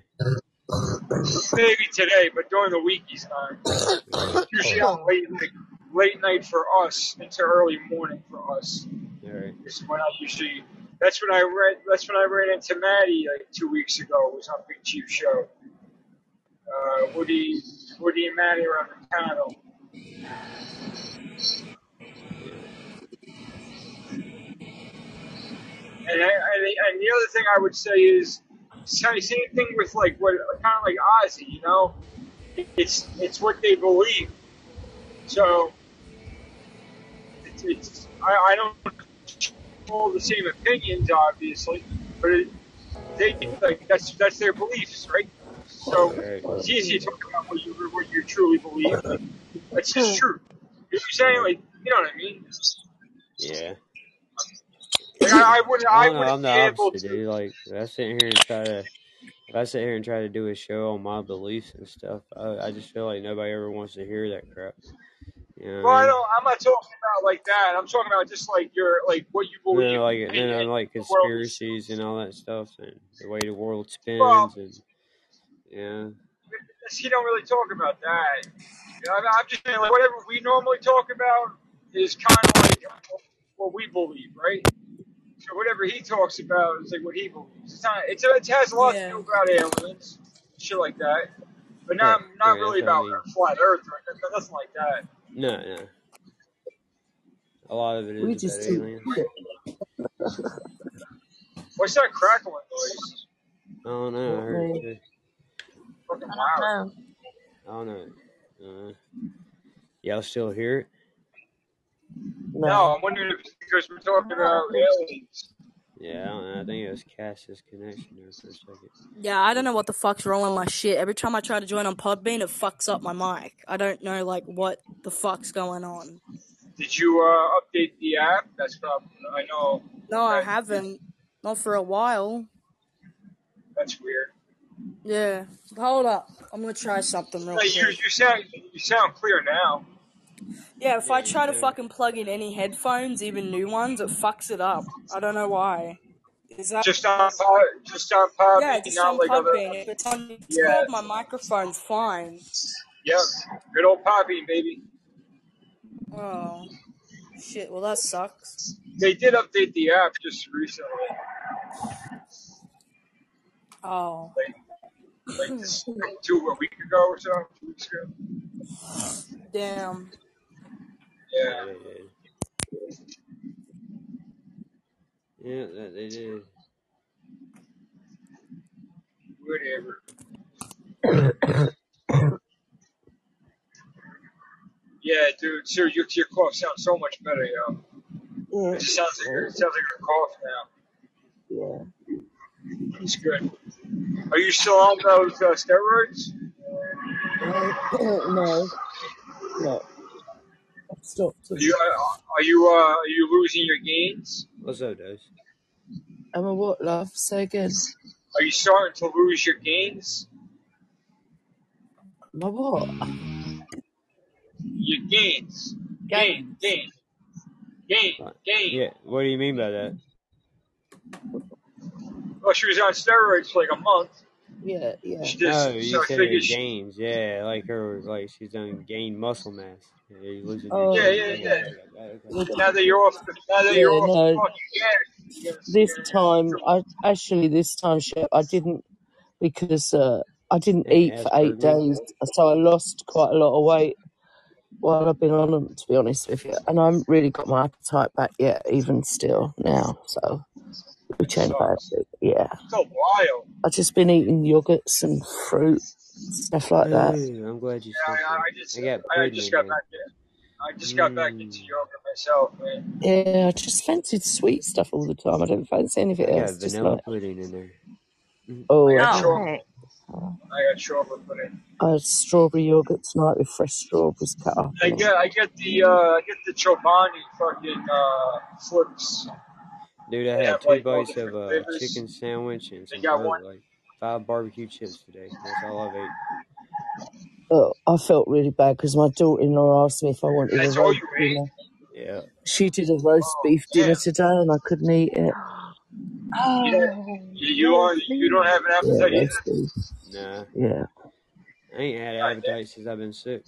Maybe today, but during the week he's not. Usually on late like, late night for us into early morning for us. alright. Is when I usually. That's when I read. That's when I ran into Maddie like two weeks ago. It was on Big Chief show. Uh, Woody, Woody and the panel. And, I, and, and the other thing I would say is, same same thing with like what kind of like Ozzy, you know, it's it's what they believe. So it's, it's I, I don't all the same opinions, obviously, but it, they like that's that's their beliefs, right? So it's easy to talk about what you what you truly believe. That's just true. If you're saying like, you know what I mean? Yeah. Like I, I wouldn't I I wouldn't I'm be the opposite, to. dude. Like, I sit here and try to, if I sit here and try to do a show on my beliefs and stuff, I, I just feel like nobody ever wants to hear that crap. You know Well, what I I don't. I'm not talking about like that. I'm talking about just like your like what you believe then like, like the world is. conspiracies and all that stuff, and the way the world Well, spins, and yeah, He don't really talk about that. You know, I'm I'm just saying like whatever we normally talk about is kind of like what we believe, right? So whatever he talks about is like what he believes. It's not. It's, it has a lot to Yeah. do about aliens, shit like that, but right, not not right. really That's I about mean. flat Earth or anything, nothing like that. No, no. A lot of it We just about aliens. What's that crackling noise? I don't know. I heard it me. too. Fucking I don't know. I don't know. Uh, y'all still hear it? No, No. I'm wondering if it's because we're talking No, about don't think so. aliens. Yeah, I don't know. I think it was Cass's connection there for a second. Yeah, I don't know what the fuck's wrong with my shit. Every time I try to join on Podbean, it fucks up my mic. I don't know like what the fuck's going on. Did you uh, update the app? That's probably I know No, I haven't. Not for a while. that's weird. Yeah. Hold up. I'm gonna try something real Hey, you quick. you sound you sound clear now. Yeah, if Yeah, I try to sound. fucking plug in any headphones, even new ones, it fucks it up. I don't know why. Is that Just on pod, just on Podbean, yeah, just not on like other. If it's on Yeah, Discord, my microphone's fine. yep. Good old Podbean, baby. Oh shit. Well, that sucks. They did update the app just recently, Oh. like like hmm. this, like two a week ago or so, two weeks ago. Damn. Yeah. Yeah, they did. Yeah, that they did. Whatever. Yeah, dude. Sir, your your cough sounds so much better, yo. Yeah, It just sounds like it sounds like a cough now. yeah. It's good. Are you still on those uh, steroids? Uh, no, no. I've stopped Are you uh, are you uh, are you losing your gains? What's up, Dose? Am a what, love? Say again. Are you starting to lose your gains? My what? Your gains, gain, Gains. gain, gain, gain. Yeah, what do you mean by that? Well, she was on steroids for like a month. Yeah, yeah. She just Oh, you I said her figured she, gains. Yeah, like her, was like she's done gained muscle mass. Yeah, you're losing your Oh, yeah, gains. yeah, Okay, yeah. okay, okay. Now that you're off, the, now that yeah, you're off no. fucking gas, you're gonna, This time, I actually this time, Shep, I didn't because uh, I didn't Hey, eat for eight days, so I lost quite a lot of weight while I've been on them. To be honest with you, and I haven't really got my appetite back yet, even still now. So we that change about sucks. it. Yeah, So wild. I've just been eating yogurts and fruit, stuff like that. Ooh, I'm glad you Yeah, said I, I that. just I got I just got here. back in. I just got back into Mmm. yoga myself, man. Yeah, I just fancied sweet stuff all the time. I don't fancy anything I got else. Just vanilla like, pudding in there. Mm. oh, I I got had, Oh, chocolate. heck. I got chocolate put in. I had strawberry yogurt tonight with fresh strawberries cut up I in it. get I get the uh, I get the Chobani fucking uh, flips. Dude, I had two like bites of a flavors. chicken sandwich and some got bar- like five barbecue chips today. That's all I've ate. Oh, I felt really bad because my daughter-in-law asked me if I wanted a That's all roast dinner. Yeah. She did a roast Oh beef dinner damn. today, and I couldn't eat it. You don't Oh, you, you are you don't have an appetite either. roast beef. Nah, Yeah. I ain't had an appetite since I've been sick.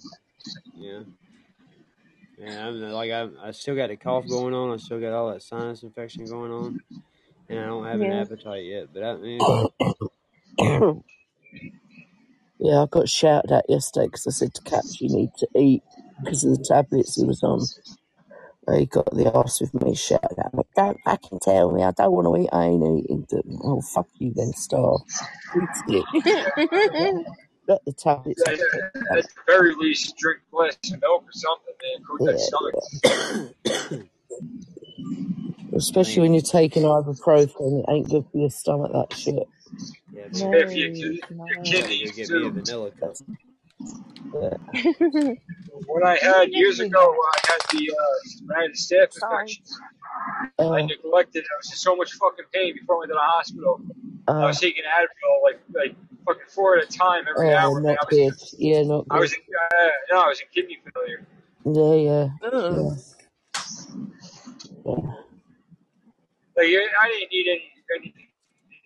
Yeah. Yeah, I'm like I, I still got the cough going on. I still got all that sinus infection going on, and I don't have an Yeah. appetite yet. But I mean, yeah, I got shouted at yesterday because I said to Caps, "You need to eat," because of the tablets he was on. He got the arse with me, shouted at me. Don't fucking tell me I don't want to eat. I ain't eating. Oh fuck you then, starve. Eat it. Let the tablets At, off. take at the very least, drink a glass of milk or something, man. Coat Yeah, that stomach. yeah. Especially when you're taking ibuprofen, it ain't good for your stomach. That shit. yeah, man, No, Yeah, for your, it's your I gotta go kidneys get me a too. vanilla cup. Yeah. When I had years ago, I had the uh, when I had the staph Sorry. infection. I Uh, neglected. I was in so much fucking pain before I went to the hospital. I uh, was taking Advil like like fucking four at a time every oh, hour. Man, not I was good. Yeah, not I good. was in, uh, no, I was in kidney failure. Yeah, yeah, Ugh. yeah, yeah. Like I I didn't need any anything.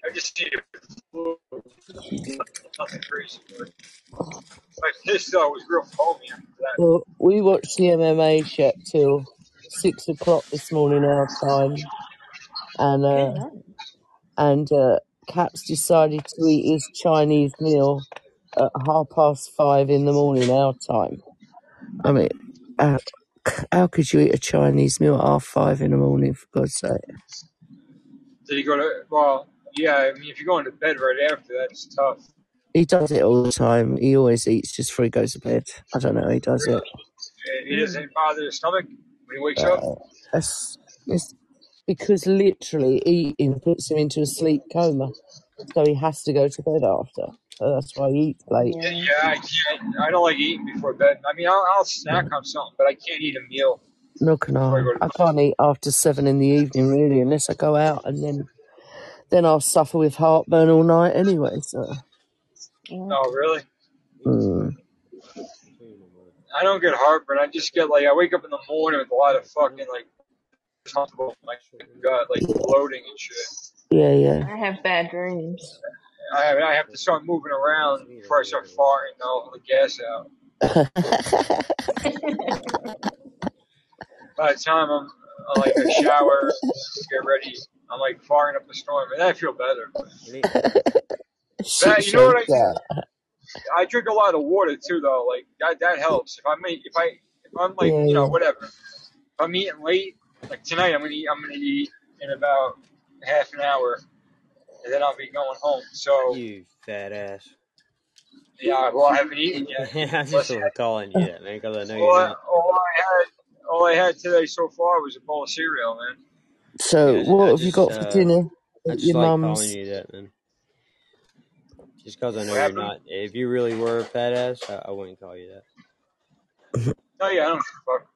I just needed fluid. nothing crazy. But my piss though was real foamy after that. Well, we watched the MMA shit till six o'clock this morning our time, and Good uh, night. and uh, Caps decided to eat his Chinese meal at half past five in the morning our time. I mean, uh, how could you eat a Chinese meal at half five in the morning? For God's sake! Did he go to? Well, yeah. I mean, if you're going to bed right after, that's tough. He does it all the time. He always eats just before he goes to bed. I don't know how he does it. Really, it doesn't bother his stomach when he wakes up. Uh, it's, because literally eating puts him into a sleep coma, so he has to go to bed after. So that's why he eats late. Yeah, Yeah. yeah, I can't. I don't like eating before bed. I mean, I'll, I'll snack on something, but I can't eat a meal No, can I I. I can't eat after seven in the evening really, unless I go out, and then then I'll suffer with heartburn all night anyway. So, Yeah. Oh, really? mm, I don't get heartburn. I just get like I wake up in the morning with a lot of fucking like comfortable in my gut, like bloating and shit. yeah, yeah. I have bad dreams. I have, I have to start moving around before I start farting all the gas out. By the time I'm, I like a shower, get ready, I'm like firing up a storm, and I feel better. That, you know what I? that. I drink a lot of water too, though. Like that, that helps. If I make, if I, if I'm like, Yeah, you know, yeah. whatever. if I'm eating late, like tonight, I'm gonna eat. I'm gonna eat in about half an hour, and then I'll be going home. So You fat ass. yeah, well, I haven't eaten yet. I'm just Plus, sort calling you that, man, because I know all, you're I, not. all I had, all I had today so far was a bowl of cereal, man. So, Yeah, I, what I have you just, got for uh, dinner I at just your like calling mum's? you that, man. Just because I know What you're happened? not. If you really were a fat ass, I, I wouldn't call you that. Oh yeah, I don't give a fuck.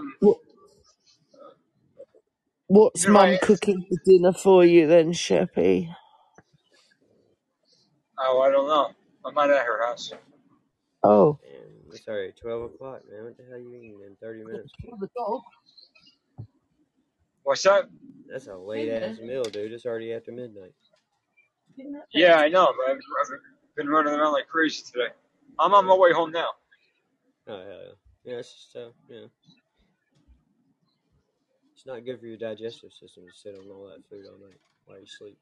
Um, What, what's even mum my cooking for dinner for you then, Sheppy? oh, I don't know. I'm not at her house. Oh, Man, it's already 12 o'clock, man. What the hell are you eating in 30 minutes? The dog. What's up? That's a late ass meal, dude. It's already after midnight. Yeah, I know, but I've, I've been running around like crazy today. I'm on my way home now. Oh, hell yeah. Yeah, it's just, uh, yeah. It's not good for your digestive system to sit on all that food all night while you sleep.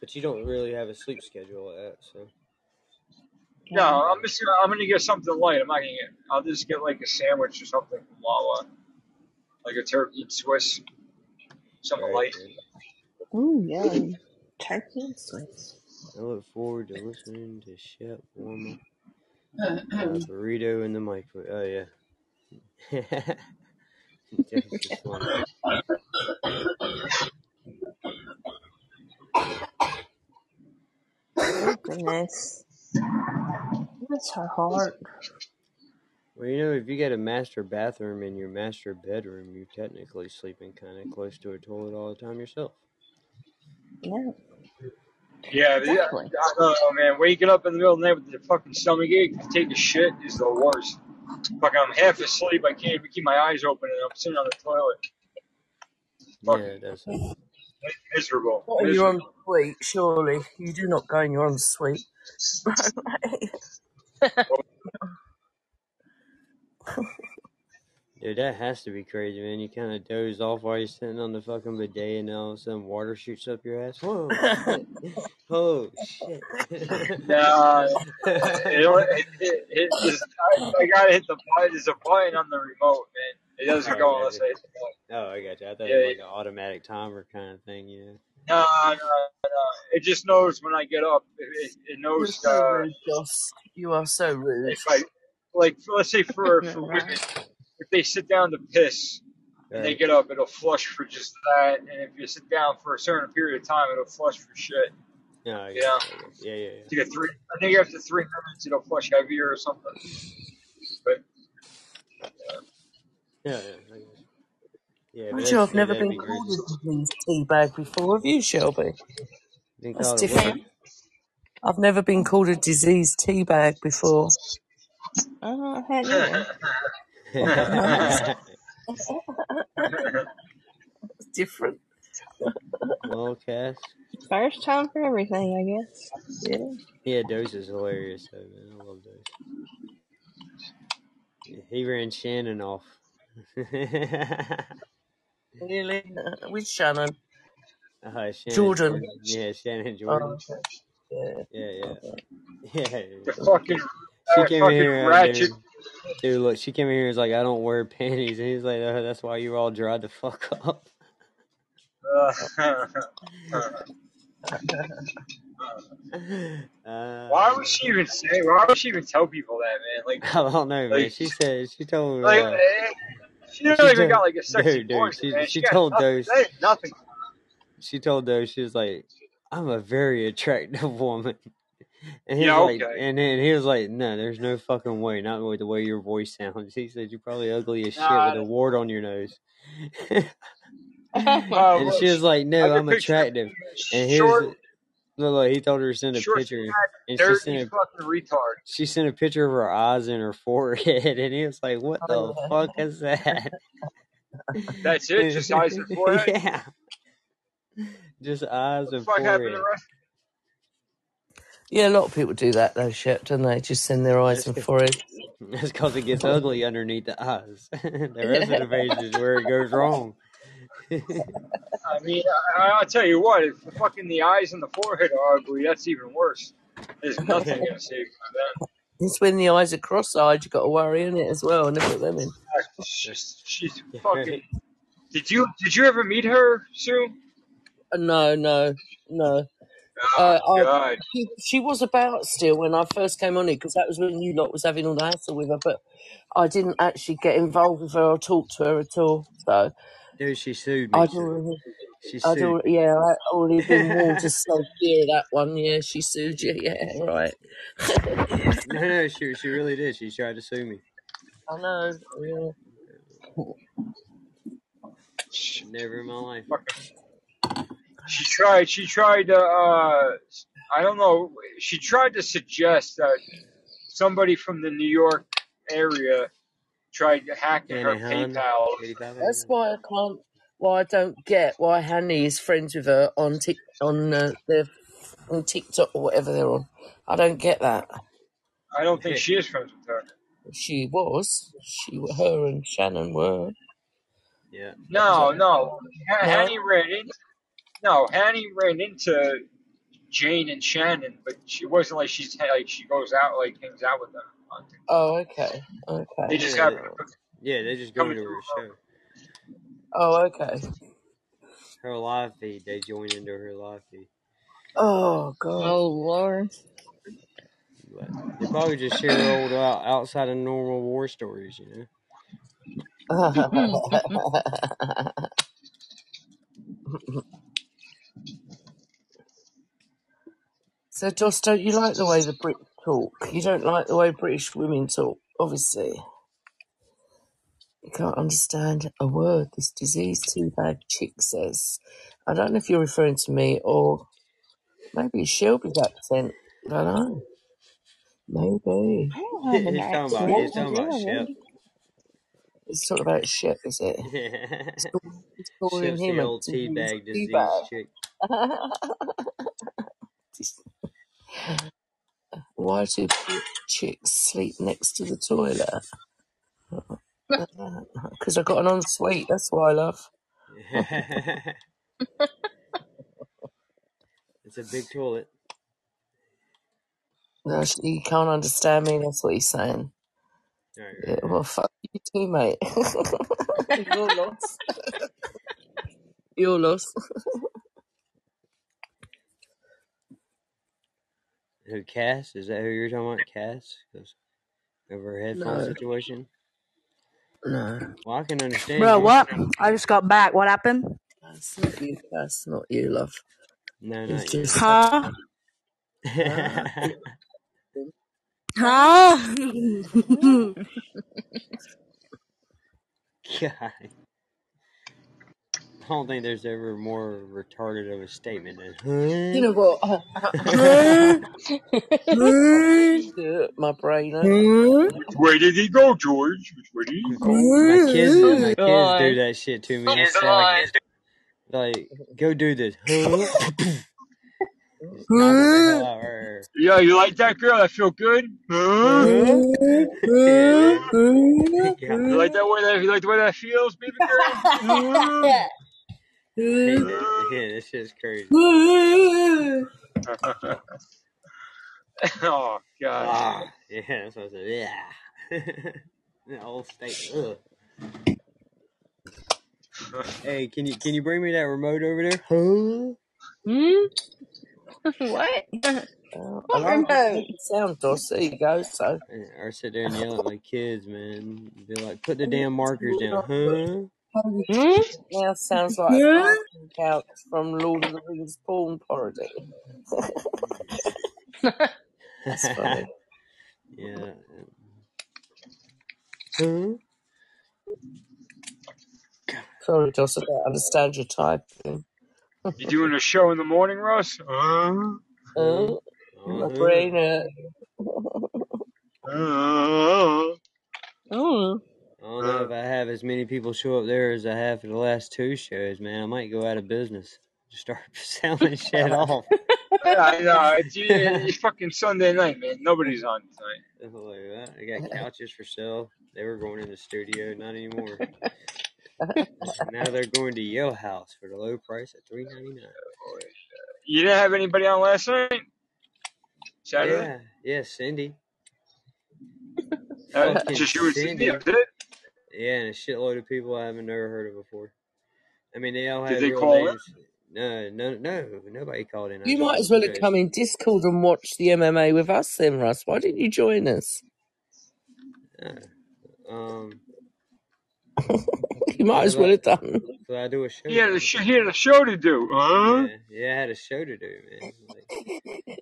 But you don't really have a sleep schedule like that, so. No, I'm just gonna, I'm gonna get something light. I'm not gonna get. I'll just get like a sandwich or something from Wawa, like a turkey and Swiss, something Right, light. man. Ooh, yum. Turkey and Swiss. I look forward to listening to Shep warm up a burrito in the microwave. Oh, yeah. That's just funny. Oh, goodness. Bless her heart. Well, you know, if you got a master bathroom in your master bedroom, you're technically sleeping kind of close to a toilet all the time yourself. Yeah, Yeah, but yeah. exactly. I don't know, man. Waking up in the middle of the night with the fucking stomach ache to take a shit is the worst. Fucking, I'm half asleep. I can't even keep my eyes open, and I'm sitting on the toilet. Yeah, Fucking it does. miserable. Not when you're on Miserable. suite, surely. You do not go in your own en suite. Dude, that has to be crazy, man. You kind of doze off while you're sitting on the fucking bidet, and all of a sudden water shoots up your ass. Whoa. Oh, shit. Nah, it, it, it, it just, I, I gotta hit the button. There's a button on the remote, man. It doesn't Oh, go I unless gotcha. I hit the button. Oh, I got you. I thought Yeah, it was like an automatic timer kind of thing, you know? no, no, no. It just knows when I get up. It, it, it You're knows so uh, rude, Joss. You are so rude. if I, like, let's say for for women, if they sit down to piss and they get up, it'll flush for just that. And if you sit down for a certain period of time, it'll flush for shit. No, I You got know, you. I got you. Yeah, yeah, you get three. I think after three minutes, it'll flush heavier or something. But yeah. Yeah, yeah, I got you. Yeah, but Mind that's, you, I've never been be called crazy. a disease tea bag before. Have you, Shelby? That's called a what? different. I've never been called a disease tea bag before. Oh, I hadn't either. It's different. well, Cass. First time for everything, I guess. Yeah. Yeah, Dose is hilarious, though, man. I love Dose. He ran Shannon off. Really? With Shannon. Uh, Shannon Jordan. Jordan. Yeah, Shannon Oh, Jordan. okay. Yeah. Yeah, yeah. Yeah. the fucking She came in here, ratchet. dude. Dude, look, she came in here and was like, I don't wear panties. And he's like, oh, that's why you were all dried the fuck up. Uh, why would she even say? Why would she even tell people that, man? Like, I don't know, man. She said, she told, like uh, eh, she doesn't even told, got like a sexy dude, dude, voice, she, man. she She told nothing. those, nothing. she told those, she was like, I'm a very attractive woman. And he Yeah, was like, okay. and then he was like, no, there's no fucking way, not with the way your voice sounds. He said, you're probably ugly as shit Nah, with a wart on your nose. uh, and she was like, no, I'm attractive. And here's, short, look, look, he told her to send a short, picture, and she sent a fucking retard. she sent a picture of her eyes and her forehead, and he was like, "What the fuck is that?" That's it. Just eyes and forehead. yeah, just eyes What the and fuck happened to forehead. The rest? Yeah, a lot of people do that though, Shep, don't they? Just send their eyes That's and cause, forehead. that's 'cause it gets ugly underneath the eyes. the rest of the face is where it goes wrong. I mean, I, I'll tell you what. If fucking the eyes and the forehead are ugly, that's even worse. There's nothing gonna save you from that. It's when the eyes are cross-eyed, you got to worry in it as well, and look at them in. It's just she's fucking. Did you did you ever meet her, Sue? Uh, No, no, no. Oh Uh, I she, she was about still when I first came on it because that was when you lot was having all the hassle with her, but I didn't actually get involved with her or talk to her at all. So Dude, she sued me, I'd Sue. already, She I'd sued already, yeah, I'd already been warned to stay clear of that one. Yeah, she sued you. Yeah, right. No, no, she she really did. She tried to sue me. I know. Yeah. Never in my life. Fucking. She tried. She tried to. Uh, I don't know. She tried to suggest that somebody from the New York area tried hacking her Annie Han, PayPal. That's 89. why I can't. Why I don't get why Hanny is friends with her on Tik on uh, their on TikTok or whatever they're on. I don't get that. I don't think she is friends with her. She was. She, her and Shannon were. yeah. No, no. Ha- no. Hanny ran in. No, Hanny ran into Jane and Shannon, but she wasn't like she's like she goes out like hangs out with them. Oh, okay. okay. They just Yeah, got they, yeah, they just go to her her. show. Oh, okay. Her live feed. They join into her live feed. Oh God. Oh Lord. But they probably just share old out, outside of normal war stories, you know. so, Joss, don't you like the way the Brits talk? You don't like the way British women talk, obviously. You can't understand a word this disease too bad chick says. I don't know if you're referring to me or maybe it's Shelby's accent. I don't know. Maybe. I don't have an he's talking about accent. he's talking about Shep. It's talking about Shep, is it? It's call- it's calling Shep's him the a old disease teabag disease bad. chick. Why do chicks sleep next to the toilet? Because I got an ensuite. That's why I love. it's a big toilet. No, he can't understand me. That's what he's saying. All right, Yeah, right, well, fuck you too, mate. You're lost. You're lost. Who Cass? Is that who you're talking about? Cass? 'Cause of her headphone No, situation. no. Well, I can understand Bro, you. what? I just got back. What happened? That's not you, Cass. Not you, love. No, It's not you. just Huh? Huh? God. I don't think there's ever more retarded of a statement than you know what? I, Huh? do my brain. uh, Which way did he go, George? Which way did he go? my kids. Oh My kids do that shit to me. Oh It's like, like, go do this. Huh? Just knock it the hell out right here. Yeah, you like that girl? That feel good? Huh? Huh? yeah. You like that way that you like the way that feels, baby girl? Huh? Hey, that, yeah, this shit's crazy. oh God. Ah, yeah, that's what I said. Yeah. the whole state. Ugh. Hey, can you can you bring me that remote over there? Huh? Hmm? what? Uh, I What like you remote? make it sound, Doss. There you go. So, Or sit there and yell at my kids, man. Be like, put the damn markers down, huh? Hmm? now sounds like a casting couch from Lord of the Rings porn parody. That's funny. yeah. Huh? Sorry, Doss, I don't understand your typing. You doing a show in the morning, Russ? Huh? Uh, Uh, my uh-huh. brain hurt. Uh, Oh. I don't know if I have as many people show up there as I have for the last two shows, man. I might go out of business. Just start selling shit off. yeah, I know. It's, it's fucking Sunday night, man. Nobody's on tonight. Like. I got couches for sale. They were going in the studio, not anymore. now they're going to your house for the low price of three ninety nine. You didn't have anybody on last night? Saturday? Yeah, yeah, Cindy. Uh, just you and Cindy, that's it? Yeah, and a shitload of people I haven't never heard of before. I mean, they all Did had they real call in? No, no, no, nobody called in. You just might as well have come in Discord and watched the MMA with us then, Russ. Why didn't you join us? Yeah. Um, You might as well have done. so I do a show. He had a sh- he had a show to do. Huh? Yeah, yeah, I had a show to do, man. Like,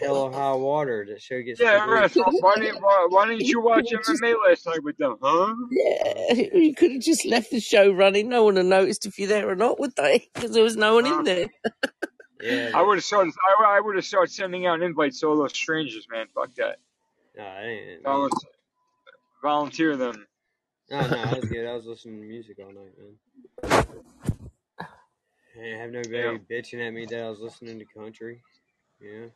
hell or high water. That show gets Yeah, produced. right. Why didn't why, why didn't you watch MMA last night with them? Huh? Yeah, you could have just left the show running. No one would have noticed if you're there or not, would they? Because there was no one in there. Yeah, I would have started. I, I would have started sending out invites to all those strangers, man. Fuck that. No, I ain't. I was volunteer them. Oh, no, no, I was good. I was listening to music all night, man. I didn't have nobody Yeah. bitching at me that I was listening to country. Yeah.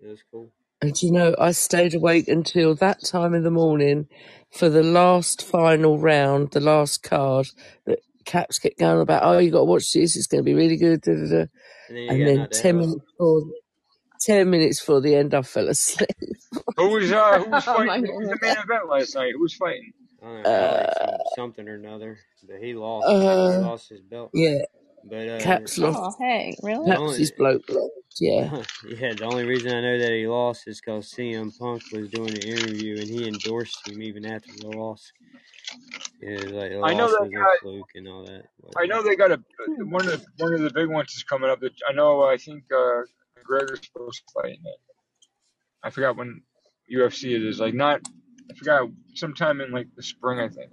It was cool. And you know, I stayed awake until that time in the morning for the last final round, the last card. That Caps kept going about, oh, you got to watch this. It's going to be really good. Da, da, da. And then you And then ten minutes for ten minutes for the end, I fell asleep. Who was uh who was Oh fighting? Who was the main event last night? Who was fighting? I don't know, Alex and something or another. But he lost. he Uh, lost his belt. yeah, But uh, Caps lost. Oh, hey, really? the Caps only his bloke lost. Yeah. yeah, the only reason I know that he lost is because CM Punk was doing an interview and he endorsed him even after the loss. Yeah, like the I know loss that was guy. fluke and all that. I know they got a one of the one of the big ones is coming up. That I know. I think uh, Gregor's supposed to fight in it. I forgot when UFC it is. Like not. I forgot sometime in like the spring. I think.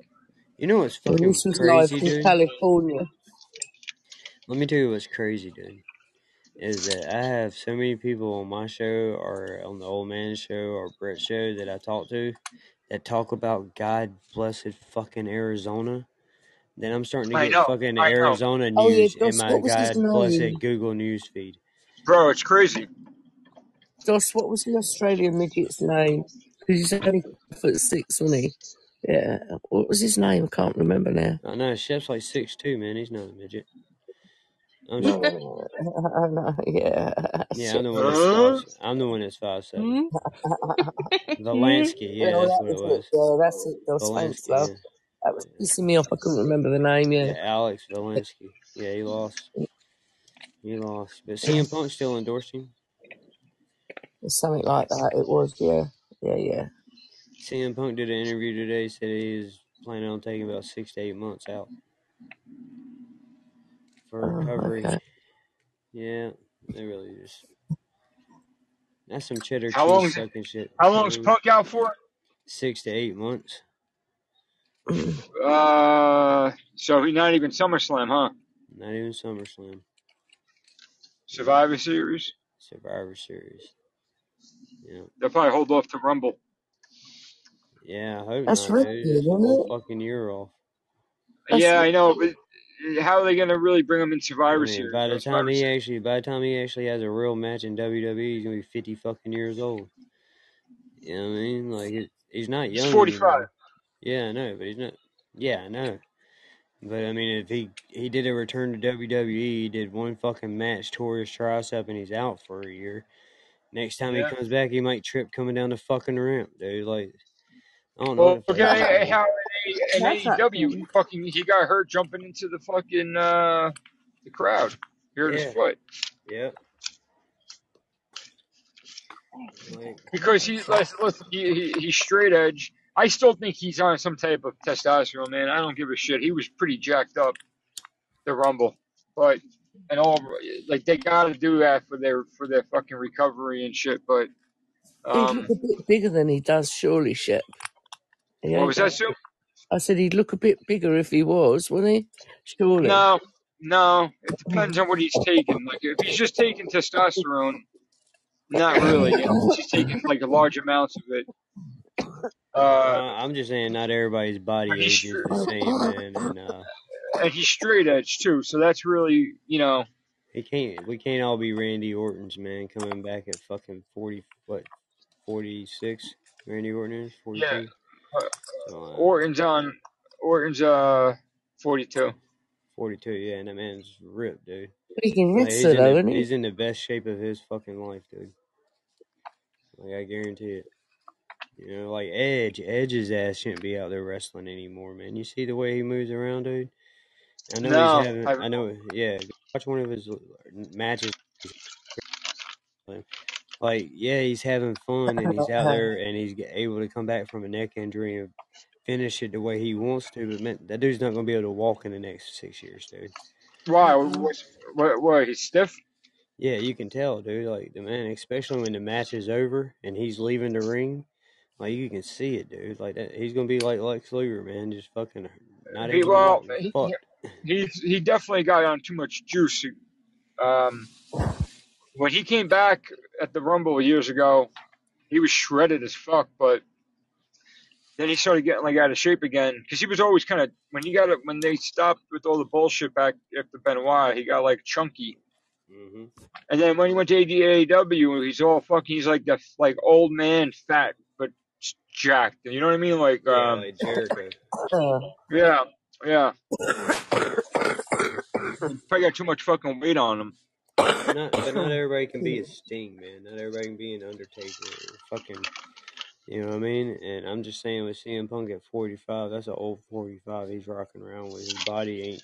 You know what's Well, fucking this was live crazy, from dude? California. Let me tell you what's crazy, dude. Is that I have so many people on my show or on the old man show or Brett show that I talk to that talk about God blessed fucking Arizona. Then I'm starting to I get know. fucking I know, Arizona Oh yeah, news in my What was his God blessed? Google news feed. Bro. It's crazy. Dos. What was the Australian midget's name? Because he's only five foot six, wasn't he? Yeah. What was his name? I can't remember now. I know Chef's like six two, man. He's not a midget. I'm No, sure. no, no, no, yeah. Yeah, I'm the one that's Huh? five. I'm the one that's five seven. Hmm? Valansky, yeah, Well, that's that what it was it. was. Yeah, that's it. Dos. Thanks, Valansky, love. yeah. That was pissing me off. I couldn't remember the name. Yeah, Yeah. Alex Valansky. Yeah, he lost. He lost. But CM Punk still endorsed him. Something like that. It was. Yeah. Yeah. Yeah. CM Punk did an interview today. Said he is planning on taking about six to eight months out for Oh, recovery. okay. Yeah, they really just that's some cheddar How cheese long? sucking shit. How long's dude. Punk out for? Six to eight months. Uh, so he's not even SummerSlam, huh? Not even SummerSlam. Survivor Series. Survivor Series. Yeah. They'll probably hold off to Rumble. Yeah, I hope That's not, right, dude. A whole fucking year off. That's Yeah, I know, but how are they going to really bring him in I Survivor mean, Series? by the time Survivor he Series? actually, by the time he actually has a real match in WWE, he's gonna be fifty fucking years old. You know what I mean? Like, it, he's not young. He's 45. anymore. Yeah, I know, but he's not. Yeah, I know. But I mean, if he he did a return to WWE, he did one fucking match, tore his tricep, and he's out for a year. Next time Yeah. he comes back, he might trip coming down the fucking ramp, dude. Like, I don't know Well, what the look fuck's at going on. how in, AEW, he fucking he got hurt jumping into the fucking uh the crowd. He hurt Yeah. his foot Yep. Like, because he listen, listen he, he he's straight edge. I still think he's on some type of testosterone, man. I don't give a shit. He was pretty jacked up the Rumble, but and all like they got to do that for their for their fucking recovery and shit. But He'd um, look a bit bigger than he does, surely, Shep. He what was that, Sue? I said he'd look a bit bigger if he was, wouldn't he? Surely. No, no. It depends on what he's taking. Like if he's just taking testosterone, not really. You know, he's just taking like large amounts of it. Uh, I'm just saying, not everybody's body age is str- the same, man, and uh, and he's straight edge too. So that's really you know he can't. We can't all be Randy Orton's, man, coming back at fucking forty. What? Forty six. Randy Orton is forty yeah. two. So, uh, Orton's on Orton's uh forty two. forty two. Yeah, and that man's ripped, dude. He can Like he's wrestle, in though, the he? he's in the best shape of his fucking life, dude. Like I guarantee it. You know, like Edge. Edge's ass shouldn't be out there wrestling anymore, man. You see the way he moves around, dude. I know No, he's having. I- I know. Yeah, watch one of his matches. Like, yeah, he's having fun and he's out there and he's able to come back from a neck injury and finish it the way he wants to. But man, that dude's not going to be able to walk in the next six years, dude. Why? Why? He's stiff. Yeah, you can tell, dude. Like the man, especially when the match is over and he's leaving the ring, like you can see it, dude. Like that, he's gonna be like Lex Luger, man, just fucking not He, well, he, Fuck. he he definitely got on too much juice. Um, when he came back at the Rumble years ago, he was shredded as fuck, but then he started getting like out of shape again because he was always kind of when he got it when they stopped with all the bullshit back after Benoit, he got like chunky. hmm And then when he went to AEW, he's all fucking. He's like the like old man, fat jacked. You know what I mean? Like, Yeah, um, like Uh, yeah, yeah. Probably got too much fucking weight on him. But not, but not everybody can be a Sting, man. Not everybody can be an Undertaker or fucking. You know what I mean? And I'm just saying, with CM Punk at 45, that's an old 45 he's rocking around with. His body ain't.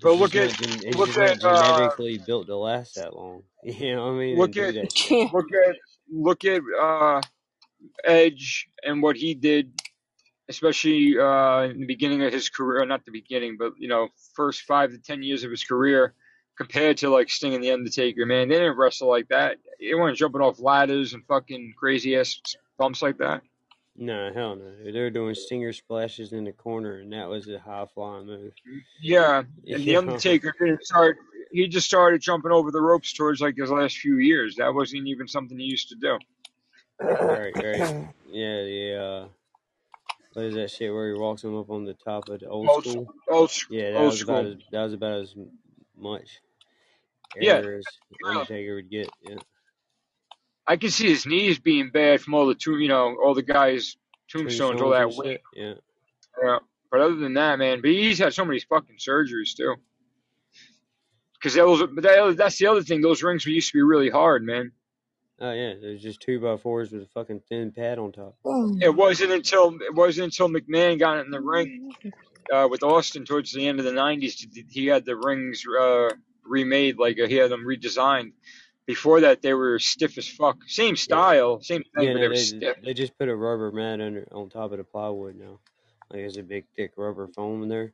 But look at gen- it's look at uh, genetically built to last that long. You know what I mean? Look at look at look at uh, Edge and what he did, especially uh, in the beginning of his career. Not the beginning, but you know, first five to ten years of his career, compared to like Sting and the Undertaker. Man, they didn't wrestle like that. They weren't jumping off ladders and fucking crazy ass bumps like that. No, hell no. They were doing stinger splashes in the corner, and that was a high flying move. Yeah, and the? Undertaker didn't start. He just started jumping over the ropes towards like his last few years. That wasn't even something he used to do. Right, right. Yeah, yeah. uh, what is that shit where he walks him up on the top of the old Old, school? old, sc- Yeah, that old was about as, that was about as much Yeah, as Undertaker would get. Yeah. I can see his knees being bad from all the two, you know, all the guys tombstones, all that weight. Yeah. Yeah. But other than that, man, but he's had so many fucking surgeries too. Because those, but that, that's the other thing. Those rings used to be really hard, man. Oh yeah, it was just two by fours with a fucking thin pad on top. It wasn't until it wasn't until McMahon got in the ring uh, with Austin towards the end of the '90s did he had the rings uh, remade, like uh, he had them redesigned. Before that, they were stiff as fuck. Same Yeah. style, same thing, Yeah, but they were they stiff. they just put a rubber mat under on top of the plywood now. Like there's a big thick rubber foam in there.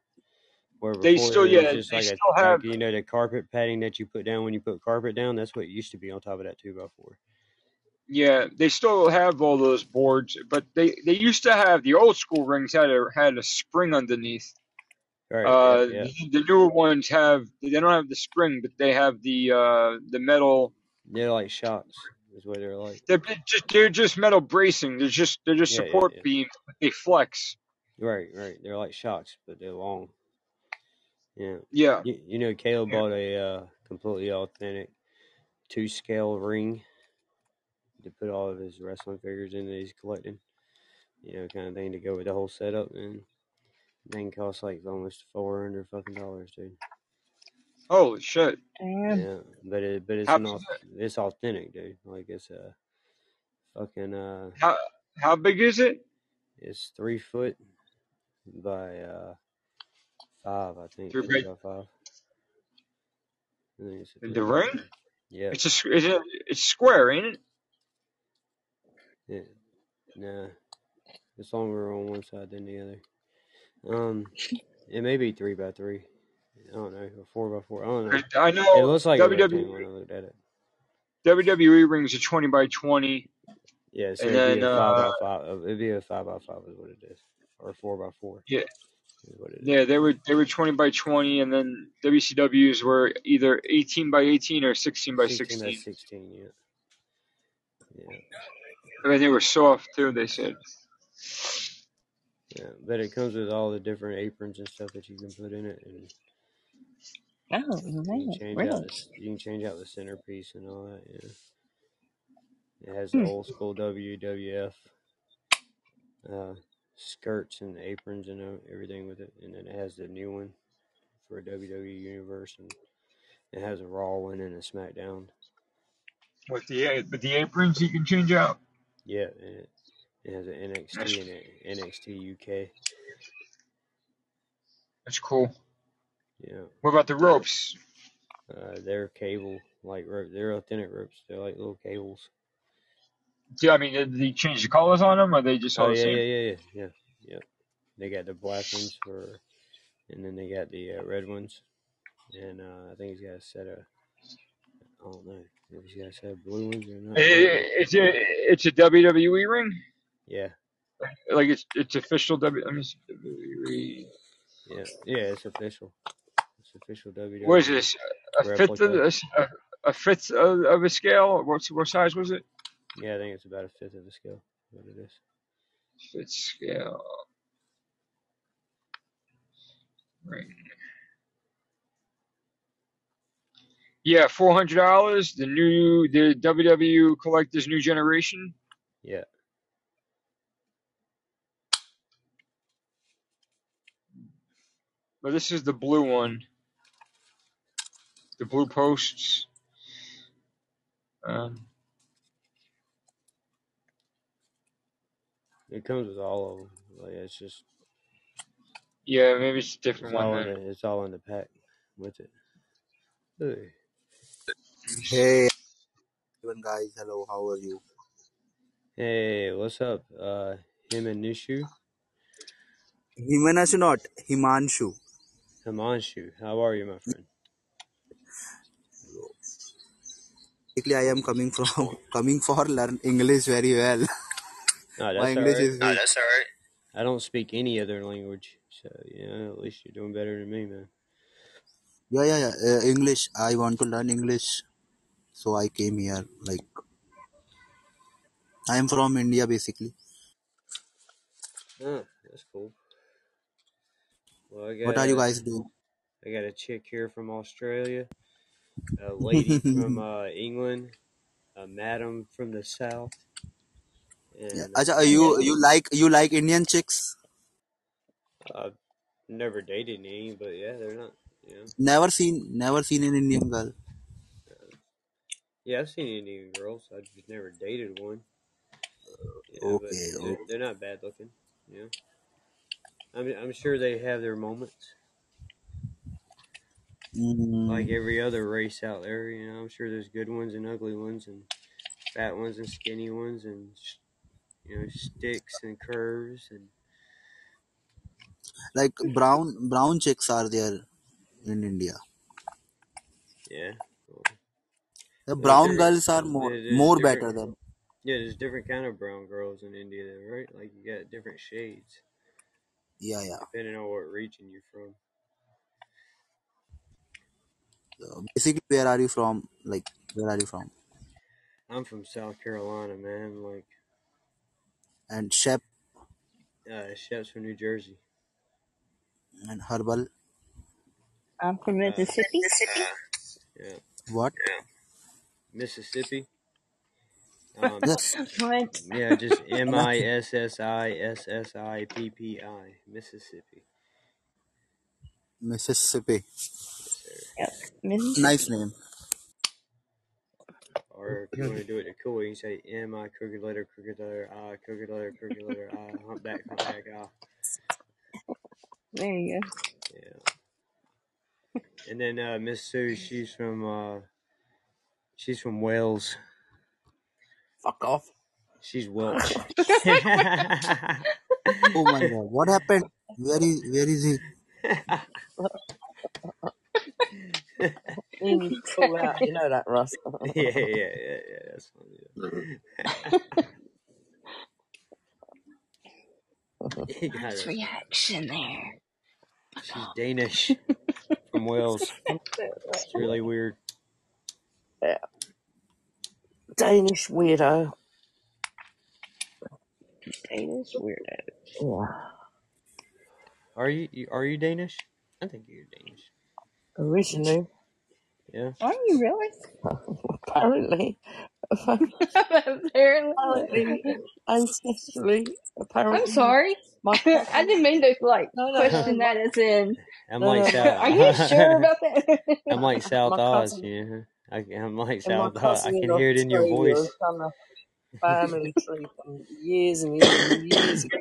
Where They before still, it yeah, just they like a still have. like you know the carpet padding that you put down when you put carpet down. That's what used to be on top of that two by four. Yeah, they still have all those boards, but they they used to have the old school rings had a had a spring underneath. Right. Uh, Yeah. Yeah. the, the newer ones have they don't have the spring, but they have the uh the metal. They're like shocks. Is what they're like. They're just they're just metal bracing. They're just they're just Yeah. Support beams. But they flex. Right. Right. They're like shocks, but they're long. Yeah. Yeah, You, you know, Caleb bought a uh, completely authentic two scale ring to put all of his wrestling figures in that he's collecting. You know, kind of thing to go with the whole setup, and thing costs like almost four hundred fucking dollars, dude. Holy shit! Yeah, but it but it's How an it's authentic, dude. Like it's a fucking uh, how how big is it? it's three foot by uh five, I think, Three three by by five. I think it's a the ring? Yeah, It's a s- is it it's square, ain't it? Yeah, nah, it's longer on one side than the other. Um, it may be three by three. I don't know, or four by four. I don't know. I know. It looks like WWE when I looked at it. WWE rings are twenty by twenty, Yeah, so and it'd be then a five uh by five. uh, It'd be a five by five is what it is, or four by four yeah what it is. yeah they were they were twenty by twenty, and then WCW's were either eighteen by eighteen or sixteen by Sixteen by sixteen. sixteen. Yeah, yeah, I mean, they were soft too. They said. yeah. But it comes with all the different aprons and stuff that you can put in it, and Oh you can change really? out the you can change out the centerpiece and all that. Yeah, it has the Hmm. old school WWF uh, skirts and aprons and uh, everything with it, and then it has the new one for WWE Universe, and it has a Raw one and a SmackDown. With the with the aprons, you can change out. Yeah, and it, It has an That's, NXT and an NXT UK. that's cool. Yeah, What about the ropes? uh, they're cable like rope. They're authentic ropes. They're like little cables. Yeah, I mean, did they change the colors on them, or they just all Oh the yeah, same? yeah, yeah, yeah, yeah, yeah. They got the black ones for, and then they got the uh, red ones, and uh, I think he's got a set of. I don't know if he's got a set of blue ones or not. It, it's a it's a WWE ring. Yeah, Like it's it's official W. I mean, it's WWE. yeah, yeah. It's official. It's official WWE. What is this? A fifth of this? A, a fifth of, of a scale? What's what size was it? Yeah, I think it's about a fifth of a scale. What it is. Fifth scale. Ring. Yeah, four hundred dollars. The new the WWE Collector's New Generation. Yeah, But this is the blue one. The blue posts. Um, it comes with all of them. Like it's just yeah, maybe it's a it's different one all in then. the it's all in the pack with it. Hey. Hey everyone guys, hello, how are you? Hey, what's up? Uh, him and Nishu, Himanshu not, Himanshu. Himanshu. How are you, my friend? Basically I am coming from coming for learn English very well. No, My that's all English right. is weak. I don't speak any other language, so you know, at least you're doing better than me, man. Yeah, yeah, yeah. Uh, English. I want to learn English, so I came here. Like I am from India basically. Huh, that's cool. Well, I What got are you guys doing? I got a chick here from Australia, a lady from uh, England, a madam from the south, yeah. and Acha, uh, you you like you like Indian chicks? I've never dated any, but yeah, they're not. Yeah. Never seen never seen an Indian girl. Yeah, I've seen Indian girls. I just never dated one. Yeah, but Okay, they're, okay. they're not bad looking. Yeah, I'm I'm sure they have their moments, like Mm, every other race out there. You know, I'm sure there's good ones and ugly ones, and fat ones and skinny ones, and you know, sticks and curves, and like brown brown chicks are there in India. yeah. Well, The brown there, girls are more there- there's more different. better than. Yeah, there's different kind of brown girls in India, though, right? Like you got different shades Yeah, yeah. depending on what region you're from. So basically, where are you from? Like, where are you from? I'm from South Carolina, man. Like, And Shep uh, Shep's from New Jersey. and Herbal. I'm from Uh, Mississippi. yeah, What? Mississippi. Um, What? yeah, just M I nothing. S S I S S I P P I, Mississippi. Mississippi. Yep. Mississippi. Nice name. Or if you want to do it the cool way, you can say M I crooked letter, crooked letter I, crooked letter, crooked letter I, humpback, humpback I. There you go. Yeah. And then uh, Miss Sue, she's from uh, she's from Wales. Fuck off. She's Welsh. Oh my god, what happened? Where is where is he? You need to call out. You know that, Russ. yeah, yeah, yeah, yeah. That's funny. he got Nice reaction there. She's Danish from Wales. It's really weird. Yeah. Danish weirdo. Danish weirdo. Yeah. Are you you- are you Danish? I think you're Danish. Originally, Yeah. Are you really? apparently, Apparently. apparently, ancestrally, I'm apparently, sorry. my I didn't mean to like No, no, no. question that as in. I'm No, like no, no. Are you South. sure about that? I'm like South My Oz. cousin Yeah. I, I'm like and my South I can hear it in your Australia voice. has done a family tree from years and years and years ago,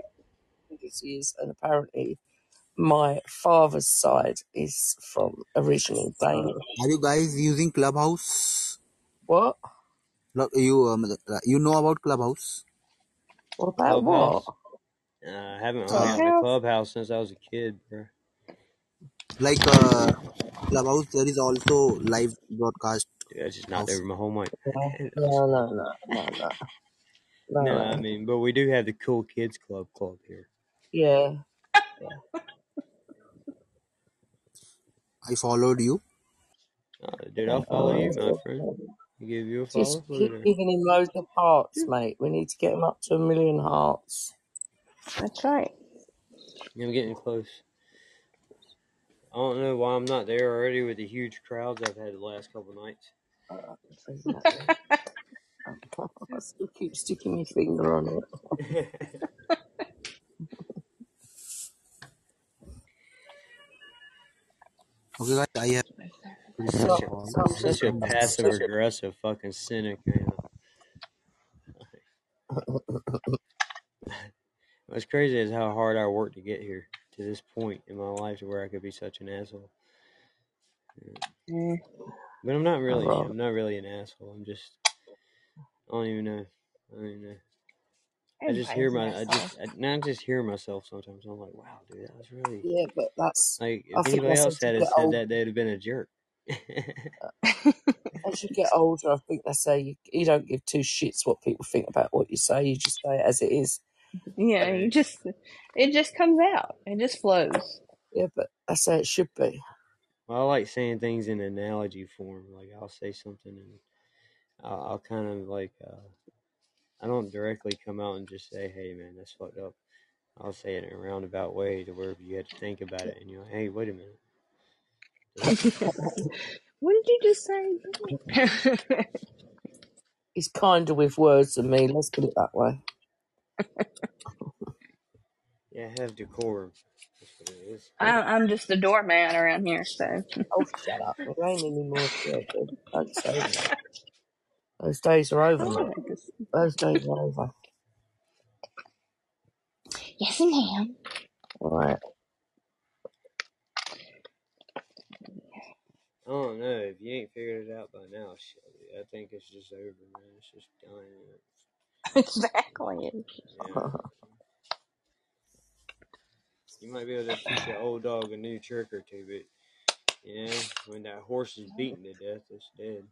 years, and apparently my father's side is from original Danish. Are you guys using Clubhouse? What? Lo- You um, you know about Clubhouse? What about what? Clubhouse. Uh, I haven't hung Uh, out in the Clubhouse? clubhouse since I was a kid, bro. like uh, Clubhouse, there is also live broadcast Dude, I just of. knocked over my whole mic. No, no, no, no, no, no. No, no, I mean, but we do have the cool kids club club here. Yeah. I followed you. Uh, dude, I'll follow you, my friend. I'll give you a Just follow. Look keep at that. giving him loads of hearts, mate. We need to get him up to a million hearts. That's right. I'm getting close. I don't know why I'm not there already with the huge crowds I've had the last couple nights. Exactly. I still keep sticking my finger on it. Okay, guys, I have to such start a call. Some such a people, passive aggressive fucking cynic, man. What's crazy is how hard I worked to get here to this point in my life to where I could be such an asshole. Mm. But I'm not really. I'm not really an asshole. I'm just. I don't even know. I don't even know. I just hear my. I just. I, now I just hear myself sometimes. I'm like, wow, dude, that was really. yeah, but that's. Like, I if think anybody else had get said older. that, they'd have been a jerk. Uh, as you get older, I think they say you, you don't give two shits what people think about what you say. You just say it as it is. Yeah, you Right. just it just comes out. It just flows. Yeah, but I say it should be. Well, I like saying things in analogy form. Like I'll say something and I'll, I'll kind of like. Uh, I don't directly come out and just say, "Hey, man, that's fucked up." I'll say it in a roundabout way to where you had to think about it and you're like, "Hey, wait a minute." what did you just say? He's kinder with words than me. Let's put it that way. Yeah, have decorum. That's what it is. I'm, I'm just the doorman around here, so Oh, shut up! There ain't any more shit. dude. Don't say that. Those days are over, oh, mate. Those days are over. Yes, ma'am. Right. I don't know if you ain't figured it out by now, Shelby. I think it's just over, man. It's just done. exactly. Yeah. You might be able to teach an old dog a new trick or two, but yeah, when that horse is beaten to death, it's dead.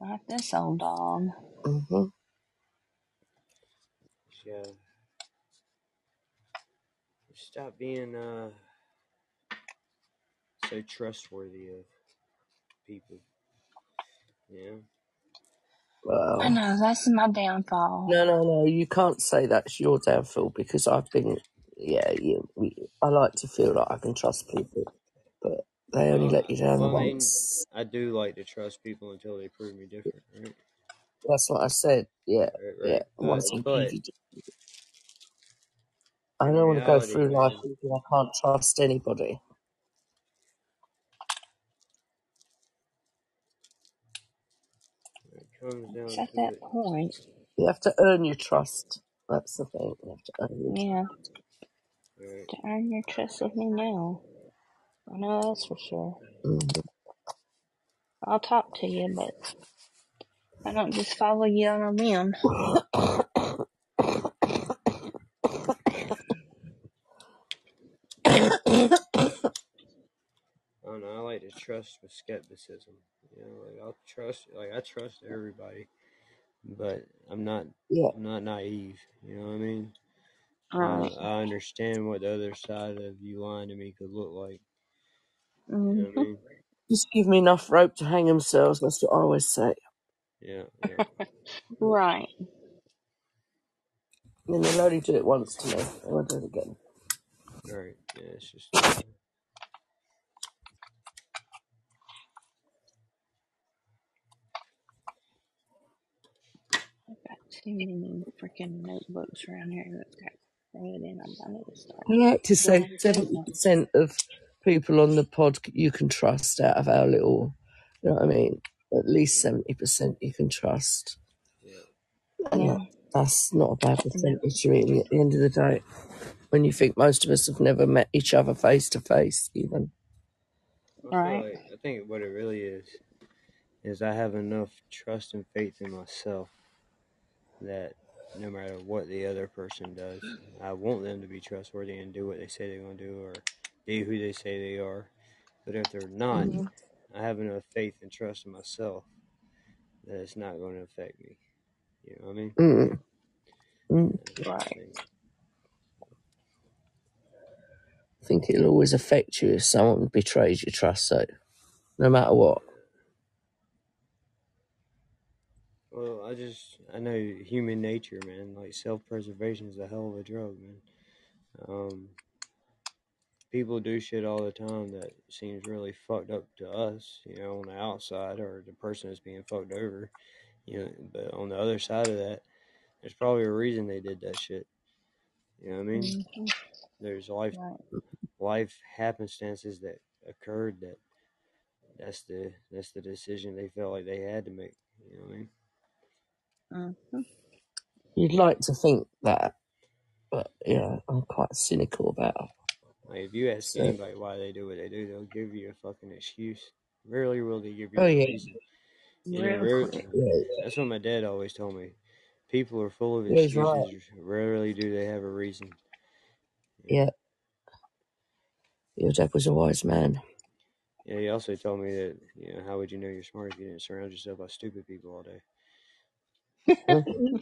Not this old dog. hmm Yeah. Stop being uh so trustworthy of people. Yeah. Well, I know that's my downfall. no, no, no. You can't say that's your downfall because I've been. Yeah, yeah. We, I like to feel like I can trust people, but they only Well, let you down well, I mean, once. I do like to trust people until they prove me different, right? That's what I said. Yeah, Right, yeah. right. But Once I but you, I in don't want to go reality, through life man, thinking I can't trust anybody. when it comes down It's at to that it, point. You have to earn your trust. That's the thing. You have to earn your. Yeah, right? To earn your trust with me now. I know that's for sure. I'll talk to you, but I don't just follow you on a whim. I don't know. I like to trust with skepticism. You know, like I'll trust, like I trust everybody, but I'm not, Yeah. I'm not naive. You know what I mean? Right. I understand what the other side of you lying to me could look like. You know hmm what I mean? Just give me enough rope to hang themselves. That's what I always say. Yeah, yeah. Right. And they'll only do it once to me. They won't do it again. Right. Yeah, it's just. Uh, I've got too many freaking notebooks around here that's got red in them. I need to start I like to say seventy through them. percent of people on the pod you can trust out of our little. You know what I mean? At least seventy percent you can trust. Yeah. Yeah, that's not a bad percentage, really, at the end of the day. When you think most of us have never met each other face to face, even. I feel Right. like I think what it really is is I have enough trust and faith in myself that no matter what the other person does, I want them to be trustworthy and do what they say they're going to do or be who they say they are. But if they're not, Mhm. I have enough faith and trust in myself that it's not going to affect me. You know what I mean? Mm. Mm. Right. I think it'll always affect you if someone betrays your trust, so no matter what. Well, I just I know human nature, man. Like self preservation is a hell of a drug, man. Um, people do shit all the time that seems really fucked up to us, you know, on the outside, or the person that's being fucked over, you know. But on the other side of that, there's probably a reason they did that shit. You know what I mean? Mhm. There's life Right. life happenstances that occurred that that's the that's the decision they felt like they had to make. You know what I mean? Mhm. You'd like to think that, but yeah, I'm quite cynical about it. Like if you ask So, anybody why they do what they do, they'll give you a fucking excuse. Rarely will they give you oh a yeah, reason. And it rare, quick. yeah, that's what my dad always told me. People are full of yeah, he's right. excuses. Rarely do they have a reason. Yeah. Yeah, your dad was a wise man. Yeah. He also told me that you know how would you know you're smart if you didn't surround yourself by stupid people all day.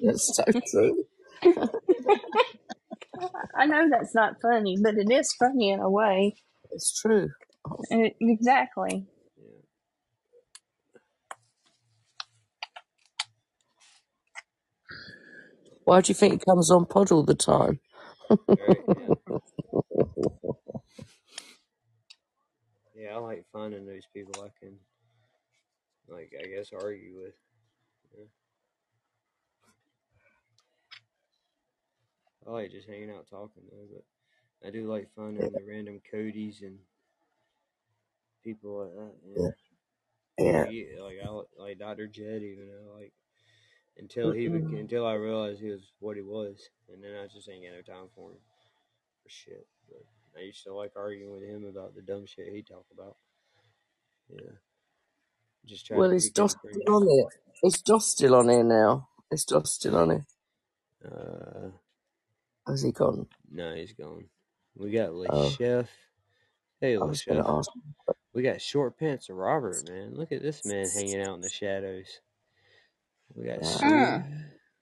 That's so true. I know that's not funny, but it is funny in a way. It's true. Oh, Uh, Exactly. Yeah. Why do you think he comes on pod all the time? Yeah. Yeah. I like finding those people I can like I guess argue with. Yeah. I like just hanging out talking though, but I do like finding the random Codys and people like that. Yeah. Yeah, Like, I like Dr. Jed even I like until he Mm-mm. until I realized he was what he was, and then I just ain't got no time for him for shit. But I used to like arguing with him about the dumb shit he talk about. Yeah, just try Well, to is pick Josh his brain. still on here? Is Josh still on here now? Is Josh still on here? Uh, Has he gone? no, he's gone. We got Le Oh, Chef. Hey, I Le oh, was going Chef. to ask. We got Short Pants Robert, man. Look at this man hanging out in the shadows. We got Wow. Sweet.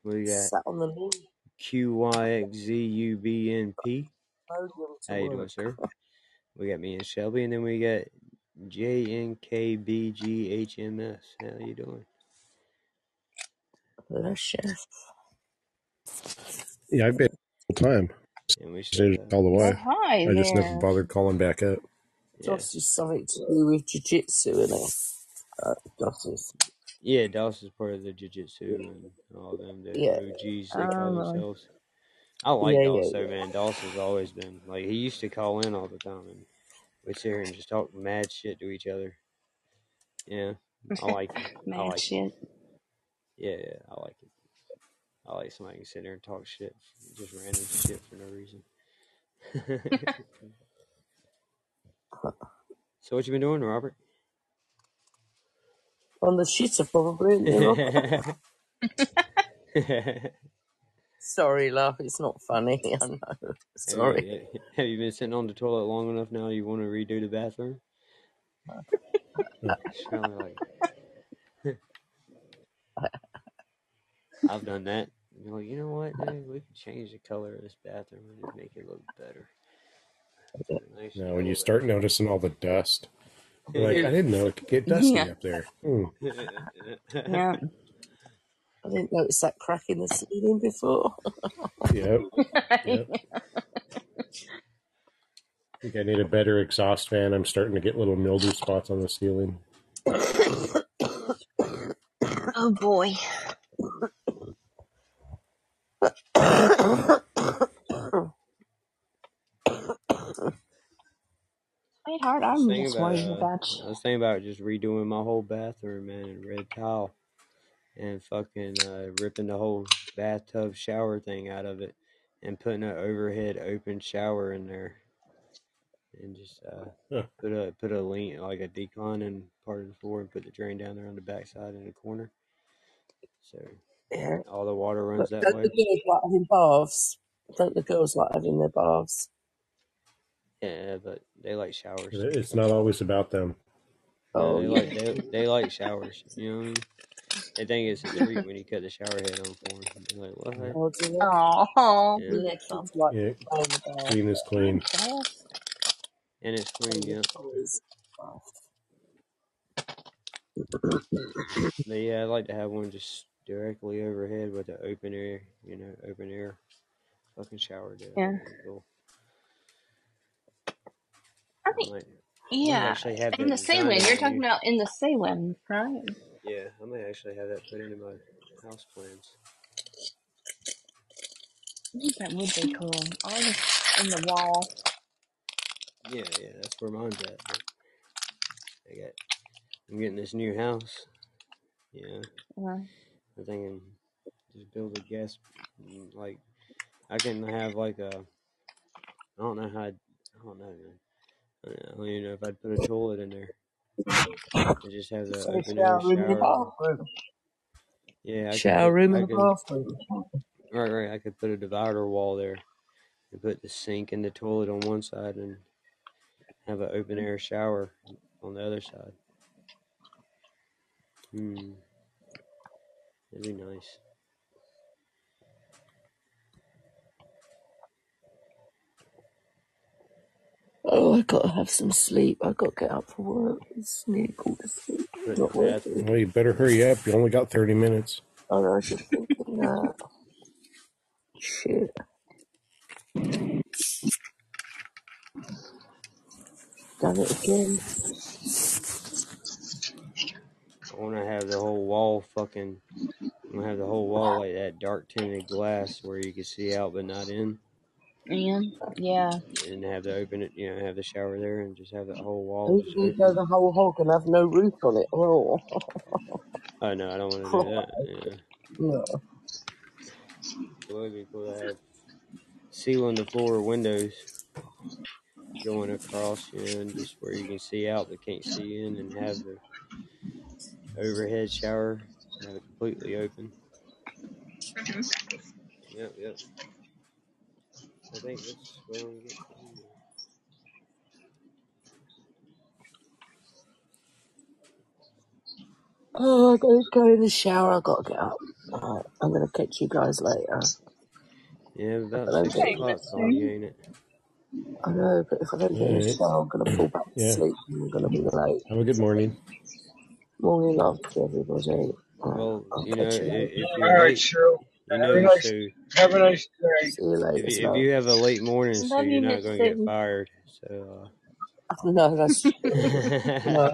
We got Sat on the new Q Y X Z U B N P. How you doing, sir? We got me and Shelby, and then we got J N K B G H M S. How you doing? The chef. Yeah, I've been all the time. And we Just still didn't call the Well, way. hi I just never bothered calling back up. yeah, Josh is something to do with jiu-jitsu, isn't it? Uh, Josh is. yeah. Doss is part of the jiu-jitsu and all them the Yeah. OGs they call Um, uh, themselves. I like Yeah, Doss yeah, though, yeah. man. Doss has always been like he used to call in all the time, and we'd sit here and just talk mad shit to each other. Yeah, I like it. I mad like it. shit. Yeah, yeah, I like it. I like somebody who can sit there and talk shit, just random shit for no reason. so what you been doing, Robert? On the sheets, probably, isn't? Sorry, love. It's not funny. I know. Sorry. you have you been sitting on the toilet long enough now? You want to redo the bathroom? Like I've done that. You're like, you know what, dude? We can change the color of this bathroom and just make it look better. Nice Now, when you little start noticing all the dust, like, I didn't know it could get dusty Yeah. up there. Hmm. Yeah. I didn't notice that crack in the ceiling before. Yep. Yep. I think I need a better exhaust fan. I'm starting to get little mildew spots on the ceiling. Oh boy. Sweetheart, I was I'm thinking just about worried uh, about I you. was thinking about just redoing my whole bathroom, man, in red tile, and fucking uh, ripping the whole bathtub shower thing out of it and putting an overhead open shower in there and just uh, Huh. put a put a lean like a decline in part of the floor and put the drain down there on the backside in the corner. So Yeah. all the water But runs that don't way. the girls like having baths? Don't the girls like having their baths? Yeah, but they like showers. It's not always about them. Yeah, Oh, they yeah. like they they like showers. You know what I mean? They think it's a treat when you cut the shower head on for them. They're like, what? Oh, do they? Oh, Yeah, Yeah, that's kids like Yeah, to play in clean is clean. fast. and it's clean. Clean Yeah, as toys. but yeah, I like to have one just directly overhead with an open air. You know, open air fucking shower. There. Yeah. Cool. I think, might, yeah. In the ceiling, you're talking about in the ceiling, right? Yeah, I might actually have that put into my house plans. I think that would be cool. All the, in the wall. Yeah, yeah, that's where mine's at. I got, I'm getting this new house. Yeah, Uh, I'm thinking just build a guest mm, like I can have like a I don't know how I'd, I don't know man. I don't even know if I'd put a toilet in there. I just have a So open air shower room in the shower. bathroom. Yeah, I could Shower put room I in the could bathroom. right right I could put a divider wall there and put the sink and the toilet on one side and have an open air shower on the other side. Hmm, that'd be nice. Oh, I gotta have some sleep. I gotta get up for work. It's nearly quarter to sleep. Put in the Not working. Well, you better hurry up. You only got 30 minutes. I know, I was just thinking that. Shit. Done it again. I want to have the whole wall fucking. I want to have the whole wall like that dark tinted glass where you can see out but not in, and yeah. and have the open it. You know, have the shower there and just have that whole wall Who just can go the whole hog and have no roof on it? Oh, Oh no, I don't want to do that. Yeah, no. it would be cool to have ceiling to floor windows going across, you know, and just where you can see out but can't see in, and have the overhead shower have it completely open. Yep, yep. I think let's go and get. Oh, I gotta go in the shower. I gotta get up. Alright, I'm gonna catch you guys later. Yeah, If about I don't six get, Okay, o'clock that's on you, soon. ain't it? I know, but if I don't All get in the right. shower, I'm gonna fall back to Yeah. sleep and I'm gonna be late. Have a good morning. Morning love to everybody. Alright, Well, I'll you know, catch you if you're right, late, Sue. you Have a nice, so have a nice day. See you if later, you, if you have a late morning, so Love you're not gonna get fired. So, No, that's true. No,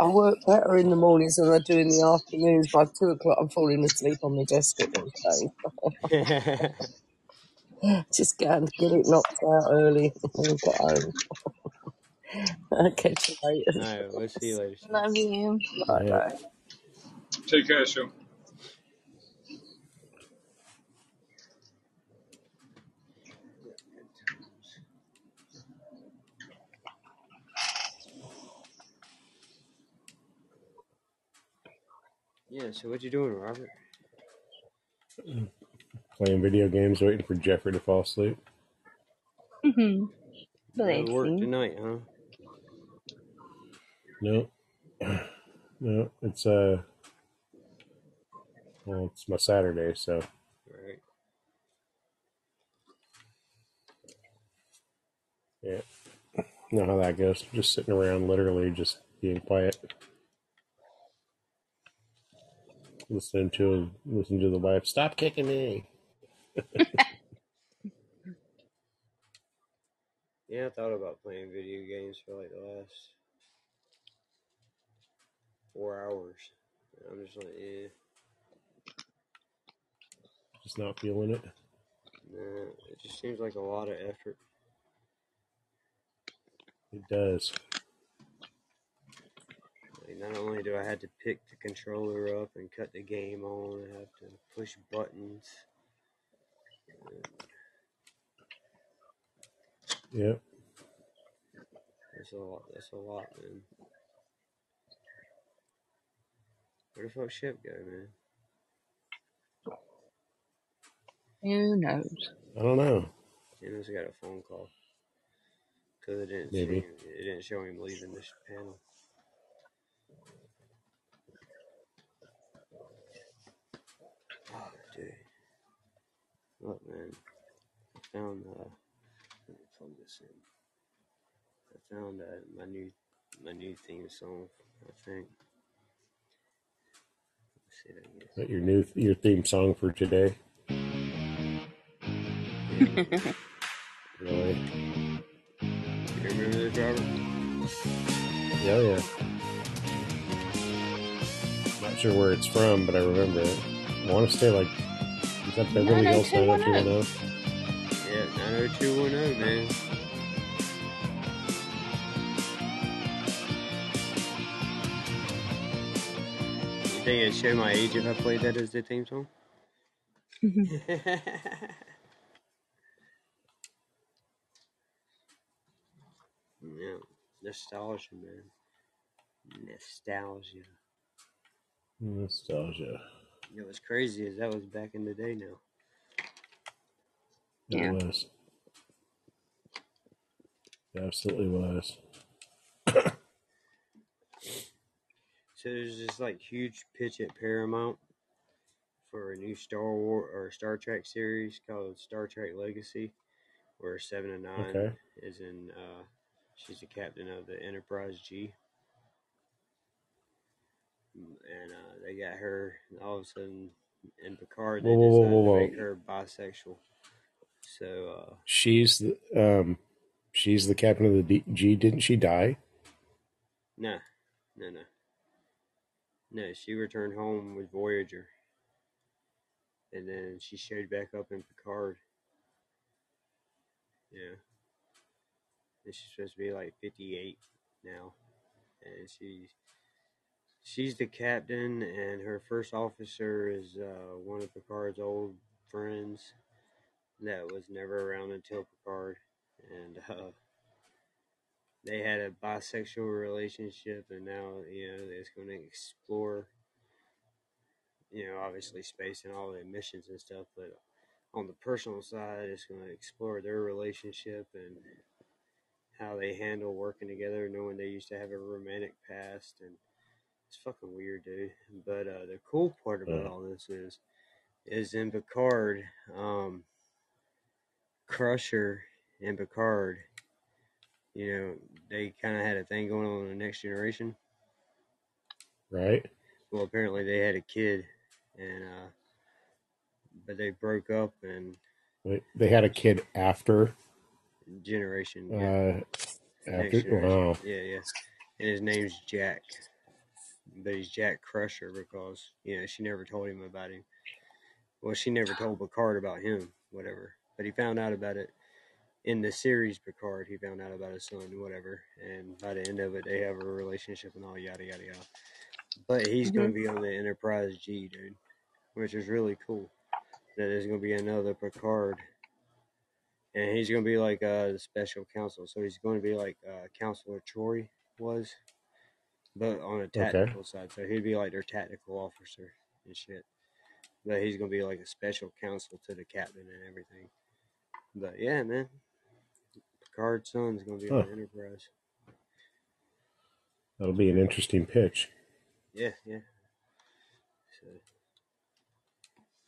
I work better in the mornings than I do in the afternoons. By two o'clock, I'm falling asleep on my desk at the day. Just get, get it knocked out early and get home. I'll catch you later. all right, we'll see you later. Sue. Love you. Bye bye. Take care, Sue. Yeah. So what you doing, Robert? Playing video games, waiting for Jeffrey to fall asleep. Mm-hmm. No work Blessing. tonight, huh? No, no, it's uh, well, it's my Saturday, so Right. yeah. Know how that goes. Just sitting around, literally just being quiet, listening to listening to the wife. Stop kicking me. Yeah, I thought about playing video games for like the last four hours. I'm just like, yeah, Just not feeling it. nah, it just seems like a lot of effort. It does. Like not only do I have to pick the controller up and cut the game on, I have to push buttons. Yep. That's a lot. That's a lot, man. Where the fuck ship go, man? Who knows? I don't know. He must have got a phone call. Cause it didn't Maybe. him, it didn't show him leaving this panel. Oh, dude. Look, man. I found uh. Let me plug this in. I found uh, my new my new theme song. I think. Let's see if I can get Is that your new your theme song for today? Really? You remember this, Robert? Yeah, yeah. Not sure where it's from, but I remember it. I want to say like is that Beverly Hills 90210? Yeah, 90210, man. You think it'd show my age if I played that as the theme song? yeah, nostalgia, man. Nostalgia. Nostalgia. You know what's crazy is that was back in the day now. It Yeah. was. It absolutely was. So there's this like huge pitch at Paramount for a new Star War or Star Trek series called Star Trek Legacy, where Seven of Nine Okay. is in. Uh, she's the captain of the Enterprise G, and uh, they got her. And all of a sudden, in Picard, they Whoa, whoa, whoa, decided whoa, to make her bisexual. So uh, She's the um she's the captain of the D- G. Didn't she die? no, no, no, no. She returned home with Voyager, and then she showed back up in Picard. Yeah. And she's supposed to be like 58 now. And she's she's the captain and her first officer is uh, one of Picard's old friends that was never around until Picard and uh, they had a bisexual relationship and now you know it's going to explore you know obviously space and all the emissions and stuff but on the personal side it's going to explore their relationship and how they handle working together, knowing they used to have a romantic past, and it's fucking weird, dude. But uh, the cool part about all this is, is in Picard, um, Crusher and Picard, you know, they kind of had a thing going on in the Next Generation. Right? Well, apparently they had a kid, and uh, but they broke up and They had a kid after Generation. yeah. uh after generation. wow. Yeah, yeah. And his name's Jack. But he's Jack Crusher because, you know, she never told him about him. Well, she never told Picard about him, whatever. But he found out about it in the series Picard. He found out about his son, whatever. And by the end of it, they have a relationship and all yada, yada, yada. But he's going to be on the Enterprise G, dude, which is really cool. That there's going to be another Picard. And he's going to be like uh, the special counsel. So he's going to be like uh, Counselor Troi was, but on a tactical side. So he'd be like their tactical officer and shit. But he's going to be like a special counsel to the captain and everything. But yeah, man. Picard's son's going to be on Huh. the Enterprise. That'll be an interesting pitch. Yeah, yeah. So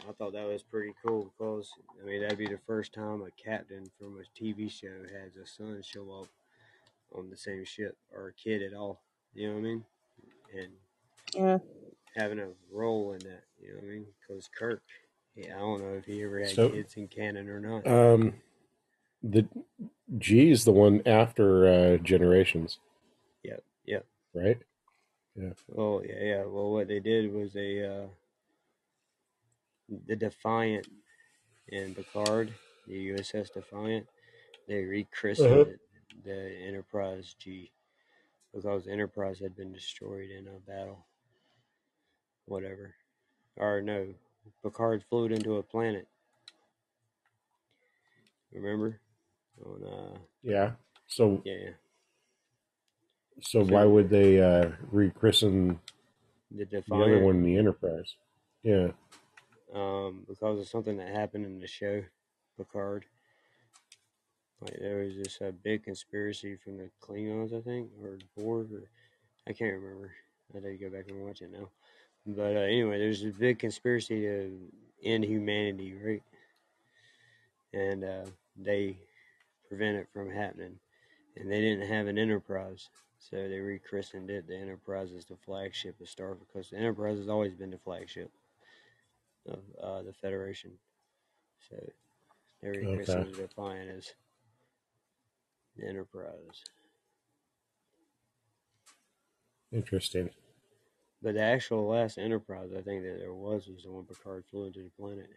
I thought that was pretty cool because I mean that'd be the first time a captain from a TV show has a son show up on the same ship or a kid at all. You know what I mean? And Yeah. having a role in that. You know what I mean? Because Kirk, yeah, I don't know if he ever had So- kids in canon or not. Um the G is the one after uh generations, yep, yep. right? Yeah. Oh yeah, yeah. Well, what they did was they uh, the Defiant in Picard, the USS Defiant, they rechristened Uh-huh. it the Enterprise G. because Enterprise had been destroyed in a battle. Whatever. Or no, Picard flew it into a planet. Remember? On uh Yeah. So yeah, so why would they uh, rechristen the the other one, the Enterprise? Yeah. Um, because of something that happened in the show, Picard. Like there was this uh, big conspiracy from the Klingons, I think, or Borg, or I can't remember. I had to go back and watch it now. But uh, anyway, there's a big conspiracy to end humanity, right? And uh, they prevent it from happening. And they didn't have an Enterprise, so they rechristened it. The Enterprise is the flagship of Starfleet because the Enterprise has always been the flagship of uh, the Federation. So they rechristened Okay. the Defiant as the Enterprise. Interesting. But the actual last Enterprise, I think that there was, was the one Picard flew into the planet.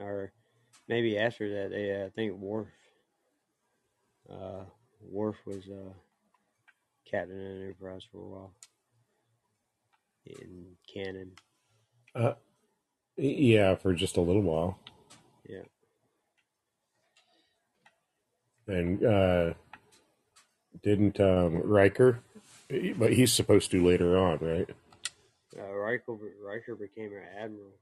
Or maybe after that, they uh, I think Worf. Uh, Worf was uh, captain of the Enterprise for a while in canon. Uh, yeah, for just a little while. Yeah, And uh, didn't um, Riker? But he's supposed to later on, right? uh, Riker Riker became an admiral,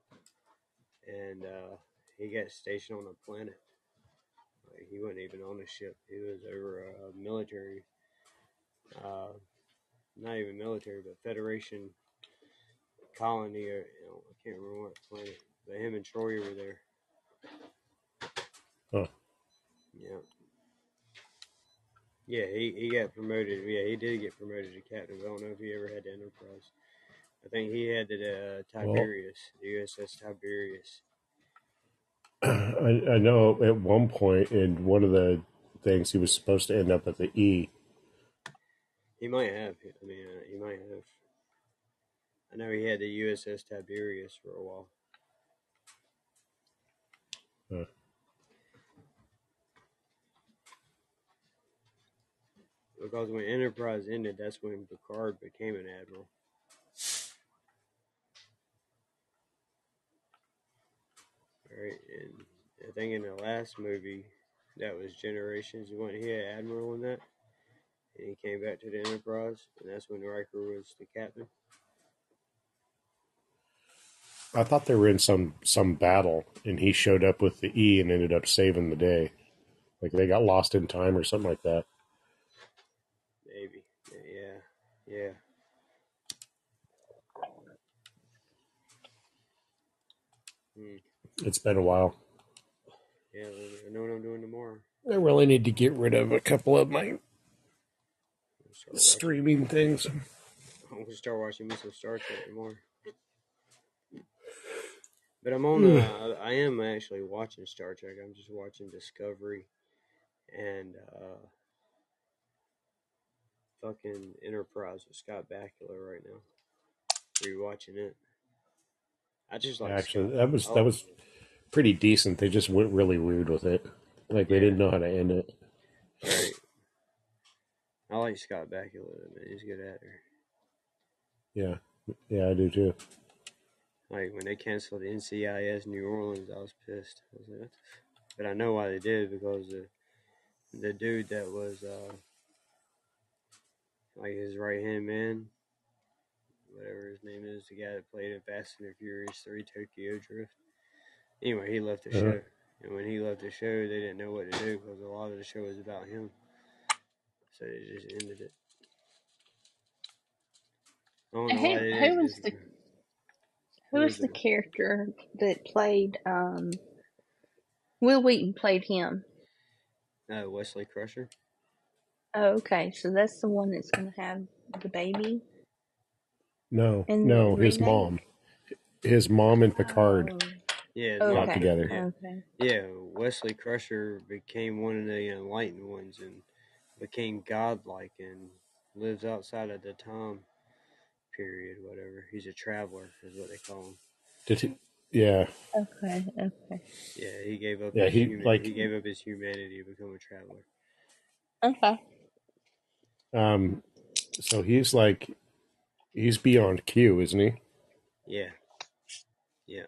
and uh, he got stationed on a planet. Like, he wasn't even on a ship. He was over a military, uh, not even military, but Federation colony. Or, you know, I can't remember what planet. But him and Troi were there. Huh. Yeah. Yeah, he, he got promoted. Yeah, he did get promoted to captain. I don't know if he ever had the Enterprise. I think he had the uh, Well, Tiberius, the USS Tiberius. I, I know at one point in one of the things he was supposed to end up at the E. He might have. I mean, uh, he might have. I know he had the USS Tiberius for a while. Uh, Because when Enterprise ended, that's when Picard became an admiral. Right, and I think in the last movie, that was Generations. You went he had admiral in that, and he came back to the Enterprise, and that's when Riker was the captain. I thought they were in some some battle, and he showed up with the E and ended up saving the day. Like they got lost in time or something like that. Maybe, yeah, yeah. Hmm. It's been a while. Yeah, I know what I'm doing tomorrow. I really need to get rid of a couple of my start watching. streaming things. I'm gonna start watching me some Star Trek tomorrow. But I'm on. Uh, I am actually watching Star Trek. I'm just watching Discovery and uh, fucking Enterprise with Scott Bakula right now. Rewatching it. I just like Actually, that was that was pretty decent. They just went really weird with it. Like they didn't know how to end it. right. I like Scott Bakula. Man, he's a good actor. Yeah, yeah, I do too. Like when they canceled NCIS New Orleans, I was pissed. I was like, what the f-? but I know why they did because the the dude that was uh like his right hand man, whatever his name is, the guy that played in Fast and the Furious Three Tokyo Drift. Anyway, he left the Uh, show, and when he left the show, they didn't know what to do because a lot of the show was about him, so they just ended it. I don't know why Who who was the Who who was was the character that played um Wil Wheaton played him? Uh, Wesley Crusher. Oh, okay. So that's the one that's gonna have the baby no, in the no, his remake? mom, his mom and Picard Oh, Yeah, got okay. together. Yeah, Okay. yeah. Wesley Crusher became one of the enlightened ones and became godlike and lives outside of the time period. Whatever. He's a traveler, is what they call him. Did he? Yeah, Okay. Okay. Yeah, he gave up yeah. his He human. like He gave up his humanity to become a traveler. Okay. Um, so he's like, he's beyond Q, isn't he? Yeah. Yeah.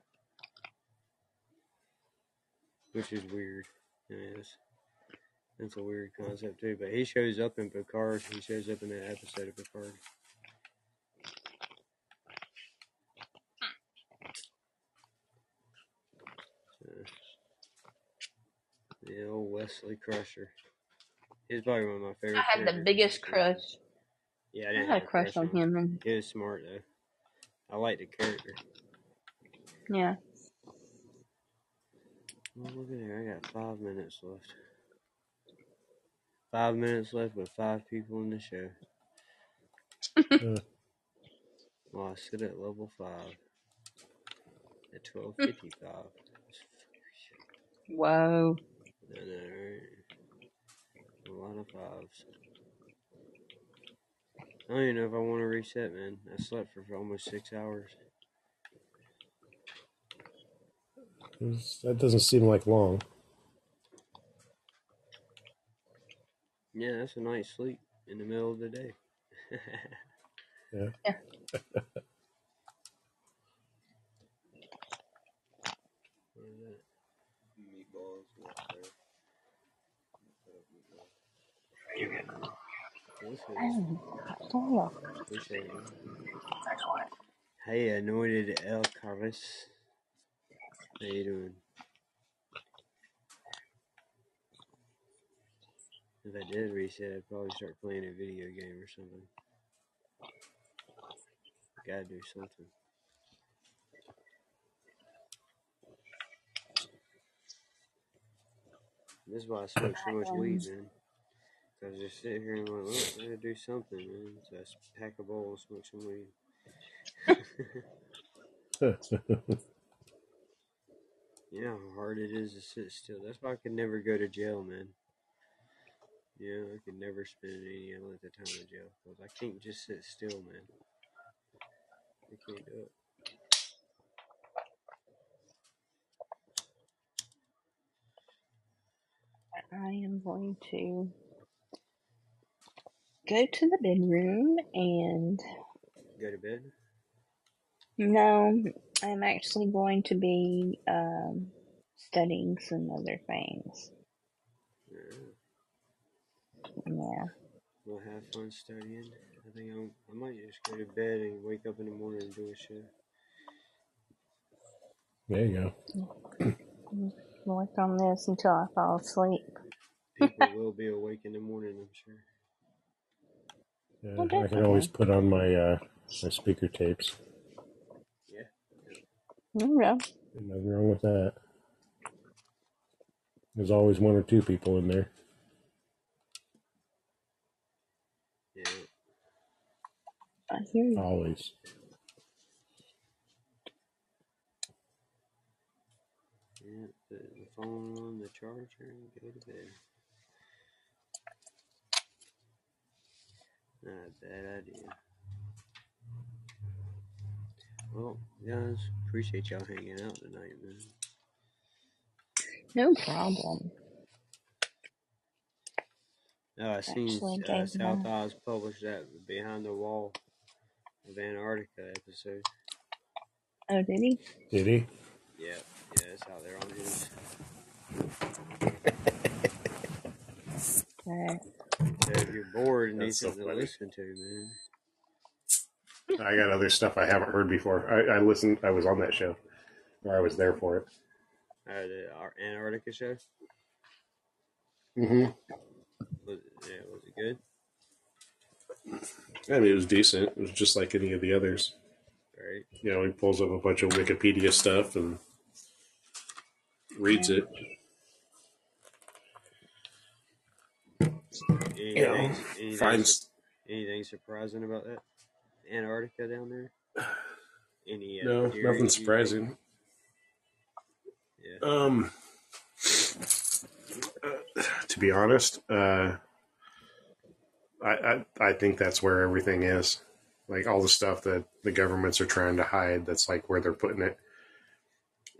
Which is weird. It is. That's a weird concept too. But he shows up in Picard. He shows up in that episode of Picard. So, the old Wesley Crusher. He's probably one of my favorite. I had the biggest crush. Yeah, I I didn't had a crush on him. And He was smart though. I like the character. yeah. Oh, look at there. I got five minutes left. Five minutes left with five people in the show. Uh, Well, I sit at level five. At twelve fifty five. Whoa. I know, right? A lot of fives. I don't even know if I want to reset, man. I slept for almost six hours. that doesn't seem like long. Yeah, that's a night's sleep in the middle of the day. Yeah. Yeah. What is that? Hey, anointed El Carvis. How you doing? If I did reset, I'd probably start playing a video game or something. Gotta do something. This is why I smoke so much weed, man. Cause I just sit here and like, look, I gotta do something, man. So I pack a bowl and smoke some weed. You know how hard it is to sit still. That's why I could never go to jail, man. You know, I could never spend any length of time in jail because I can't just sit still, man. I can't do it. I am going to go to the bedroom and Go to bed. no, I'm actually going to be um, studying some other things. Yeah. Yeah. We'll have fun studying. I think I'm, I might just go to bed and wake up in the morning and do a show. There you go. Work on this until I fall asleep. People will be awake in the morning, I'm sure. Yeah, I can always put on my uh, my speaker tapes. Yeah. There you go. There's nothing wrong with that. There's always one or two people in there. Yeah. I hear you. Always. Yeah. Put the phone on the charger and go to bed. Not a bad idea. Well, guys, appreciate y'all hanging out tonight, man. No problem. No, I seen Actually uh, gave South my Oz published that Behind the Wall of Antarctica episode. Oh, did he? Did he? Yeah, yeah, it's out there on his. Alright. So if you're bored and need so something to listen to, man. I got other stuff I haven't heard before. I, I listened. I was on that show, or I was there for it. Uh, the Antarctica show. Mm-hmm. Was yeah, was it good? I mean, it was decent. It was just like any of the others. Right. You know, he pulls up a bunch of Wikipedia stuff and reads it. Anything, You know, anything, anything surprising about that Antarctica down there? Any uh, no nothing surprising. Yeah. Um, uh, to be honest, uh, I, I I think that's where everything is. Like all the stuff that the governments are trying to hide. That's like where they're putting it.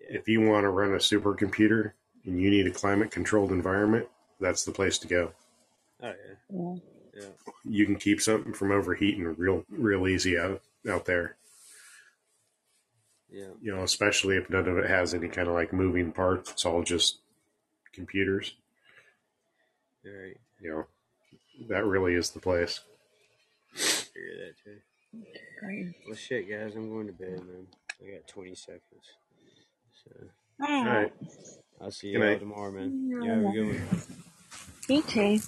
Yeah. If you want to run a supercomputer and you need a climate controlled environment, that's the place to go. Oh yeah, Yeah. yeah, You can keep something from overheating real real easy out out there. yeah. You know, especially if none of it has any kind of like moving parts. It's all just computers. Right. You know, that really is the place. Figure that too. Right. Well, shit, guys, I'm going to bed, man. I got 20 seconds. So All right. I'll see y'all tomorrow, man. You have a good one. Me too.